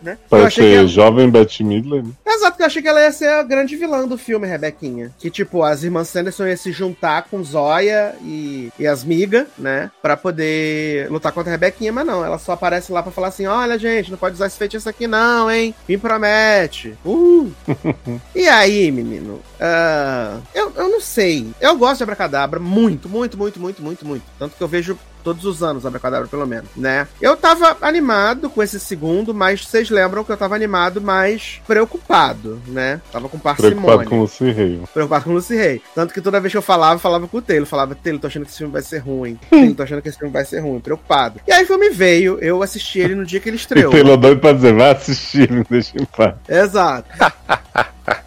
né? Parece achei que ser ela- jovem Bette Midler. né? Exato, que eu achei que ela ia ser a grande vilã do filme, Rebequinha. Que, tipo, as irmãs Sanderson iam se juntar com Zóia e, e as migas, né? Pra poder lutar contra a Rebequinha, mas não, ela só aparece lá pra falar assim: olha, gente, não pode usar esse feitiço aqui, não, hein? Me promete. Uh! <laughs> e aí, menino? ah, eu, eu não sei. Eu gosto de Abracadabra muito, muito, muito, muito, muito, muito. Tanto que eu vejo todos os anos Abracadabra, pelo menos, né? Eu tava animado com esse segundo, mas vocês lembram que eu tava animado, mas preocupado, né? Tava com Preocupado parcimônia. com o Lucy Rei. Preocupado com o Lucy Rei. Tanto que toda vez que eu falava, eu falava com o Taylor. Falava, Taylor, tô achando que esse filme vai ser ruim. <laughs> Taylor, tô achando que esse filme vai ser ruim. Preocupado. E aí o filme veio, eu assisti ele no dia que ele estreou. Taylor doido pra dizer, vai assistir, me deixa em paz. Exato.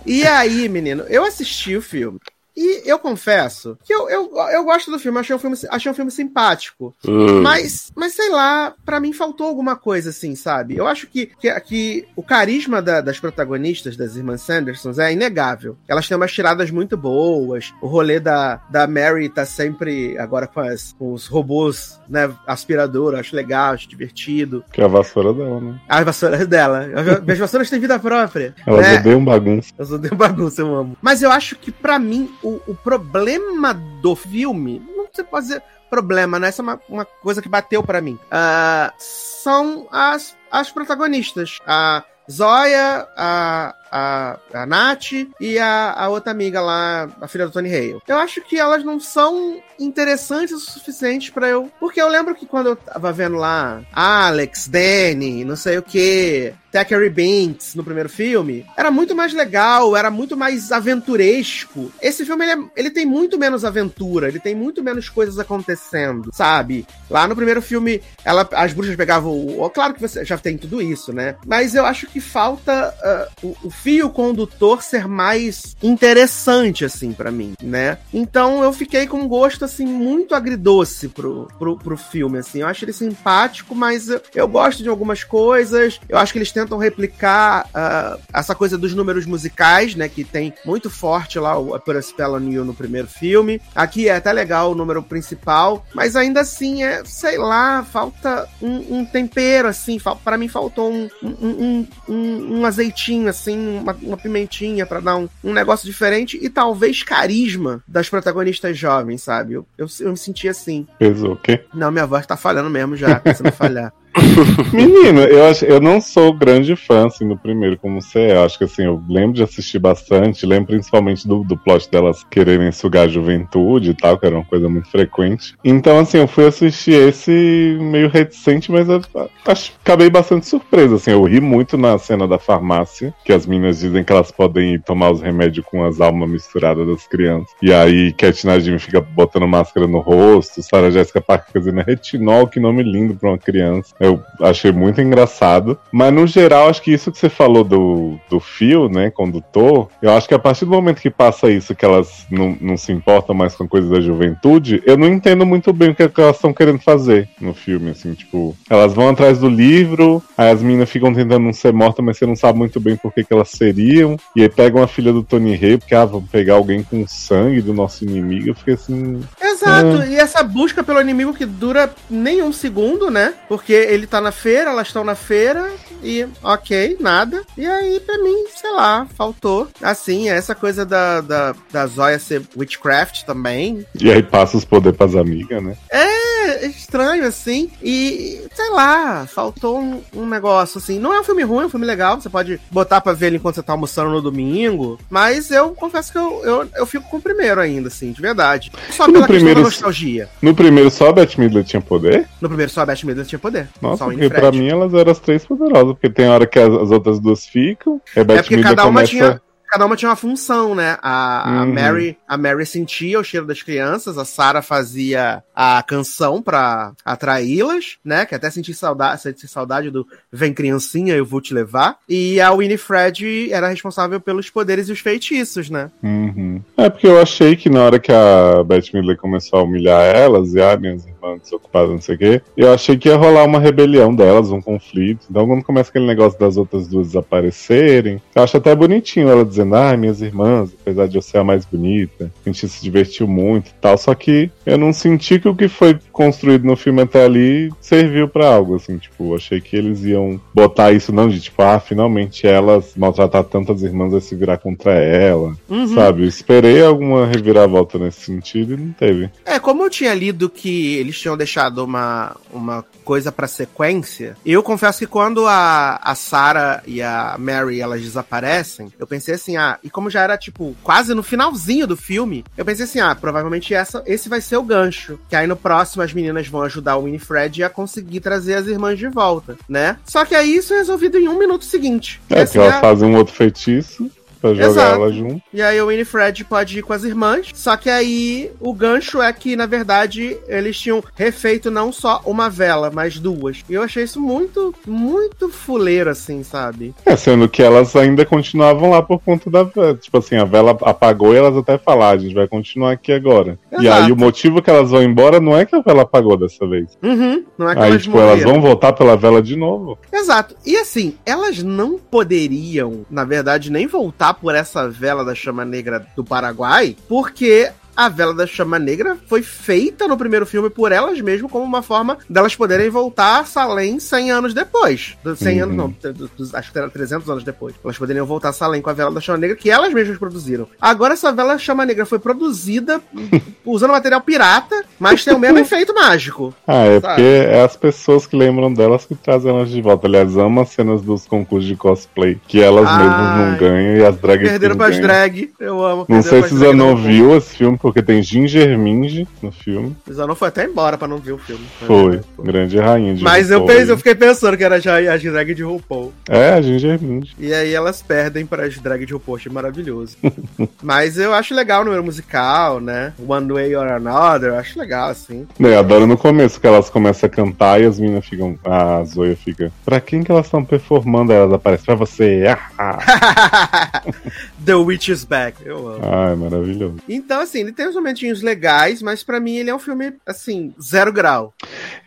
e aí, menino, eu assisti o filme. E eu confesso que eu, eu, eu gosto do filme, achei um filme, achei um filme simpático. Mas, mas sei lá, pra mim faltou alguma coisa assim, sabe? Eu acho que, que, que o carisma da- das protagonistas, das irmãs Sandersons, é inegável. Elas têm umas tiradas muito boas. O rolê da, da Mary tá sempre agora com, as, com os robôs, né? Aspirador, acho legal, acho divertido. Que é a vassoura dela, né? As vassouras dela. Minhas vassouras têm vida própria. Elas né? odeiam bagunça. Sou de bagunça, eu amo. Mas eu acho que, pra mim, o, o problema do filme. Não sei dizer problema, né? Essa é uma, uma coisa que bateu pra mim. Ah, são as, as protagonistas. A Zóia, a, a, a Nath e a, a outra amiga lá, a filha do Tony Hale. Eu acho que elas não são interessantes o suficiente pra eu. Porque eu lembro que quando eu tava vendo lá Alex, Danny, não sei o que, Thackeray Binks no primeiro filme, era muito mais legal, era muito mais aventuresco. Esse filme ele, é- ele tem muito menos aventura, ele tem muito menos coisas acontecendo, sabe? Lá no primeiro filme, ela, as bruxas pegavam o. Claro que você já tem tudo isso, né? Mas eu acho que falta ah, o, o fio condutor ser mais interessante, assim, pra mim, né? Então eu fiquei com um gosto, assim, muito agridoce pro, pro, pro filme, assim. Eu acho ele simpático, mas eu, gosto de algumas coisas. Eu acho que eles tentam replicar ah, essa coisa dos números musicais, né? Que tem muito forte lá o A Spell on You no primeiro filme. Aqui é até legal o número principal, mas ainda assim é, sei lá, falta um, um tempero, assim. Para mim faltou um, um, um, um azeitinho, assim, uma, uma pimentinha pra dar um, um negócio diferente e talvez carisma das protagonistas jovens, sabe? Eu, eu, eu me senti assim. Pesou, o quê? Não, minha voz tá falhando mesmo já, pensando em <laughs> falhar. <laughs> Menino, eu, acho, eu não sou grande fã, assim, do primeiro, como você é. Eu acho que, assim, eu lembro de assistir bastante, lembro principalmente do, do plot delas quererem sugar a juventude e tal, que era uma coisa muito frequente. Então, assim, eu fui assistir esse meio reticente, mas eu, acho, acabei bastante surpreso, assim. Eu ri muito na cena da farmácia, que as meninas dizem que elas podem ir tomar os remédios com as almas misturadas das crianças. E aí, Cat Nadim fica botando máscara no rosto, Sarah Jessica Parker fazendo retinol, que nome lindo pra uma criança. Eu achei muito engraçado. Mas no geral, acho que isso que você falou do, do fio, né? Condutor, eu acho que a partir do momento que passa isso, que elas não, não se importam mais com coisas da juventude, eu não entendo muito bem o que, é que elas estão querendo fazer no filme, assim, tipo, elas vão atrás do livro, aí as meninas ficam tentando não ser mortas, mas você não sabe muito bem por que, que elas seriam, e aí pegam a filha do Tony Rey, porque, ah, vamos pegar alguém com sangue do nosso inimigo, eu fiquei assim... Exato, e essa busca pelo inimigo que dura nem um segundo, né? Porque ele tá na feira, elas estão na feira, e ok, nada. E aí, pra mim, sei lá, faltou. Assim, essa coisa da, da, da Zóia ser witchcraft também. E aí passa os poderes pras amigas, né? É estranho, assim. E, sei lá, faltou um, um negócio, assim. Não é um filme ruim, é um filme legal. Você pode botar pra ver ele enquanto você tá almoçando no domingo. Mas eu confesso que eu, eu, eu fico com o primeiro ainda, assim, de verdade. Só E no pela primeiro- nostalgia. No primeiro só a Beth Midler tinha poder? No primeiro só a Beth Midler tinha poder. Nossa, porque pra mim elas eram as três poderosas, porque tem hora que as, as outras duas ficam, É porque Midler cada uma começa... tinha. Cada uma tinha uma função, né? A, a Uhum. Mary, a Mary sentia o cheiro das crianças, a Sarah fazia a canção pra atraí-las, né? Que até senti saudade, senti saudade do Vem criancinha, eu vou te levar. E a Winifred era responsável pelos poderes e os feitiços, né? Uhum. É porque eu achei que na hora que a Beth Midler começou a humilhar elas, e ah, minhas irmãs desocupadas, não sei o quê, eu achei que ia rolar uma rebelião delas, um conflito. Então quando começa aquele negócio das outras duas desaparecerem, eu acho até bonitinho ela dizendo, ah, minhas irmãs, apesar de eu ser a mais bonita, a gente se divertiu muito e tal, só que eu não senti que o que foi construído no filme até ali serviu pra algo, assim, tipo, achei que eles iam botar isso não de tipo, ah, finalmente elas maltratar tantas irmãs vai se virar contra ela, Uhum. Sabe, eu esperei alguma reviravolta nesse sentido e não teve. É, como eu tinha lido que eles tinham deixado uma, uma coisa pra sequência, eu confesso que quando a, a Sarah e a Mary elas desaparecem, eu pensei assim, ah, e como já era tipo quase no finalzinho do filme, eu pensei assim, ah, provavelmente essa, esse vai ser o gancho. Que aí no próximo as meninas vão ajudar o Winifred a conseguir trazer as irmãs de volta, né? Só que aí isso é resolvido em um minuto seguinte. É, Assim, porque elas ah, fazem um outro feitiço pra jogar Exato. ela junto. E aí o Winifred pode ir com as irmãs. Só que aí o gancho é que, na verdade, eles tinham refeito não só uma vela, mas duas. E eu achei isso muito, muito fuleiro, assim, sabe? É, sendo que elas ainda continuavam lá por conta da vela. Tipo assim, a vela apagou e elas até falaram, "Ah, a gente vai continuar aqui agora. E Exato. aí o motivo que elas vão embora não é que a vela apagou dessa vez. Uhum. Não é que aí, elas tipo, elas morreram. vão voltar pela vela de novo. Exato. E assim, elas não poderiam, na verdade, nem voltar por essa vela da chama negra do Paraguai, porque a vela da chama negra foi feita no primeiro filme por elas mesmas como uma forma delas poderem voltar a Salem 100 anos depois. Do- 100 Uhum. anos não, do- acho que era 300 anos depois. Elas poderiam voltar a Salem com a vela da chama negra que elas mesmas produziram. Agora essa vela chama negra foi produzida <laughs> usando material pirata, mas tem o mesmo efeito mágico. Ah, é Sabe? porque é as pessoas que lembram delas que trazem elas de volta. Aliás, amo as cenas dos concursos de cosplay, que elas Ai. mesmas não ganham e as drag Perderam pras ganham. drag. Eu amo. Não sei se Zanon não. viu esse filme, porque tem Ginger Minge no filme. Zanon foi até embora pra não ver o filme. Foi, grande rainha de Mas eu, RuPaul pensei, eu fiquei pensando que era já a drag de RuPaul. É, a Ginger Minge. E aí elas perdem para as drag de RuPaul, achei maravilhoso. <laughs> Mas eu acho legal o número musical, né? One Way or Another, eu acho legal, assim. Né, eu adoro no começo que elas começam a cantar e as meninas ficam. A Zoya fica. Pra quem que elas estão performando? Aí Elas aparecem pra você. Ah, ah. <laughs> <laughs> The Witch is Back, eu amo. Ai, maravilhoso. Então, assim, ele tem uns momentinhos legais, mas pra mim ele é um filme, assim, zero grau.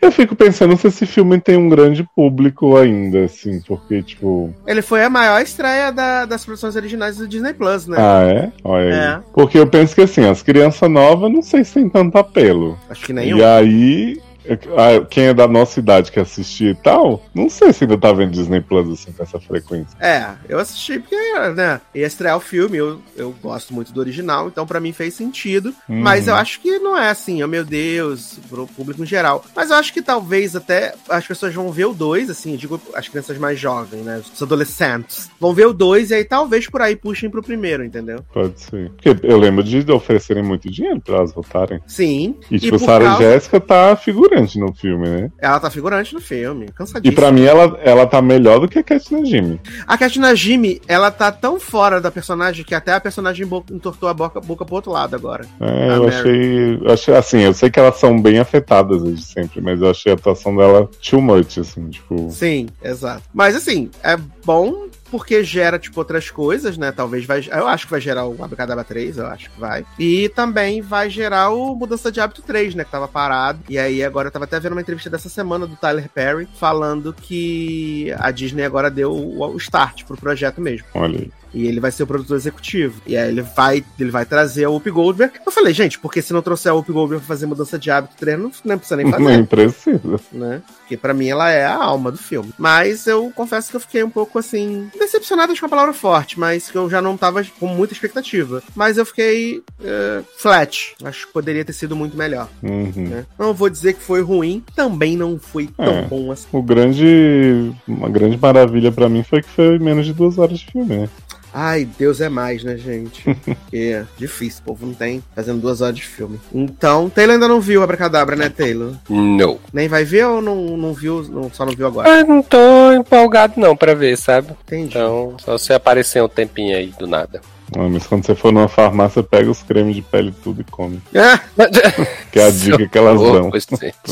Eu fico pensando se esse filme tem um grande público ainda, assim, porque, tipo. Ele foi a maior estreia da- das produções originais do Disney Plus, né? Ah, é? Olha aí. É. Porque eu penso que, assim, as crianças novas, não sei se tem tanto apelo. Acho que nenhum. E aí. Ah, Quem é da nossa idade que assistir e tal, não sei se ainda tá vendo Disney Plus assim com essa frequência. É, eu assisti porque, né, ia estrear o filme, eu, eu gosto muito do original, então pra mim fez sentido. Uhum. Mas eu acho que não é assim, oh meu Deus, pro público em geral. Mas eu acho que talvez até as pessoas vão ver o 2, assim, digo as crianças mais jovens, né, os adolescentes, vão ver o 2 e aí talvez por aí puxem pro primeiro, entendeu? Pode ser. Porque eu lembro de oferecerem muito dinheiro pra elas votarem. Sim. E, tipo, por Sarah causa- Jéssica tá figurando figurante no filme, né? Ela tá figurante no filme, E cansadíssima. pra mim ela, ela tá melhor do que a Cat Najimy. A Kat Najimy, ela tá tão fora da personagem que até a personagem entortou a boca, boca pro outro lado agora. É, A eu Mary. achei, eu achei. Assim, eu sei que elas são bem afetadas desde sempre, mas eu achei a atuação dela too much, assim, tipo. Sim, exato. Mas assim, é bom porque gera, tipo, outras coisas, né? Talvez vai. Eu acho que vai gerar o Abracadabra 3, eu acho que vai. E também vai gerar o Mudança de Hábito 3, né? Que tava parado. E aí agora eu tava até vendo uma entrevista dessa semana do Tyler Perry falando que a Disney agora deu o, o start pro projeto mesmo. Olha aí. E ele vai ser o produtor executivo. E aí ele vai, ele vai trazer a Whoopi Goldberg. Eu falei, gente, porque se não trouxer a Whoopi Goldberg pra fazer mudança de hábito 3, não, precisa nem fazer Nem precisa. né? Porque pra mim ela é a alma do filme. Mas eu confesso que eu fiquei um pouco assim. Decepcionado, acho é uma palavra forte, mas que eu já não tava com muita expectativa. Mas eu fiquei eh, flat. Acho que poderia ter sido muito melhor. Uhum. Né? Não vou dizer que foi ruim, também não foi tão É. bom assim. O grande. Uma grande maravilha pra mim foi que foi menos de duas horas de filme, né? Ai, Deus é mais, né, gente? <laughs> Porque é difícil, o povo não tem fazendo duas horas de filme. Então, Taylor ainda não viu Abracadabra, né, Taylor? Não. Nem vai ver ou não, não viu, não, só não viu agora? Ah, não tô empolgado não pra ver, sabe? Entendi. Então, só você aparecer um tempinho aí do nada. Ah, mas quando você for numa farmácia, pega os cremes de pele e tudo e come. Ah, <laughs> Que é a dica que elas dão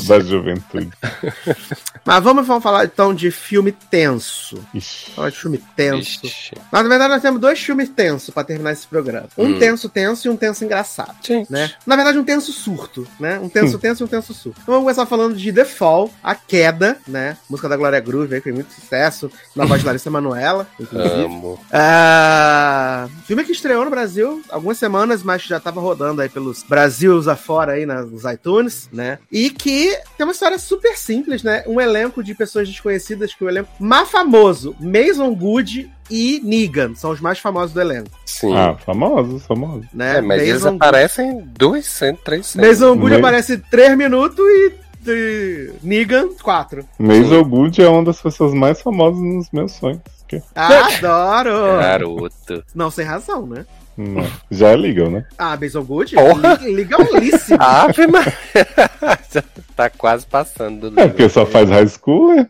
da juventude. <laughs> mas vamos, vamos falar então de filme tenso. Ixi. Falar de filme tenso. Ixi. Mas, na verdade, nós temos dois filmes tensos pra terminar esse programa. Um Hum. tenso, tenso e um tenso engraçado. Gente. Né? Na verdade, um tenso surto, né? Um tenso tenso e um tenso surto. Então vamos começar falando de The Fall, A Queda, né? Música da Glória Groove aí, que foi muito sucesso. Na voz de Larissa Manoela, inclusive. Amo. Ah, filme que estreou no Brasil algumas semanas, mas já tava rodando aí pelos Brasils afora aí nos iTunes, né? E que tem uma história super simples, né? Um elenco de pessoas desconhecidas, que o elenco mais famoso, Mason Good e Negan, são os mais famosos do elenco, Sim. Ah, famosos, famosos. né? é, mas eles Mason aparecem em duas cenas, três cenas. Mason Good aparece 3 minutos e, e Negan 4. Maisel Good é uma das pessoas mais famosas nos meus sonhos. Que- <laughs> Adoro! Garoto. Não, sem razão, né? Não. Já é legal, né? Ah, Mason Good? Porra! Legalíssimo. <laughs> Ave Maria. <laughs> Já tá quase passando do É porque só faz high school, né?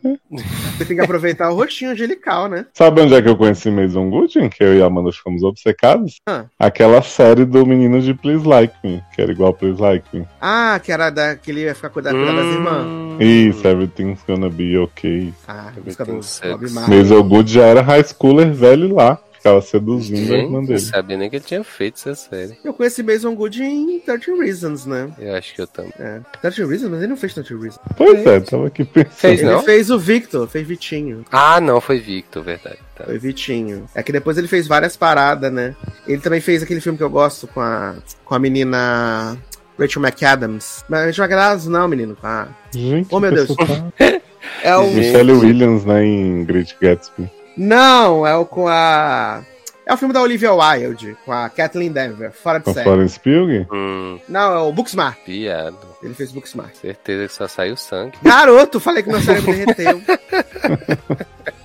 Você tem que aproveitar o rostinho angelical, né? Sabe onde é que eu conheci Mason Good? em Que eu e a Amanda ficamos obcecados? Ah. Aquela série do menino de Please Like Me, que era igual Please Like Me. Ah, que era da, que ele ia ficar cuidando cuidar das irmãs. Hum. Isso, everything's gonna be okay. Ah, música do Bob. Marley. Maisel Good já era high schooler velho lá. Ficava seduzindo a irmã Gente, não dele. sabia nem que ele tinha feito essa série. Eu conheci Mason Good em 13 Reasons, né? Eu acho que eu também. É. 13 Reasons? Mas ele não fez 13 Reasons. Pois é, tava aqui pensando. Fez, Ele não? fez o Victor, fez Vitinho. Ah, não, foi Victor, verdade. Tá. Foi Vitinho. É que depois ele fez várias paradas, né? Ele também fez aquele filme que eu gosto com a, com a menina Rachel McAdams. Mas Rachel McAdams não, menino. Ah, Gente, Oh, meu Deus. <laughs> é o... Michelle Williams, né, em Great Gatsby. Não, é o com a... É o filme da Olivia Wilde, com a Kathleen Denver, fora de Com série. Florence Pugh? Hum, Não, é o Booksmart. viado. Ele fez Booksmart. Certeza que só saiu sangue. Garoto, falei que meu cérebro derreteu. <laughs>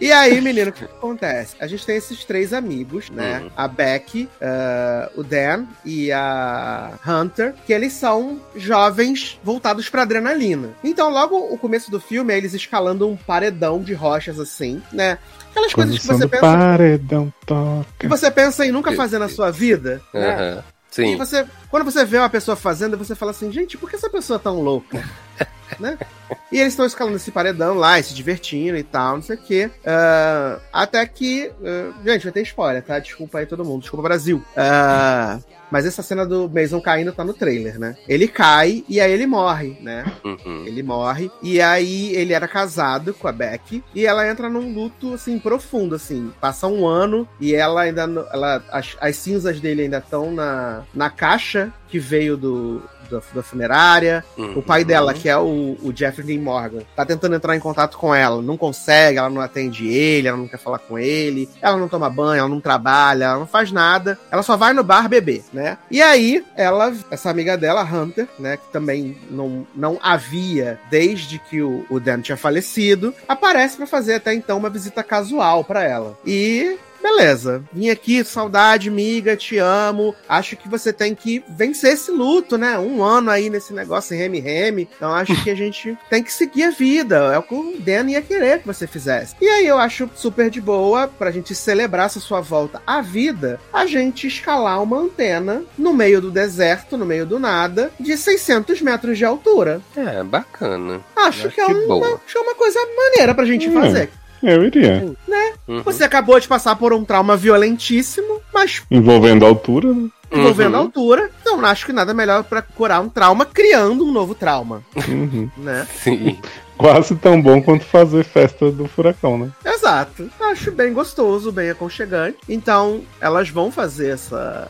E aí, menino, o que acontece? A gente tem esses três amigos, né? Uhum. A Beck, ah, o Dan e a Hunter, que eles são jovens voltados pra adrenalina. Então, logo o começo do filme é eles escalando um paredão de rochas assim, né? Aquelas coisas que você pensa paredão toca. que você pensa em nunca fazer na sua vida, né? Aham. E Sim. você, quando você vê uma pessoa fazendo, você fala assim, gente, por que essa pessoa é tão louca? <laughs> né? E eles estão escalando esse paredão lá, e se divertindo e tal, não sei o quê. Ah, até que. ah, gente, vai ter spoiler, tá? Desculpa aí todo mundo, desculpa Brasil. Ah, mas essa cena do Mason caindo tá no trailer, né? Ele cai e aí ele morre, né? Uhum. Ele morre. E aí ele era casado com a Beck. E ela entra num luto, assim, profundo, assim. Passa um ano e ela ainda. Ela, as, as cinzas dele ainda estão na, na caixa que veio do. Da, da funerária. Uhum. O pai dela, que é o, o Jeffrey Dean Morgan, tá tentando entrar em contato com ela. Não consegue, ela não atende ele, ela não quer falar com ele, ela não toma banho, ela não trabalha, ela não faz nada. Ela só vai no bar beber, né? E aí, ela, essa amiga dela, Hunter, né? Que também não, não havia desde que o, o Dan tinha falecido, aparece pra fazer até então uma visita casual pra ela. E beleza. Vim aqui, saudade, miga, te amo. Acho que você tem que vencer esse luto, né? Um ano aí nesse negócio reme-reme. Então acho que a gente tem que seguir a vida. É o que o Dan ia querer que você fizesse. E aí eu acho super de boa, pra gente celebrar essa sua volta à vida, a gente escalar uma antena no meio do deserto, no meio do nada, de 600 metros de altura. É, bacana. Acho, Acho que, é uma, que é uma coisa maneira pra gente Hum. fazer. Eu iria. Uhum. Você acabou de passar por um trauma violentíssimo, mas Envolvendo a altura, né? envolvendo a Uhum. altura. Então acho que nada melhor pra curar um trauma criando um novo trauma, Uhum. <laughs> né? Sim. Quase tão bom quanto fazer festa do furacão, né? Exato. Acho bem gostoso, bem aconchegante. Então, elas vão fazer essa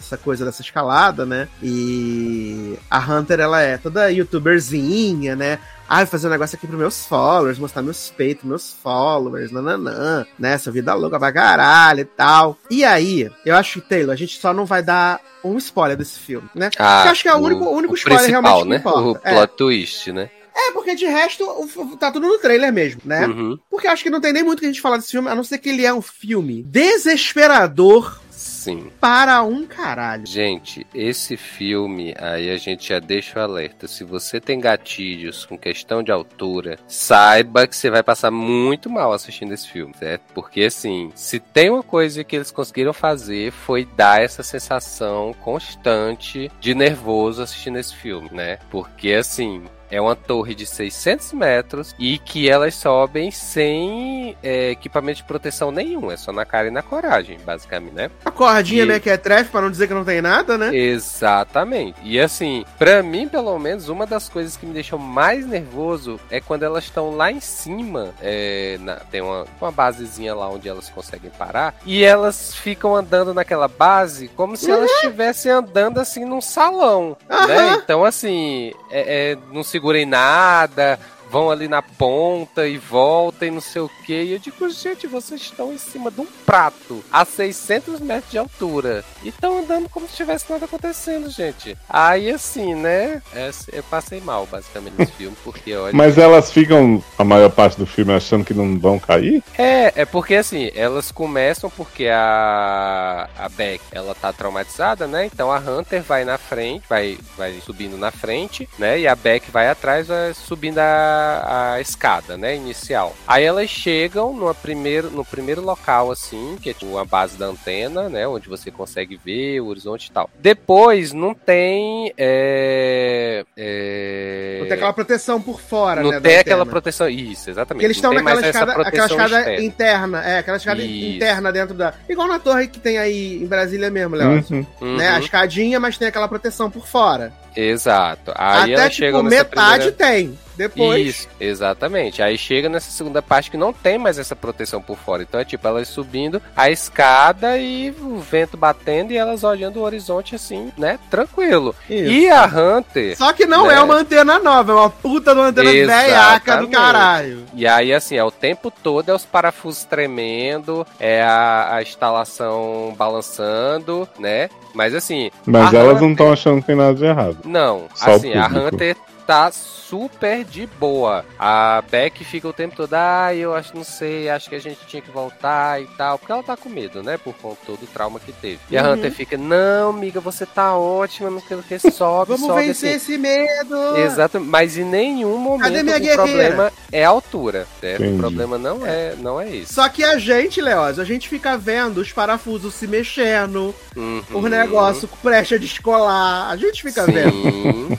essa coisa dessa escalada, né? E a Hunter, ela é toda youtuberzinha, né? Ah, vou fazer um negócio aqui pros meus followers, mostrar meus peitos, meus followers, nananã, né? Essa vida louca pra caralho e tal. E aí, eu acho que, Taylor, a gente só não vai dar um spoiler desse filme, né? Eu acho que é o único, o único spoiler principal, realmente que né? importa. O É. plot twist, né? É, porque de resto, o- o- tá tudo no trailer mesmo, né? Uhum. Porque eu acho que não tem nem muito que a gente falar desse filme, a não ser que ele é um filme desesperador Sim. para um caralho. Gente, esse filme, aí a gente já deixa o alerta. Se você tem gatilhos com questão de altura, saiba que você vai passar muito mal assistindo esse filme, certo? Porque assim, se tem uma coisa que eles conseguiram fazer foi dar essa sensação constante de nervoso assistindo esse filme, né? Porque assim, é uma torre de 600 metros e que elas sobem sem é, equipamento de proteção nenhum. É só na cara e na coragem, basicamente, né? A cordinha E- mequetrefe, pra não dizer que não tem nada, né? Exatamente. E assim, pra mim, pelo menos, uma das coisas que me deixam mais nervoso é quando elas estão lá em cima. é, na- tem uma, uma basezinha lá onde elas conseguem parar. E elas ficam andando naquela base como se elas estivessem andando assim num salão. Né? Aham. Então, assim, é, é, não segurem nada. Vão ali na ponta e voltam e não sei o que. E eu digo, gente, vocês estão em cima de um prato a 600 metros de altura. E estão andando como se tivesse nada acontecendo, gente. Aí, assim, né? é, eu passei mal, basicamente, nesse filme, porque, olha. Mas elas ficam a maior parte do filme achando que não vão cair? É, é porque assim, elas começam porque a, a Beck, ela tá traumatizada, né? Então a Hunter vai na frente, vai, vai subindo na frente, né? E a Beck vai atrás, vai subindo a, a escada, né? Inicial. Aí elas chegam no primeiro, no primeiro local, assim, que é tipo a base da antena, né? Onde você consegue ver o horizonte e tal. Depois não tem. É, é... Não tem aquela proteção por fora, Não né? tem da aquela antena. proteção. Isso, exatamente. Porque eles Não estão tem naquela escada, aquela escada externa. interna. É, aquela escada Isso. interna dentro da. Igual na torre que tem aí em Brasília mesmo, Léo. Uhum. Né? A Uhum. escadinha, mas tem aquela proteção por fora. Exato. Aí Até tipo, metade primeira... tem. Depois. Isso, exatamente. Aí chega nessa segunda parte que não tem mais essa proteção por fora. Então é tipo elas subindo a escada e o vento batendo e elas olhando o horizonte assim, né? Tranquilo. Isso. E a Hunter. Só que não né? é uma antena nova, é uma puta de uma antena velhaca do caralho. E aí, assim, é o tempo todo é os parafusos tremendo, é a, a instalação balançando, né? Mas assim. Mas elas Hunter- não estão achando que tem nada de errado. Não, Só assim, a. Hunter tá super de boa. A Beck fica o tempo todo, ah, eu acho, não sei, acho que a gente tinha que voltar e tal. Porque ela tá com medo, né? Por conta todo o trauma que teve. E a Uhum. Hunter fica, não, amiga, você tá ótima, não sei o que, sobe, <laughs> Vamos sobe. vencer assim. esse medo. Exato, mas em nenhum momento minha o guerreira? problema é a altura, certo? Entendi. O problema não é, não é isso. Só que a gente, Leoz, a gente fica vendo os parafusos se mexendo, Uhum. o negócio prestes a descolar. A gente fica vendo, <laughs>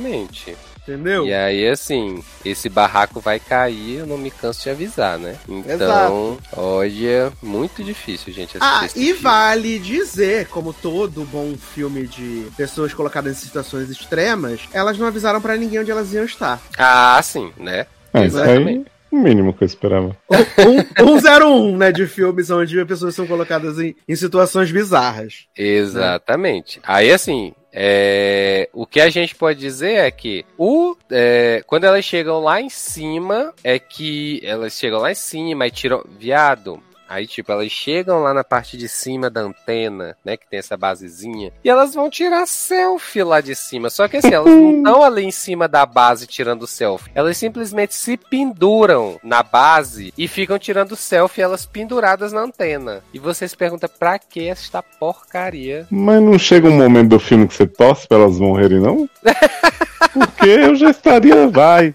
Sim, exatamente. entendeu? E aí, assim, esse barraco vai cair, eu não me canso de avisar, né? Então, Exato. olha, muito difícil, gente, assistir Ah, esse e filme. vale dizer, como todo bom filme de pessoas colocadas em situações extremas, elas não avisaram pra ninguém onde elas iam estar. Ah, sim, né? É, isso aí Exatamente. o mínimo que eu esperava. <laughs> Um, 101, né, de filmes onde as pessoas são colocadas em, em situações bizarras. Exatamente. Aí, assim, é, o que a gente pode dizer é que o, é, quando elas chegam lá em cima, é que elas chegam lá em cima e tiram. Viado, Aí, tipo, elas chegam lá na parte de cima da antena, né? Que tem essa basezinha. E elas vão tirar selfie lá de cima. Só que assim, elas não <laughs> estão ali em cima da base tirando selfie. Elas simplesmente se penduram na base e ficam tirando selfie elas penduradas na antena. E você se pergunta pra que esta porcaria? Mas não chega um momento do filme que você torce pra elas morrerem, não? <laughs> Porque eu já estaria, vai.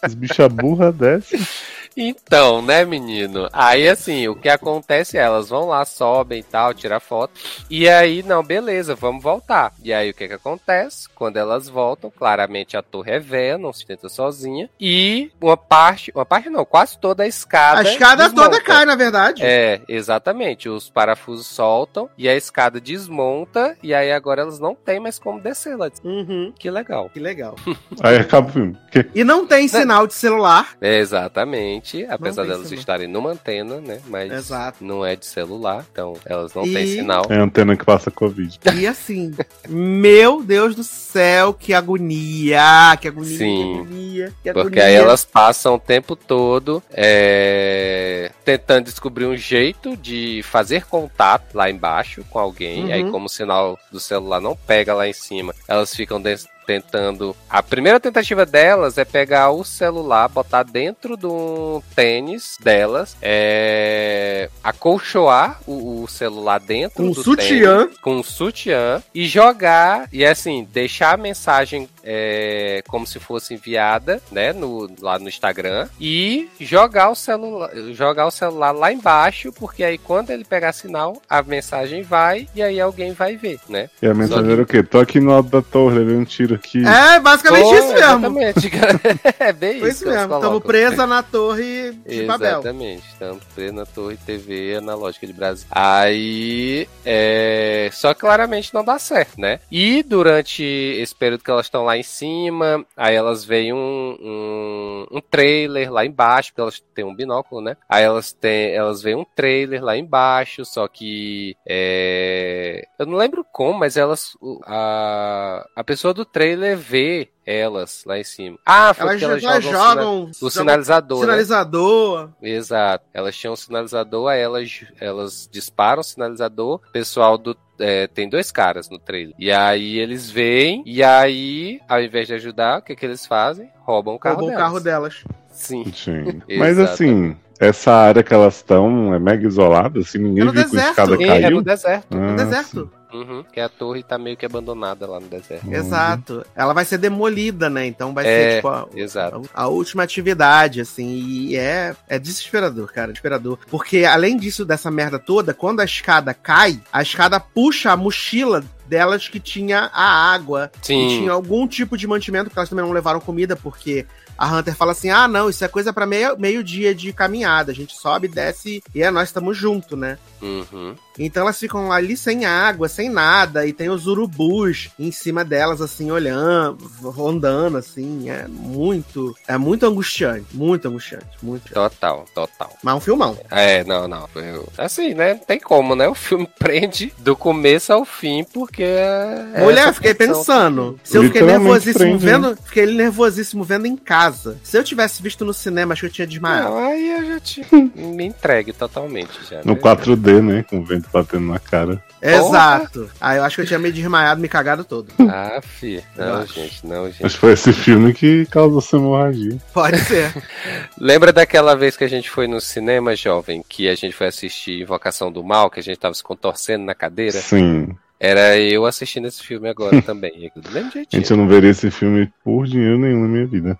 As bichas burras dessas. Então, né, menino? Aí, assim, o que acontece é, elas vão lá, sobem e tal, tirar foto. E aí, não, beleza, vamos voltar. E aí, o que que acontece? Quando elas voltam, claramente a torre é véia, não se tenta sozinha. E uma parte, uma parte não, quase toda a escada. A escada desmonta. toda cai, na verdade. É, exatamente. Os parafusos soltam e a escada desmonta. E aí, agora elas não têm mais como descer lá. Uhum. Que legal. Que legal. Aí acaba o filme. E não tem sinal de celular. É, exatamente. Apesar tem delas celular. estarem numa antena, né? Mas Exato. não é de celular. Então, elas não E- têm sinal. É a antena que passa Covid. <laughs> E assim, meu Deus do céu, que agonia, que agonia, Sim. que agonia, que Porque agonia. aí elas passam o tempo todo é, tentando descobrir um jeito de fazer contato lá embaixo com alguém. Uhum. Aí, como o sinal do celular não pega lá em cima, elas ficam des- tentando. A primeira tentativa delas é pegar o celular, botar dentro do tênis delas, é, acolchoar o, o celular dentro Um do sutiã. tênis, com um sutiã e jogar e assim deixar a mensagem é, como se fosse enviada, né, no, lá no Instagram e jogar o celular, jogar o celular lá embaixo, porque aí quando ele pegar sinal, a mensagem vai e aí alguém vai ver, né? E a mensagem que- era o quê? Tô aqui no alto da torre, levei um tiro aqui. É, basicamente Pô, isso mesmo. Exatamente. <laughs> é bem Foi isso. mesmo. Estamos presa na torre de Babel. Exatamente, estamos presos na torre TV analógica de Brasil. Aí, é... só que claramente não dá certo, né? E durante esse período que elas estão lá em cima, aí elas veem um, um, um trailer lá embaixo, porque elas têm um binóculo, né? Aí elas têm, elas veem um trailer lá embaixo, só que é... eu não lembro como, mas elas, a, a pessoa do trailer vê elas lá em cima. Ah, foi Elas, porque elas elas jogam, o sina- jogam, o jogam sinalizador, né? sinalizador. Exato. Elas tinham um sinalizador, aí elas, elas disparam o sinalizador. O pessoal do. é, tem dois caras no trailer. E aí eles veem, e aí, ao invés de ajudar, o que, que eles fazem? Roubam o carro Roubou o delas. carro delas. Sim. Sim. <laughs> Mas assim, essa área que elas estão é mega isolada, assim, ninguém É no viu que a deserto. escada Sim, é caiu. no deserto. Ah, No deserto. Uhum, que a torre tá meio que abandonada lá no deserto. Uhum. Exato. Ela vai ser demolida, né? Então vai É, ser, tipo, a, Exato. a última atividade, assim. E é, é desesperador, cara. Desesperador. Porque, além disso, dessa merda toda, quando a escada cai, a escada puxa a mochila delas que tinha a água. Sim. tinha algum tipo de mantimento, porque elas também não levaram comida, porque a Hunter fala assim: ah, não, isso é coisa pra meio, meio dia de caminhada. A gente sobe, desce e é, nós estamos juntos, né? Uhum. Então elas ficam ali sem água, sem nada, e tem os urubus em cima delas, assim, olhando, rondando, assim. É muito. É muito angustiante. Muito angustiante. Muito. Total, total. Mas é um filmão. É, não, não. Eu- assim, né? Não tem como, né? O filme <laughs> prende do começo ao fim, porque. é Mulher, eu fiquei pensando. Se eu fiquei nervosíssimo prende, né? vendo. Fiquei nervosíssimo vendo em casa. Se eu tivesse visto no cinema, acho que eu tinha desmaiado. Não, aí eu já te <laughs> me entregue totalmente já. No né? 4D, né? Com o vento batendo na cara. Exato. Aí eu acho que eu tinha me desmaiado, me cagado todo. <laughs> Ah, fi. Não, gente, não, gente. Acho que foi esse filme que causou essa hemorragia. Pode ser. <laughs> Lembra daquela vez que a gente foi no cinema, jovem, que a gente foi assistir Invocação do Mal, que a gente tava se contorcendo na cadeira? Sim. Era eu assistindo esse filme agora também. Do mesmo <laughs> jeitinho. Gente, eu não veria esse filme por dinheiro nenhum na minha vida.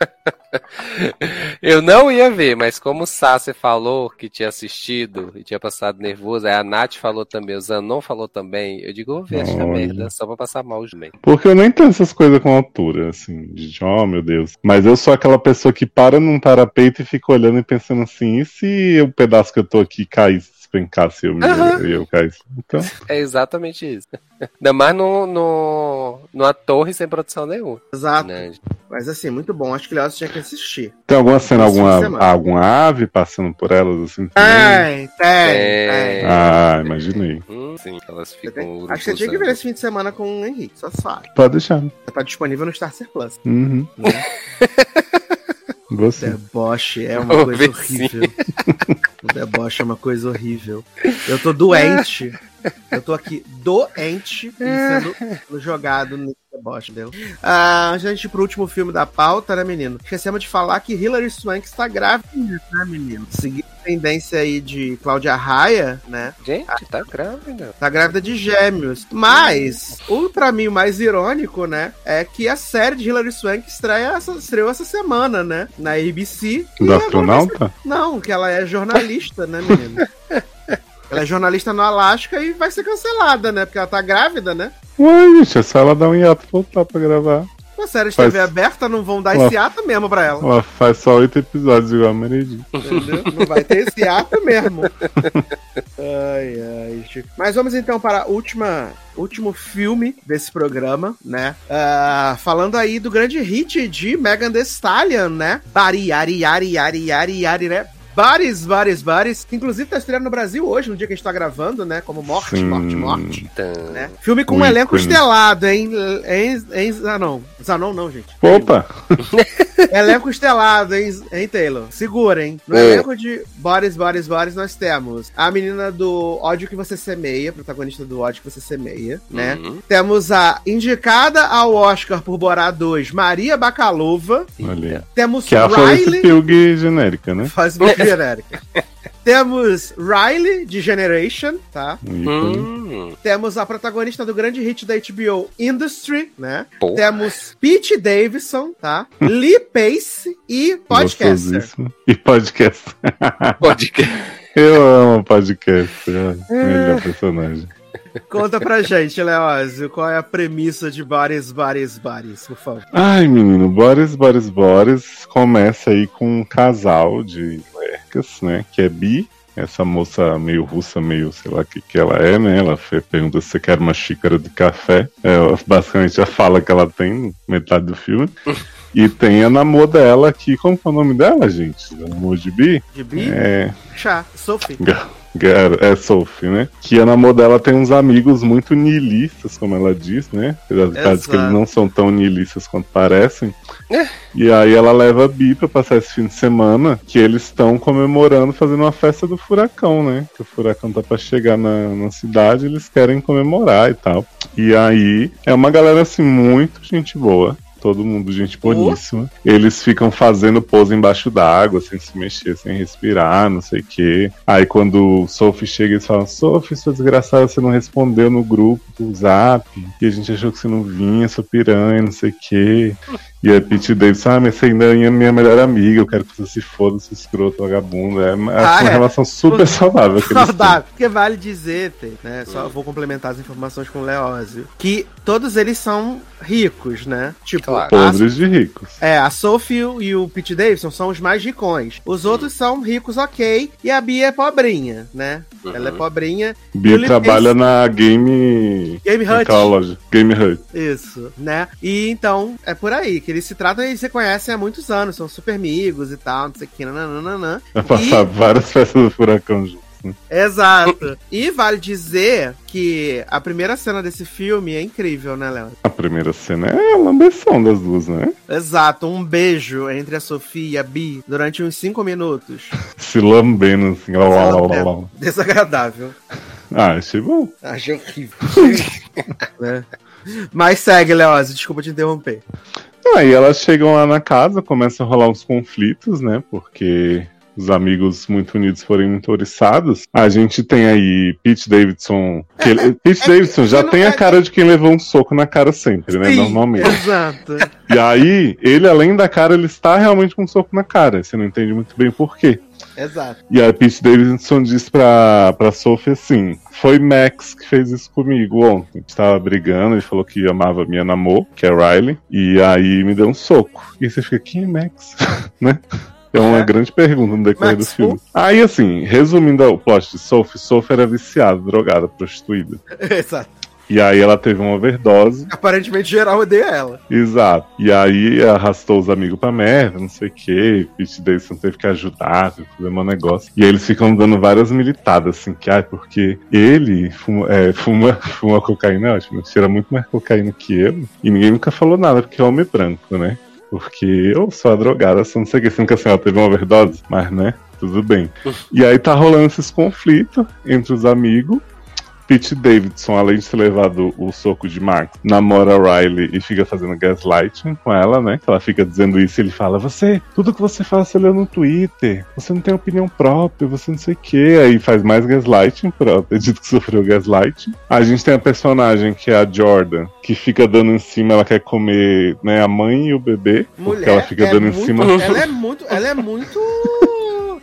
<laughs> Eu não ia ver, mas como o Sasser falou que tinha assistido e tinha passado nervoso, aí a Nath falou também, o Zanon falou também, eu digo, vou ver Olha. merda só pra passar mal também. Porque eu nem tenho essas coisas com altura, assim, de oh meu Deus. Mas eu sou aquela pessoa que para num parapeito e fica olhando e pensando assim, e se o pedaço que eu tô aqui caísse, despencasse eu, me, Aham. eu caísse? Então, É exatamente isso. Ainda mais no, no, numa torre sem produção nenhuma. Exato. Né? Mas assim, muito bom. Acho que o Léo tinha que assistir. tem alguma cena, alguma, alguma ave passando por elas, assim? também? Tem, tem, É. tem. Ah, imaginei. Hum, sim, elas ficam tem- Acho que você tinha que ver esse fim de semana com o Henrique, só sabe. Pode deixar. Tá disponível no Star Plus. Uhum. <laughs> Você. Deboche é uma coisa horrível. O deboche é uma coisa horrível. Eu tô doente. <laughs> Eu tô aqui doente e sendo jogado nesse deboche dele. Ah, gente pro último filme da pauta, né, menino? Esquecemos de falar que Hilary Swank está grávida, né, menino? Seguindo a tendência aí de Cláudia Raia, né? Gente, tá grávida. Tá grávida de gêmeos. Mas, o pra mim o mais irônico, né? É que a série de Hilary Swank estreia essa, estreou essa semana, né? Na ABC. Do agora astronauta? Não, que ela é jornalista, né, menino? <laughs> ela é jornalista no Alasca e vai ser cancelada, né? Porque ela tá grávida, né? Ué, gente, é só ela dar um hiato voltar pra gravar. A série de Faz- TV aberta não vão dar Ó. esse ato mesmo pra ela. Ela faz só oito episódios igual a Meredith. Entendeu? Não vai ter esse ato mesmo. Ai, ai. gente. Mas vamos então para a última. Último filme desse programa, né? Ah, falando aí do grande hit de Megan Thee Stallion, né? Bari, Yari, Yari, Yari, Yari, Yari, né? Bares, bares, bares. que Inclusive tá estreando no Brasil hoje, no dia que a gente tá gravando, né? Como Morte, Sim. Morte, Morte. Tan. Né? Filme com um Um elenco estelado, hein? Em, em Zanon. Zanon não, gente. Opa! <laughs> Elenco estelado, hein, hein, Taylor? Segura, hein? No É. elenco de Boris, Boris, Boris, nós temos a menina do Ódio que Você Semeia, protagonista do Ódio que Você Semeia, né? Uhum. Temos a indicada ao Oscar por Borá 2, Maria Bacalova. Olha aí. Temos Que é a Florence Riley. Pugh genérica, né? Faz uma <laughs> genérica. <laughs> Temos Riley, de Generation, tá? Um. Hum, Temos a protagonista do grande hit da HBO, Industry, né? Porra. Temos Pete Davidson, tá? Lee Pace e Podcaster. E podcast. que. <laughs> Eu amo podcast. é Melhor personagem. Conta pra gente, Leózio, qual é a premissa de Bares, Bares, Bares, por favor. Ai, menino, Boris, Boris, Boris começa aí com um casal de lercas, né? Que é bi. Essa moça meio russa, meio sei lá o que, que ela é, né? Ela pergunta se você quer uma xícara de café. É basicamente a fala que ela tem metade do filme. E tem a namor dela aqui. Como que é o nome dela, gente? Namor de bi? De Bi, É. Chá, Sophie. É Sophie, né? Que a namor dela tem uns amigos muito nihilistas, como ela diz, né? Ela diz que eles não são tão nihilistas quanto parecem. É. E aí ela leva a Bi pra passar esse fim de semana, que eles estão comemorando, fazendo uma festa do furacão, né? Que o furacão tá pra chegar na, na cidade, eles querem comemorar e tal. E aí é uma galera assim, muito gente boa. Todo mundo, gente boníssima. Eles ficam fazendo pose embaixo d'água, sem se mexer, sem respirar, não sei o quê. Aí quando o Sophie chega, eles falam: Sophie, sua desgraçada, você não respondeu no grupo do zap. E a gente achou que você não vinha, sua piranha, não sei o quê. E a Pete Davis, ah, mas você ainda é minha melhor amiga, eu quero que você se foda, seu escroto, vagabundo. É uma, Ah, uma é. relação super saudável. Saudável. Porque vale dizer, né? Só vou complementar as informações com o Leózio. Que todos eles são ricos, né? Tipo, Claro. a, Podres de ricos. é, a Sophie e o Pete Davidson são os mais ricões. Os outros são ricos, ok. E a Bia é pobrinha, né? Ela é pobrinha. Bia trabalha na Game. Game Hut. Game Hut. Isso, né? E então, é por aí que eles se tratam e se conhecem há muitos anos, são super amigos e tal, não sei o que, nananana. Vai passar várias festas do furacão juntos. né? Exato. E vale dizer que a primeira cena desse filme é incrível, né, Léo? A primeira cena é a lambeção das duas, né? Exato, um beijo entre a Sofia e a Bi durante uns 5 minutos. <laughs> Se lambendo assim. Lá, lá, lá, lá, lá. Desagradável. Ah, achei bom. Achei horrível. <laughs> né? Mas segue, Leózio, desculpa te interromper. Aí elas chegam lá na casa, começam a rolar uns conflitos, né? Porque os amigos muito unidos forem muito oriçados. A gente tem aí Pete Davidson. Que <laughs> Pete Davidson já tem é- a cara de quem levou um soco na cara sempre, né? Sim, Normalmente. Exato. E aí, ele, além da cara, ele está realmente com um soco na cara. Você não entende muito bem por quê. Exato. E aí, Pete Davidson diz pra, pra Sophie assim: Foi Max que fez isso comigo ontem. A gente tava brigando, ele falou que amava minha namor, que é Riley, e aí me deu um soco. E você fica: Quem é Max? <laughs> né? É uma É. grande pergunta no decorrer Max do filme. Aí, assim, resumindo o plot de Sophie, Sophie era viciada, drogada, prostituída. <laughs> Exato. E aí ela teve uma overdose. Aparentemente geral odeia ela. Exato. E aí arrastou os amigos pra merda, não sei o que. Pete Davidson teve que ajudar, teve que fazer um negócio. E aí eles ficam dando várias militadas, assim, que ai, porque ele fuma, é, fuma, <laughs> fuma cocaína, é ótimo, cheira muito mais cocaína que eu. E ninguém nunca falou nada, porque é homem branco, né? Porque eu sou a drogada, só não sei o que, assim, que assim, ela teve uma overdose, mas né, tudo bem. E aí tá rolando esses conflitos entre os amigos. Pete Davidson, além de ter levado o soco de Max, namora Riley e fica fazendo gaslighting com ela, né? Ela fica dizendo isso e ele fala: Você, tudo que você fala, você leu no Twitter, você não tem opinião própria, você não sei o que. Aí faz mais gaslighting, por ela ter dito que sofreu gaslighting. A gente tem a personagem que é a Jordan, que fica dando em cima, ela quer comer né, a mãe e o bebê. porque ela fica é dando em muito- cima. Ela é muito. Ela é muito.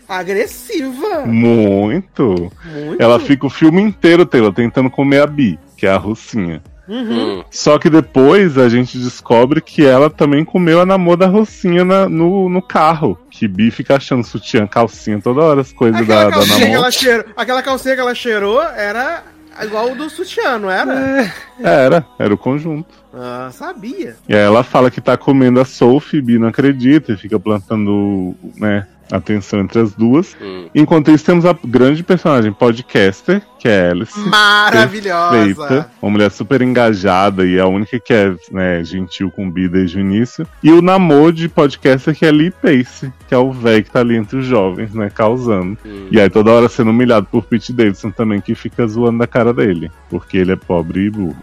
Agressiva. Muito. Muito. Ela fica o filme inteiro, Taylor, tentando comer a Bi, que é a russinha. Uhum. Hum. Só que depois a gente descobre que ela também comeu a namor da Rocinha na- no, no carro. Que Bi fica achando sutiã, calcinha toda hora, as coisas Aquela da, da que namor. ela cheirou, aquela calcinha que ela cheirou era igual o do sutiã, não era? Era, era o conjunto. Ah, sabia. E aí ela fala que tá comendo a Sophie, Bi não acredita e fica plantando, né, atenção entre as duas. Hum. Enquanto isso, temos a grande personagem podcaster, que é Alice. Maravilhosa. Perfeita, uma mulher super engajada e é a única que é né, gentil com o Bi desde o início. E o namoro de podcaster que é Lee Pace, que é o velho que tá ali entre os jovens, né, causando. Hum. E aí toda hora sendo humilhado por Pete Davidson também, que fica zoando da cara dele, porque ele é pobre e burro.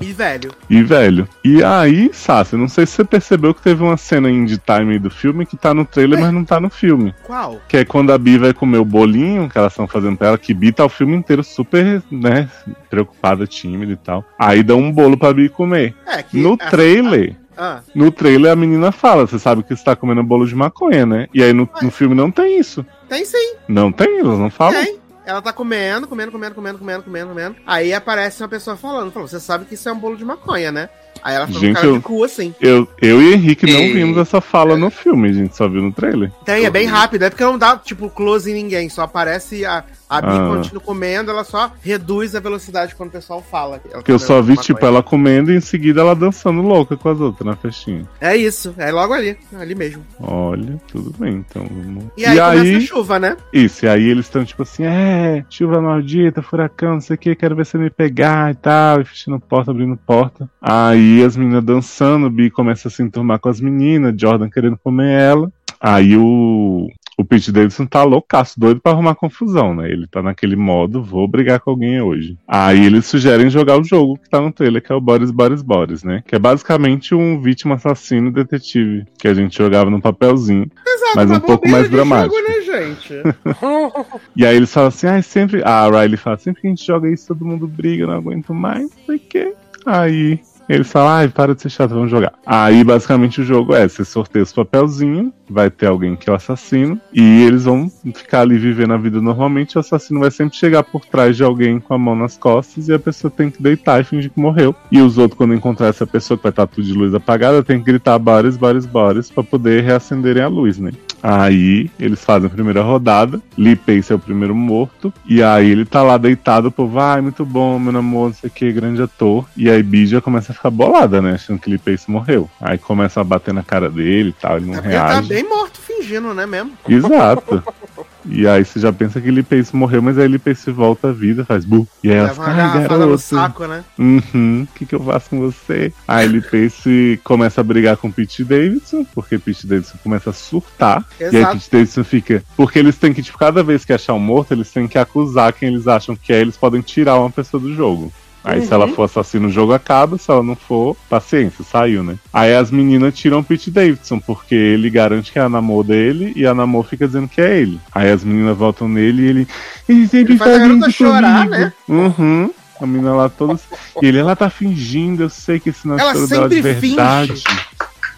E velho. E velho. E aí, Sassi, não sei se você percebeu que teve uma cena indie time do filme que tá no trailer, mas não tá no filme. Qual? Que é quando a Bi vai comer o bolinho que elas estão fazendo pra ela, que Bi tá o filme inteiro super, né, preocupada, tímida e tal. Aí dá um bolo pra Bi comer. É que. No trailer, Ah, no trailer a menina fala, você sabe que você tá comendo bolo de maconha, né? E aí no, no filme não tem isso. tem sim, Não tem, elas não falam. tem. Ela tá comendo, comendo, comendo, comendo, comendo, comendo, comendo. Aí aparece uma pessoa falando, falou, você sabe que isso é um bolo de maconha, né? Aí ela fica com Gente, cara eu- de cu assim. Eu, eu e Henrique não E- vimos essa fala no filme, a gente só viu no trailer. Tem, é bem rápido, é porque não dá, tipo, close em ninguém, só aparece a, a Bi Ah. continua comendo, ela só reduz a velocidade quando o pessoal fala. Porque eu comeu só vi, tipo, ela comendo e em seguida ela dançando louca com as outras na festinha. É isso, é logo ali, ali mesmo. Olha, tudo bem, então. vamos- E aí começa a chuva, né? Isso, e aí eles estão tipo assim, é, chuva maldita, furacão, não sei o que, quero ver você me pegar e tal, e fechando porta, abrindo porta. Aí as meninas dançando, o Bi começa a se enturmar com as meninas, Jordan querendo comer ela. Aí o, o Pete Davidson tá loucaço, doido pra arrumar confusão, né? Ele tá naquele modo, vou brigar com alguém hoje. Aí eles sugerem jogar o jogo que tá no trailer, que é o Boris Boris Boris, né? Que é basicamente um vítima assassino detetive, que a gente jogava no papelzinho. Exato, Mas um pouco mais dramático. Jogo, né, gente? <laughs> E aí eles falam assim, ah, sempre. A Riley fala, sempre que a gente joga isso, todo mundo briga, não aguento mais, não sei o quê. Aí eles falam, ai, para de ser chato, vamos jogar. Aí basicamente o jogo é: você sorteia os papelzinhos, vai ter alguém que é o assassino, e eles vão ficar ali vivendo a vida normalmente. O assassino vai sempre chegar por trás de alguém com a mão nas costas, e a pessoa tem que deitar e fingir que morreu. E os outros, quando encontrar essa pessoa que vai estar tudo de luz apagada, tem que gritar bares, bares, bares, pra poder reacenderem a luz, né? Aí eles fazem a primeira rodada. Lee Pace é o primeiro morto. E aí ele tá lá deitado, o povo, ai, muito bom, meu namoro, não sei o que, grande ator. E aí Bi já começa a ficar bolada, né? Achando que Lee Pace morreu. Aí começa a bater na cara dele e tal, ele não É tá reage. bem morto fingindo, né mesmo? Exato. <laughs> E aí você já pensa que Lee Pace morreu, mas aí Lee Pace volta à vida, faz bu. E aí ela fica, ai, garrafada no garoto. saco, né? Uhum, o que, que eu faço com você? Aí Lee Pace começa a brigar com Pete Davidson, porque Pete Davidson começa a surtar. E aí Exato. Pete Davidson fica. Porque eles têm que, tipo, cada vez que achar um morto, eles têm que acusar quem eles acham que é, eles podem tirar uma pessoa do jogo. Aí se Uhum. ela for assassino, o jogo acaba, se ela não for, paciência, saiu, né? Aí as meninas tiram o Pete Davidson, porque ele garante que é a namor dele e a namor fica dizendo que é ele. Aí as meninas voltam nele e ele. Ele sempre Ele faz a garota isso chorar, comigo." né? Uhum. A menina lá toda. E ele, ela tá fingindo, eu sei que esse não é de sempre finge.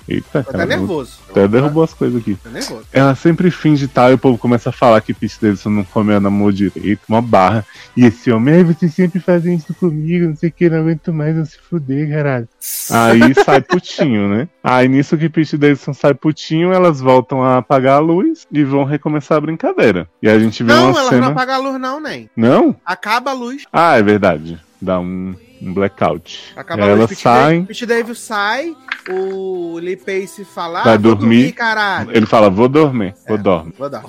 Eita, até cara. nervoso. Até derrubou as coisas aqui. Tô nervoso. Ela sempre finge tal, e o povo começa a falar que Pete Davidson não come a namor direito, uma barra. E esse homem, "Ai, você sempre faz isso comigo, não sei o que, não aguento mais, não se fuder, caralho. Aí <laughs> sai putinho, né? Aí nisso que Pete Davidson sai putinho, elas voltam a apagar a luz e vão recomeçar a brincadeira. E a gente vê Não, uma cena. não apaga a luz, não, nem. Não? Acaba a luz. Ah, é verdade. Dá um, um blackout. Acaba Aí a luz. elas Pete Davis sai, o Lee Pace fala, Vai ah, vou dormir. caralho. Ele fala, vou dormir, vou É. dormir. Vou dar.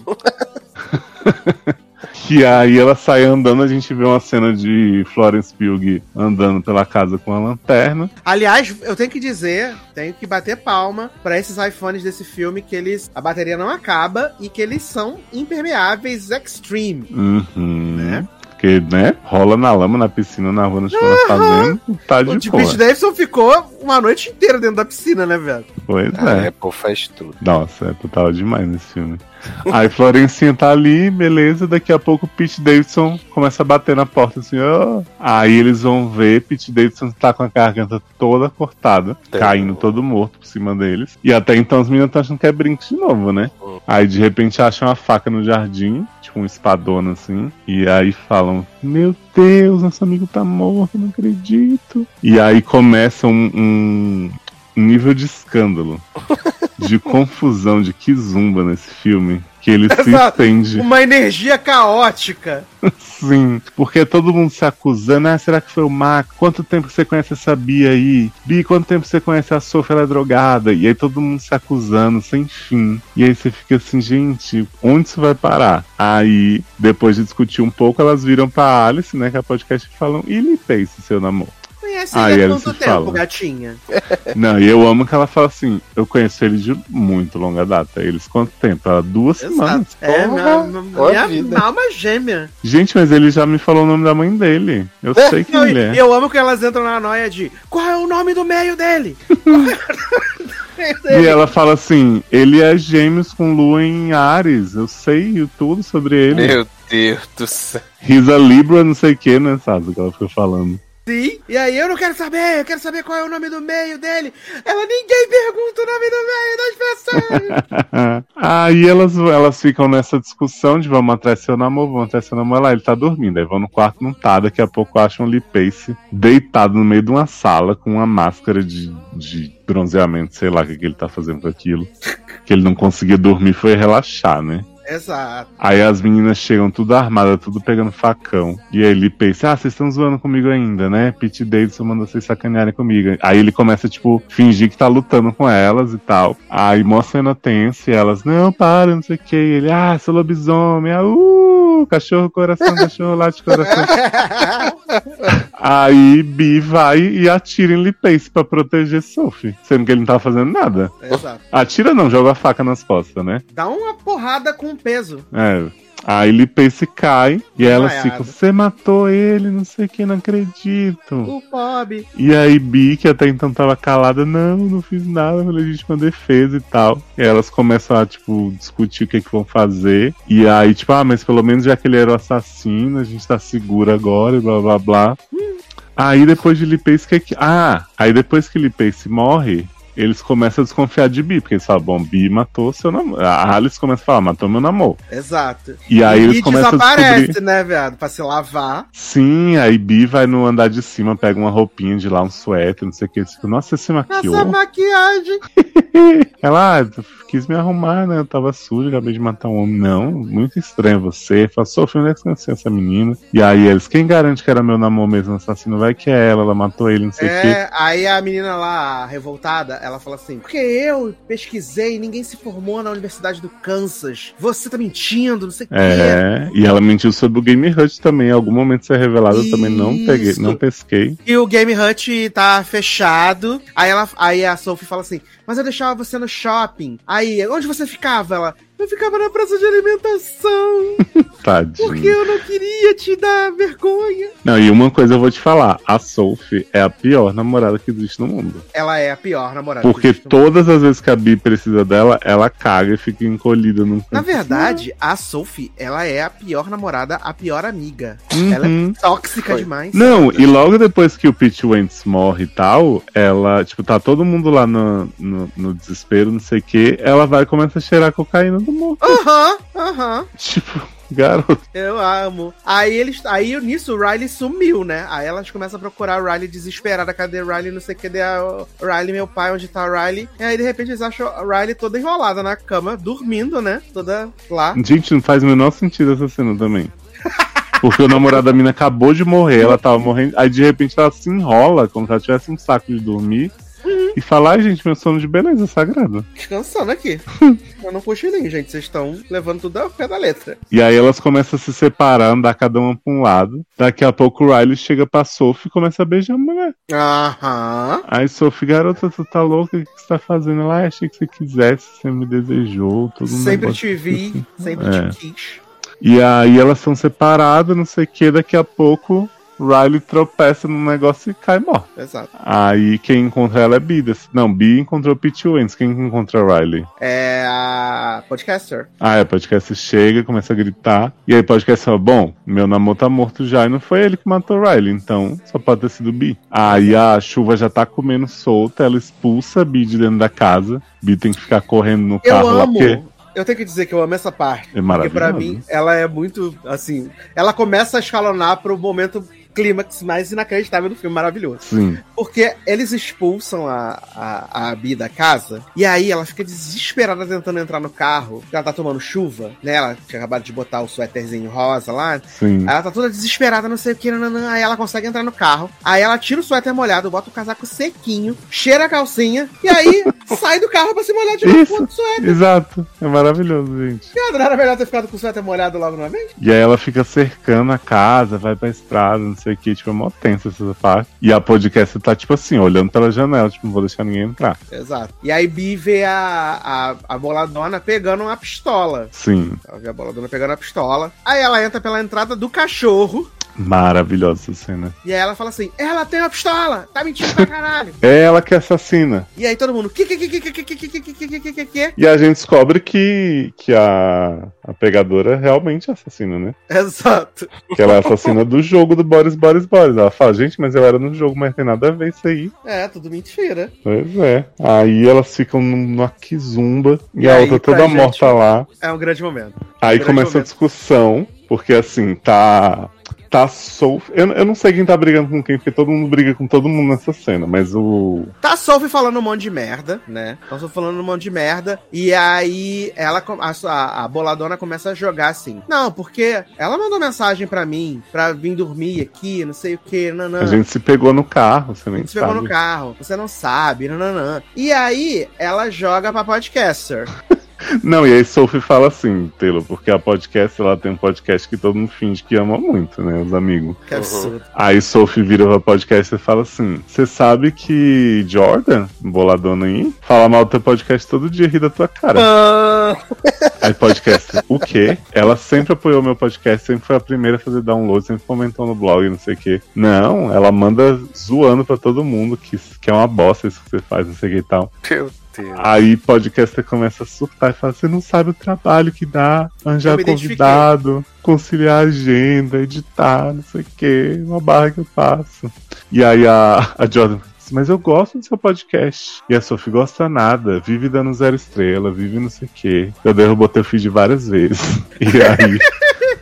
Que <laughs> aí ela sai andando, a gente vê uma cena de Florence Pugh andando pela casa com a lanterna. Aliás, eu tenho que dizer, tenho que bater palma pra esses iPhones desse filme que eles a bateria não acaba e que eles são impermeáveis extreme, Uhum. né? Porque, né, rola na lama, na piscina, na rua, na chuva, na fazenda, tá O de Pete boa. Davidson ficou uma noite inteira dentro da piscina, né, velho? Pois A é. Apple faz tudo. Nossa, é total demais nesse filme. Aí Florencinha tá ali, beleza. Daqui a pouco o Pete Davidson começa a bater na porta assim, ó. Aí eles vão ver, Pete Davidson tá com a garganta toda cortada, Tem. caindo todo morto por cima deles. E até então as meninas estão achando que é brinco de novo, né? Hum. Aí de repente acham uma faca no jardim, tipo um espadona assim. E aí falam: Meu Deus, nosso amigo tá morto, não acredito. E aí começa um, um nível de escândalo, de confusão, de kizumba nesse filme. Que ele se Exato. estende. Uma energia caótica. <laughs> Sim, porque todo mundo se acusando. Ah, será que foi o Marco? Quanto tempo você conhece essa Bia aí? Bi, quanto tempo você conhece a Sofia? Ela é drogada. E aí todo mundo se acusando, sem fim. E aí você fica assim, gente, onde isso vai parar? Aí, depois de discutir um pouco, elas viram pra Alice, né, que é a podcast, e falam: E ele fez seu namoro? Conhece Ah, ele há eles quanto tempo, falam. gatinha? <laughs> Não, e eu amo que ela fala assim: Eu conheço ele de muito longa data. Eles quanto tempo? Ela, duas semanas. É, Porra, minha, alma gêmea. Gente, mas ele já me falou o nome da mãe dele. Eu sei quem Não, ele e é. eu amo que elas entram na noia de qual é o nome do meio dele? <laughs> E ela fala assim: ele é gêmeos com lua em Ares. Eu sei tudo sobre ele. Meu Deus do céu. He's a Libra, não sei o que, né, Sasa? Que ela foi falando. Sim. E aí, eu não quero saber, eu quero saber qual é o nome do meio dele. Ela, ninguém pergunta o nome do meio das pessoas. <laughs> Aí elas, elas ficam nessa discussão de vamos atrás seu namoro, vamos atrás seu namoro. Lá ele tá dormindo. Aí vão no quarto, não tá. Daqui a pouco acham o Lee Pace deitado no meio de uma sala com uma máscara de, de bronzeamento, sei lá o que, que ele tá fazendo com aquilo. Que ele não conseguia dormir, foi relaxar, né? Exato. Aí as meninas chegam tudo armadas, tudo pegando facão. E aí ele pensa, ah, vocês estão zoando comigo ainda, né? Pete Davidson mandou vocês sacanearem comigo. Aí ele começa, tipo, fingir que tá lutando com elas e tal. Aí mostra a cena tensa e elas, não, para, não sei o que. Ele, ah, sou lobisomem, ah, uh, cachorro coração, cachorro late coração. <laughs> <laughs> Aí Bi vai e atira em Lee Pace pra proteger Sophie. Sendo que ele não tava fazendo nada. Exato. Atira não, joga a faca nas costas, né? Dá uma porrada com peso. É. Aí Pace cai e aí elas ficam, você matou ele, não sei o que, não acredito. O Bob. E aí Bi, que até então tava calada, não, não fiz nada, foi legítima defesa e tal. E elas começam a, tipo, discutir o que, que vão fazer. E aí, tipo, ah, mas pelo menos já que ele era o assassino, a gente tá seguro agora e blá blá blá. Aí depois de Lee Pace, que é que. Ah, aí depois que Lee Pace morre. Eles começam a desconfiar de Bi, porque eles falam, bom, Bi matou seu namoro. A Alice começa a falar, matou meu namoro. Exato. E aí eles e começam a desaparece, descobrir. né, viado? Pra se lavar. Sim, aí Bi vai no andar de cima, pega uma roupinha de lá, um suéter, não sei o que. Eles ficam, Nossa, você se maquiou? Essa maquiagem. <laughs> Ela ah, quis me arrumar, né? Eu tava sujo, acabei de matar um homem. Não, muito estranho você. Fala, Sofia, onde é que você conheceu essa menina? E aí eles, quem garante que era meu namoro mesmo assassino? Vai que é ela, ela matou ele, não sei o quê. É, aí a menina lá, revoltada, ela fala assim: Porque eu pesquisei, ninguém se formou na Universidade do Kansas. Você tá mentindo, não sei o quê. É, e ela mentiu sobre o Game Hut também. Em algum momento isso é revelado, eu também não peguei, não pesquei. E o Game Hut tá fechado. Aí, ela, aí a Sophie fala assim: Mas eu deixava você no shopping. Aí, onde você ficava? Ela. Eu ficava na praça de alimentação. <laughs> Tadinho. Porque eu não queria te dar vergonha. Não, e uma coisa eu vou te falar: a Sophie é a pior namorada que existe no mundo. Ela é a pior namorada. Porque que existe no todas as vezes que a Bi precisa dela, ela caga e fica encolhida num Na verdade, a Sophie, ela é a pior namorada, a pior amiga. Uhum. Ela é tóxica Foi. demais. Não, e logo depois que o Pete Wentz morre e tal, ela, tipo, tá todo mundo lá no, no, no desespero, não sei o que, ela vai e começa a cheirar cocaína do morto. Aham, aham. <laughs> Tipo, garoto. Eu amo. Aí eles. Aí nisso o Riley sumiu, né? Aí elas começam a procurar o Riley desesperada. Cadê o Riley? Não sei cadê a o Riley, meu pai, onde tá o Riley? E aí, de repente, eles acham a Riley toda enrolada na cama, dormindo, né? Toda lá. Gente, não faz o menor sentido essa cena também. <laughs> Porque o namorado da mina acabou de morrer, ela tava morrendo, aí de repente ela se enrola, como se ela tivesse um saco de dormir, e fala, ai gente, meu sono de beleza sagrado. Descansando aqui. <laughs> Eu não cochilinho, gente. Vocês estão levando tudo ao pé da letra. E aí elas começam a se separar, andar cada uma pra um lado. Daqui a pouco o Riley chega pra Sophie e começa a beijar a mulher. Aham. Aí Sophie, garota, tu tá louca? O que você tá fazendo lá? Achei que você quisesse, você me desejou. Todo Sempre te vi, sempre É. te quis. E aí elas são separadas, não sei o que, daqui a pouco Riley tropeça num negócio e cai morto. Exato. Aí quem encontra ela é Bidas. Não, Bi encontrou Pete Wentz. Quem que encontra Riley? É a podcaster. Ah, é, podcast chega, começa a gritar. E aí podcast fala, bom, meu namoro tá morto já e não foi ele que matou Riley, então só pode ter sido Bi. Aí a chuva já tá comendo solta, ela expulsa a Bi de dentro da casa. Bi tem que ficar correndo no Eu carro lá, amo. porque Eu tenho que dizer que eu amo essa parte. é Porque pra mim, ela é muito, assim... Ela começa a escalonar pro momento clímax mais inacreditável do filme, maravilhoso. Sim, Porque eles expulsam a, a, a Bi da casa, e aí ela fica desesperada tentando entrar no carro, porque ela tá tomando chuva, né? Ela tinha acabado de botar o suéterzinho rosa lá. sim. Ela tá toda desesperada, não sei o que, nananã. aí ela consegue entrar no carro. Aí ela tira o suéter molhado, bota o casaco sequinho, cheira a calcinha, e aí <laughs> sai do carro pra se molhar de novo com o suéter. Exato. É maravilhoso, gente. Cara, não era melhor ter ficado com o suéter molhado logo uma vez? E aí ela fica cercando a casa, vai pra estrada, não sei o que, tipo, é mó tensa essa parte. E a podcast tá, tipo assim, olhando pela janela, tipo, não vou deixar ninguém entrar. Exato. E aí Bi vê a, a, a boladona pegando uma pistola. Sim, Ela vê a boladona pegando a pistola. Aí ela entra pela entrada do cachorro. Maravilhosa essa cena. E aí ela fala assim: ela tem uma pistola, tá mentindo pra caralho. é ela que assassina. E aí todo mundo. E a gente descobre que, que a, a pegadora realmente é assassina, né? Exato. Que ela é assassina do jogo do Boris Boris Boris. Ela fala, gente, mas eu era no jogo, mas tem nada a ver isso aí. É, tudo mentira. Pois é. Aí elas ficam numa quizumba e, e a outra toda morta lá. É um grande momento. Aí um grande começa momento. a discussão, porque assim, tá Tá Sophie. Eu, eu não sei quem tá brigando com quem, porque todo mundo briga com todo mundo nessa cena, mas o. Tá a Sophie falando um monte de merda, né? Tá a Sophie falando um monte de merda. E aí ela, a, a, a boladona começa a jogar assim. Não, porque ela mandou mensagem pra mim, pra vir dormir aqui, não sei o que, nanã. A gente se pegou no carro, você A nem gente pegou sabe. no carro, você não sabe, nananã. E aí ela joga pra podcaster. Não, e aí Sophie fala assim, Taylor, porque a podcast, ela tem um podcast que todo mundo finge que ama muito, né, os amigos. Que absurdo. Aí Sophie vira pra podcast e fala assim: Você sabe que Jordan, boladona aí, fala mal do teu podcast todo dia, ri da tua cara. Ah, Aí podcast, o quê? Ela sempre apoiou meu podcast, sempre foi a primeira a fazer download, sempre comentou no blog, não sei o quê. Não, ela manda zoando pra todo mundo que, que é uma bosta isso que você faz, não sei o que e tal. Meu Deus. Aí podcaster começa a surtar e fala: Você não sabe o trabalho que dá arranjar convidado, conciliar a agenda, editar, não sei o que, uma barra que eu passo. E aí a, a Jordan assim, mas eu gosto do seu podcast. E a Sophie gosta nada, vive dando zero estrela, vive não sei o que. Eu derrubou teu feed várias vezes. <laughs> E aí.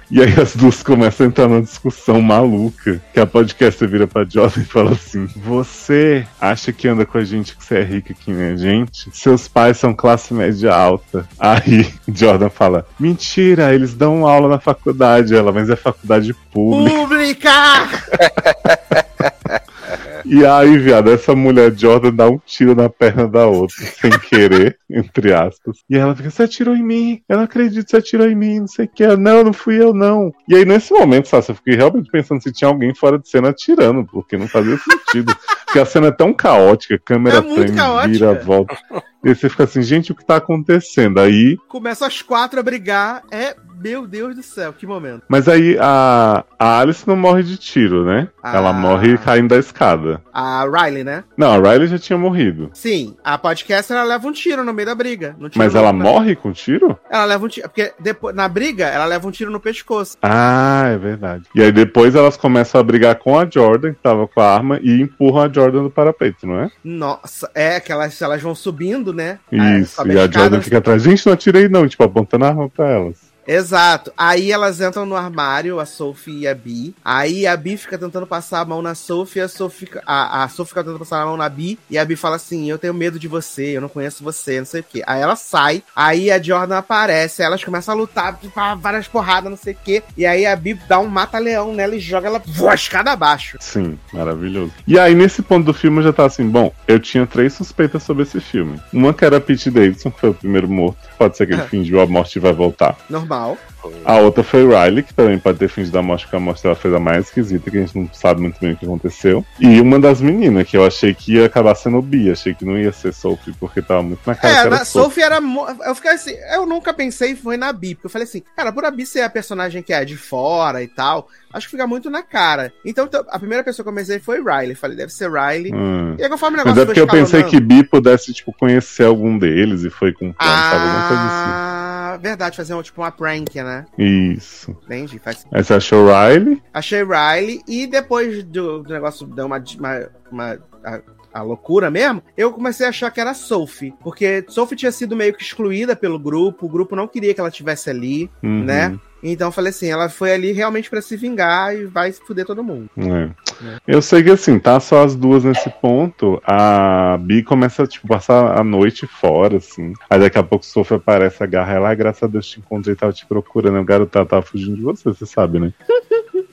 E aí as duas começam a entrar numa discussão maluca. Que a podcaster vira pra Jordan e fala assim: Você acha que anda com a gente que você é rica que nem a gente? Seus pais são classe média alta. Aí Jordan fala: Mentira, eles dão aula na faculdade. Ela, mas é faculdade pública. Pública! <laughs> <laughs> E aí, viado, essa mulher Jordan dá um tiro na perna da outra, <laughs> sem querer, entre aspas. E ela fica, você atirou em mim, eu não acredito que você atirou em mim, não sei o que. Ela, Não, não fui eu, não. E aí, nesse momento, Sasha, eu fiquei realmente pensando se tinha alguém fora de cena atirando, porque não fazia sentido. <laughs> porque a cena é tão caótica, câmera É treme, caótica. vira, volta. E você fica assim, gente, o que tá acontecendo? Aí Começa as quatro a brigar. É, meu Deus do céu, que momento. Mas aí a, a Alice não morre de tiro, né? Ah. Ela morre caindo da escada. A Riley, né? Não, a Riley já tinha morrido. Sim, a podcaster ela leva um tiro no meio da briga. Mas ela na- morre com tiro? Ela leva um tiro. Porque depois, na briga, ela leva um tiro no pescoço. Ah, é verdade. E aí depois elas começam a brigar com a Jordan, que tava com a arma, e empurram a Jordan do parapeito, não é? Nossa, é que elas, elas vão subindo, né? Isso, sobe e a Jordan fica atrás. Gente, não atirei não, tipo, apontando a arma pra elas. Exato. Aí elas entram no armário, a Sophie e a Bi. Aí a Bi fica tentando passar a mão na Sophie, a Sophie, fica- a, a Sophie fica tentando passar a mão na Bi. E a Bi fala assim: Eu tenho medo de você, eu não conheço você, não sei o quê. Aí ela sai, aí a Jordan aparece, elas começam a lutar, pá, várias porradas, não sei o quê. E aí a Bi dá um mata-leão nela e joga ela voa, escada abaixo. Sim, maravilhoso. E aí, nesse ponto do filme, já tava assim, bom, eu tinha três suspeitas sobre esse filme. Uma que era Pete Davidson, que foi o primeiro morto. Pode ser que ele <laughs> fingiu a morte e vai voltar. Normal. A outra foi Riley, que também pode ter fingido a morte, porque a morte ela fez a mais esquisita, que a gente não sabe muito bem o que aconteceu. E uma das meninas, que eu achei que ia acabar sendo Bia, achei que não ia ser Sophie, porque tava muito na cara É, que era na Sophie. Sophie era. Eu fiquei assim, eu nunca pensei foi na Bi, porque eu falei assim, cara, por a Bi ser a personagem que é de fora e tal, acho que fica muito na cara. Então a primeira pessoa que eu pensei foi Riley. Falei, deve ser Riley. Hum. E aí conforme o Mas negócio é porque eu pensei que Bi pudesse, tipo, conhecer algum deles e foi com um plano, sabe? Alguma coisa assim. Verdade, fazer um, tipo uma prank, né? Isso. Entendi. Faz... Aí você achou Riley? Achei Riley e depois do, do negócio dar uma, uma, uma- a, loucura mesmo, eu comecei a achar que era Sophie, porque Sophie tinha sido meio que excluída pelo grupo, o grupo não queria que ela estivesse ali, Uhum. né? Então eu falei assim, ela foi ali realmente pra se vingar e vai fuder todo mundo. É. Eu sei que assim, tá só as duas nesse ponto. A Bi começa a tipo, passar a noite fora, assim. Aí daqui a pouco o Sophie aparece, agarra ela, "Ai, graças a Deus te encontrei, tava te procurando. O garoto tava, tava fugindo de você, você sabe, né? <laughs>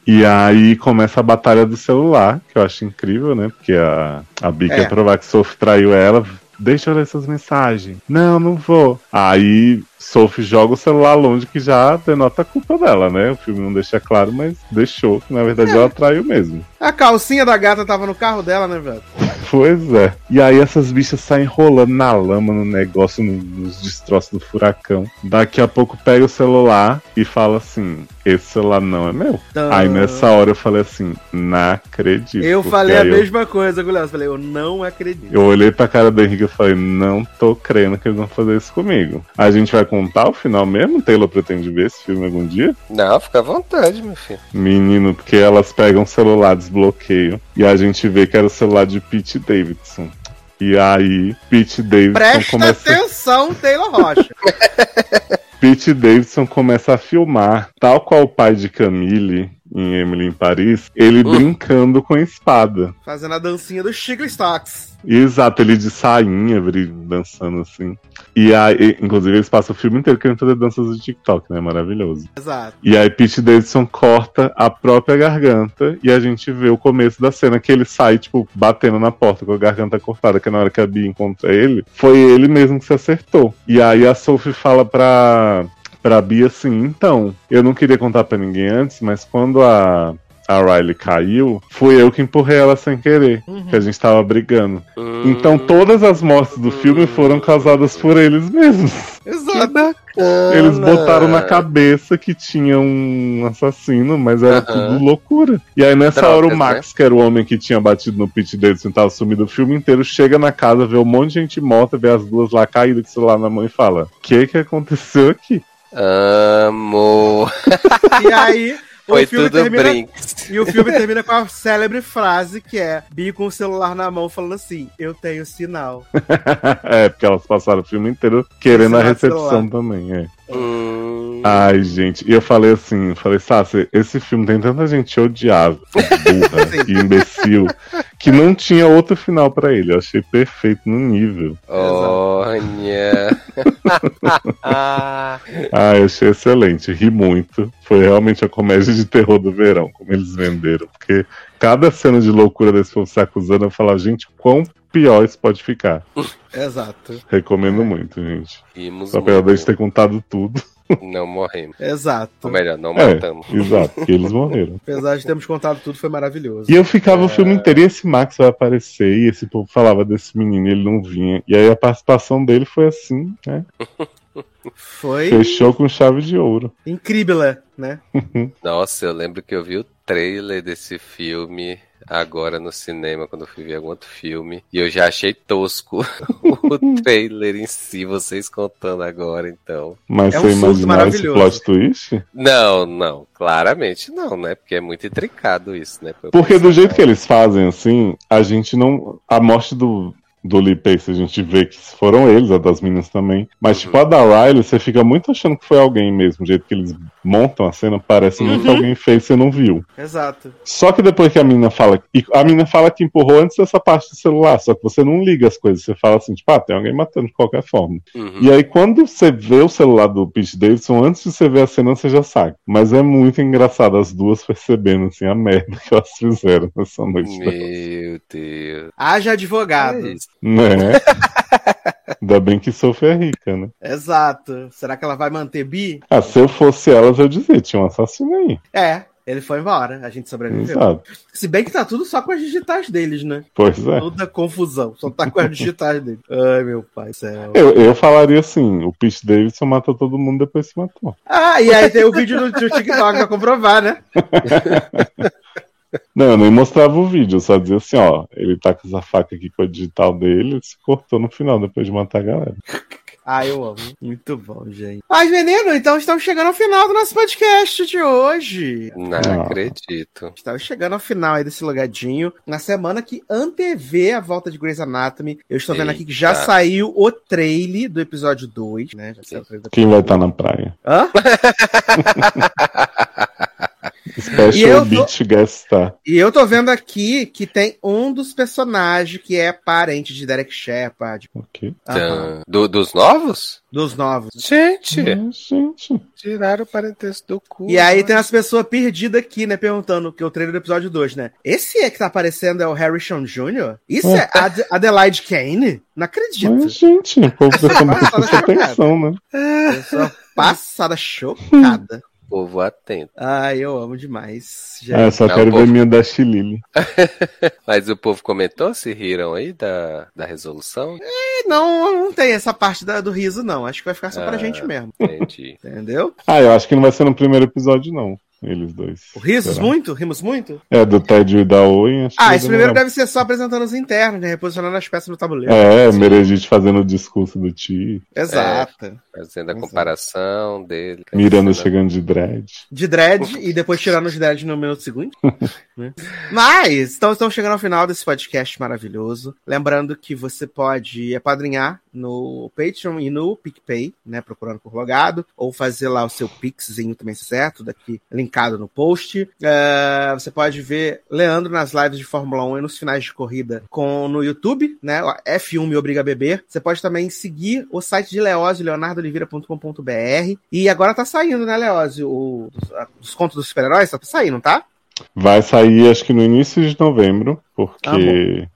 E aí começa a batalha do celular, que eu acho incrível, né? Porque a, a Bi É. quer provar que Sophie traiu ela. Deixa eu ler essas mensagens. Não, não vou. Aí Sophie joga o celular longe, que já denota a culpa dela, né? O filme não deixa claro, mas deixou. Na verdade, ela traiu mesmo. A calcinha da gata tava no carro dela, né, velho? Pois é. E aí essas bichas saem rolando na lama, no negócio, no- nos destroços do furacão. Daqui a pouco pega o celular e fala assim: esse celular não é meu. Aí nessa hora eu falei assim, não acredito. Eu falei a eu- mesma coisa, Guilherme. Eu falei, eu não acredito. Eu olhei pra cara do Henrique e falei, não tô crendo que eles vão fazer isso comigo. A gente vai contar o final mesmo? Taylor pretende ver esse filme algum dia? Não, fica à vontade, meu filho. Menino, porque elas pegam o celular, desbloqueiam, e a gente vê que era o celular de Pete Davidson. E aí, Pete Davidson Presta começa. atenção, Taylor Rocha. <laughs> Pete Davidson começa a filmar, tal qual o pai de Camille em Emily em Paris, ele Hum. brincando com a espada. Fazendo a dancinha do Chico Stocks. Exato, ele de sainha, dançando assim. E aí, inclusive, eles passam o filme inteiro querendo fazer danças do TikTok, né? Maravilhoso. Exato. E aí, Pete Davidson corta a própria garganta e a gente vê o começo da cena que ele sai, tipo, batendo na porta com a garganta cortada, que na hora que a Bia encontra ele, foi ele mesmo que se acertou. E aí a Sophie fala pra, pra Bia assim: então, eu não queria contar pra ninguém antes, mas quando a. A Riley caiu, fui eu que empurrei ela sem querer, que a gente tava brigando. Hum, Então todas as mortes do filme foram causadas por eles mesmos. Exato. bacana. Eles botaram na cabeça que tinha um assassino, mas era tudo loucura. E aí nessa Drogas, hora o Max, que era o homem que tinha batido no Pete Davidson e tava sumido o filme inteiro, chega na casa, vê um monte de gente morta, vê as duas lá caídas com o celular na mão e fala: O que que aconteceu aqui? Amor. <laughs> E aí, Foi o filme tudo termina. brinks. E o filme termina com a célebre frase que é Bi com o celular na mão falando assim: Eu tenho sinal. <laughs> é, porque elas passaram o filme inteiro querendo a recepção celular. também, é. Hum, Ai, gente, e eu falei assim, eu falei, Sassi, esse filme tem tanta gente odiável, burra <laughs> e imbecil, que não tinha outro final pra ele. Eu achei perfeito no nível. olha. <laughs> Ah, eu achei excelente, ri muito. Foi realmente a comédia de terror do verão, como eles venderam. Porque cada cena de loucura desse povo se acusando, eu falava, gente, quão pior isso pode ficar. <laughs> Exato. Recomendo muito, gente. rimos Só muito. de ter contado tudo. <laughs> Não morremos. Exato. Ou melhor, não É, matamos. exato, porque eles morreram. Apesar de termos contado tudo, foi maravilhoso. E eu ficava o filme inteiro, e esse Max vai aparecer, e esse povo falava desse menino, e ele não vinha. E aí a participação dele foi assim, né? <laughs> Foi Fechou com chave de ouro. incrível, né? Nossa, eu lembro que eu vi o trailer desse filme agora no cinema, quando eu fui ver algum outro filme. E eu já achei tosco <laughs> o <laughs> trailer em si, vocês contando agora, então. Mas É um você surto imaginar esse maravilhoso. plot twist? Não, não, claramente não, né? Porque é muito intricado isso, né? Porque do jeito que eles fazem, assim, a gente não. A morte do, do Lee Pace a gente vê que foram eles, a das meninas também. Mas, Uhum. tipo, a da Riley, você fica muito achando que foi alguém mesmo. O jeito que eles montam a cena, parece muito que Uhum. alguém fez e você não viu. Exato. Só que depois que a menina fala. E a menina fala que empurrou antes dessa parte do celular, só que você não liga as coisas. Você fala assim, tipo, ah, tem alguém matando de qualquer forma. Uhum. E aí, quando você vê o celular do Pete Davidson, antes de você ver a cena, você já sabe. Mas é muito engraçado as duas percebendo, assim, a merda que elas fizeram nessa noite. Meu Deus. Haja advogado. É isso. Né? <laughs> Ainda bem que Sophie é rica, né? Exato. Será que ela vai manter bi? Ah, se eu fosse elas, eu dizia, tinha um assassino aí. É. Ele foi embora, a gente sobreviveu. Exato. Se bem que tá tudo só com as digitais deles, né? Pois é. Toda confusão. Só tá com as digitais deles. <laughs> Ai, meu pai do céu. Eu, eu falaria assim, o Pete Davidson matou todo mundo depois se matou. Ah, e aí tem o vídeo do TikTok pra comprovar, né? <laughs> Não, eu nem mostrava o vídeo, eu só dizia assim, ó, ele tá com essa faca aqui com a digital dele, ele se cortou no final depois de matar a galera. Ah, eu amo. Muito bom, gente. Mas, menino, então estamos chegando ao final do nosso podcast de hoje. Não Ah. acredito. Estamos chegando ao final aí desse logadinho. Na semana que antevê a volta de Grey's Anatomy. Eu estou vendo aqui que já Eita. saiu o trailer do episódio 2, né? Já saiu o trailer do... Quem vai estar na praia? Hã? <laughs> E Special eu tô- Beach Guest Star. E eu tô vendo aqui que tem um dos personagens que é parente de Derek Shepard. Ok. Tan- do- dos novos? Dos novos. Gente, Ah, gente. tiraram o parentesco do cu. E aí tem umas pessoas perdidas aqui, né? Perguntando, que é o trailer do episódio 2, né? Esse é que tá aparecendo é o Harrison Jr.? Isso é Ad Adelaide Kane? Não acredito. Mas, gente, o povo Passada atenção, né? Pessoa <laughs> passada chocada. Povo atento. Ai, eu amo demais. gente. Ah, só Não, quero povo. ver minha Dash Lily. <laughs> Mas o povo comentou, se riram aí da, da resolução? Não, não tem essa parte da- do riso, não. Acho que vai ficar só pra Ah. gente mesmo. Entendi. Entendeu? Ah, eu acho que não vai ser no primeiro episódio, não. Eles dois. O risos Será? muito? Rimos muito? É, do Ted e da Owen. acho que Ah, esse primeiro deve ser só apresentando os internos, né? Reposicionando as peças no tabuleiro. É, Sim. Meredith fazendo o discurso do Ti. Exato. Fazendo a Exato. comparação dele. Miranda Cena- chegando de dread. De dread e depois tirando os dread no minuto seguinte. <laughs> né? Mas, então estamos chegando ao final desse podcast maravilhoso. Lembrando que você pode apadrinhar no Patreon e no PicPay, né? Procurando por logado, ou fazer lá o seu Pixzinho também certo, daqui linkado no post. É, você pode ver Leandro nas lives de Fórmula 1 e nos finais de corrida com, no YouTube, né? o F1 Me Obriga a Beber. Você pode também seguir o site de Leózio, leonardoliveira.com.br. E agora tá saindo, né, Leózio? O, os contos dos super-heróis tá saindo, tá? Vai sair, acho que no início de novembro, Ah, porque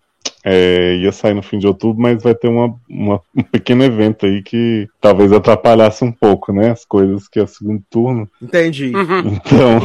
é, ia sair no fim de outubro, mas vai ter uma, uma- um pequeno evento aí que talvez atrapalhasse um pouco, né? As coisas que é o segundo turno. Entendi. Então,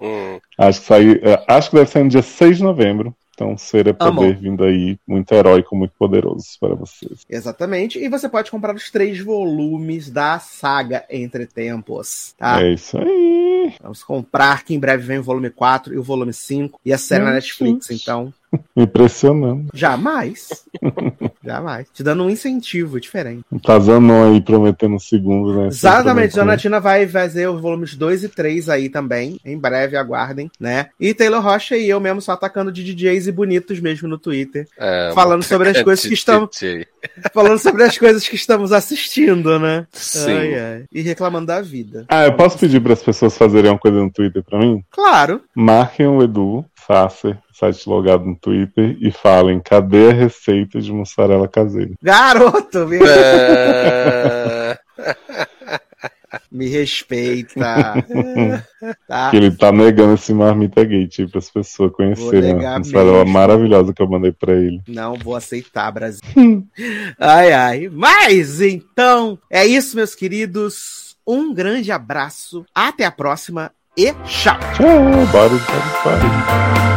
Hum, <laughs> <laughs> acho que sair, é, acho que deve sair no dia 6 de novembro. Então, ser é Amo. poder vindo aí, muito heróico, muito poderoso para vocês. Exatamente. E você pode comprar os três volumes da saga Entre Tempos, tá? É isso aí. Vamos comprar, que em breve vem o volume 4 e o volume 5 e a série na Netflix, gente. então. <laughs> Impressionante. Jamais. <laughs> Jamais. Te dando um incentivo diferente. Tá Zanon aí prometendo o segundo, né? Exatamente, Tina vai fazer os volumes 2 e 3 aí também. Em breve, aguardem, né? E Taylor Rocha e eu mesmo só atacando de DJs e bonitos mesmo no Twitter. é, Falando sobre as <laughs> coisas que estão. DJ. Falando sobre as coisas que estamos assistindo, né? Sim. Ai, ai. E reclamando da vida. Ah, eu posso pedir para as pessoas fazerem uma coisa no Twitter para mim? Claro. Marquem o Edu Sasser, site logado no Twitter, e falem: cadê a receita de mussarela caseira? Garoto, me, É, <laughs> me respeita. tá? Que ele tá negando esse marmita gate aí para as pessoas conhecerem negar a mussarela mesmo. maravilhosa que eu mandei para ele. Não vou aceitar, Brasil. <laughs> ai, ai. Mas então, é isso, meus queridos. Um grande abraço. Até a próxima e tchau. Tchau, bora, bora, bora.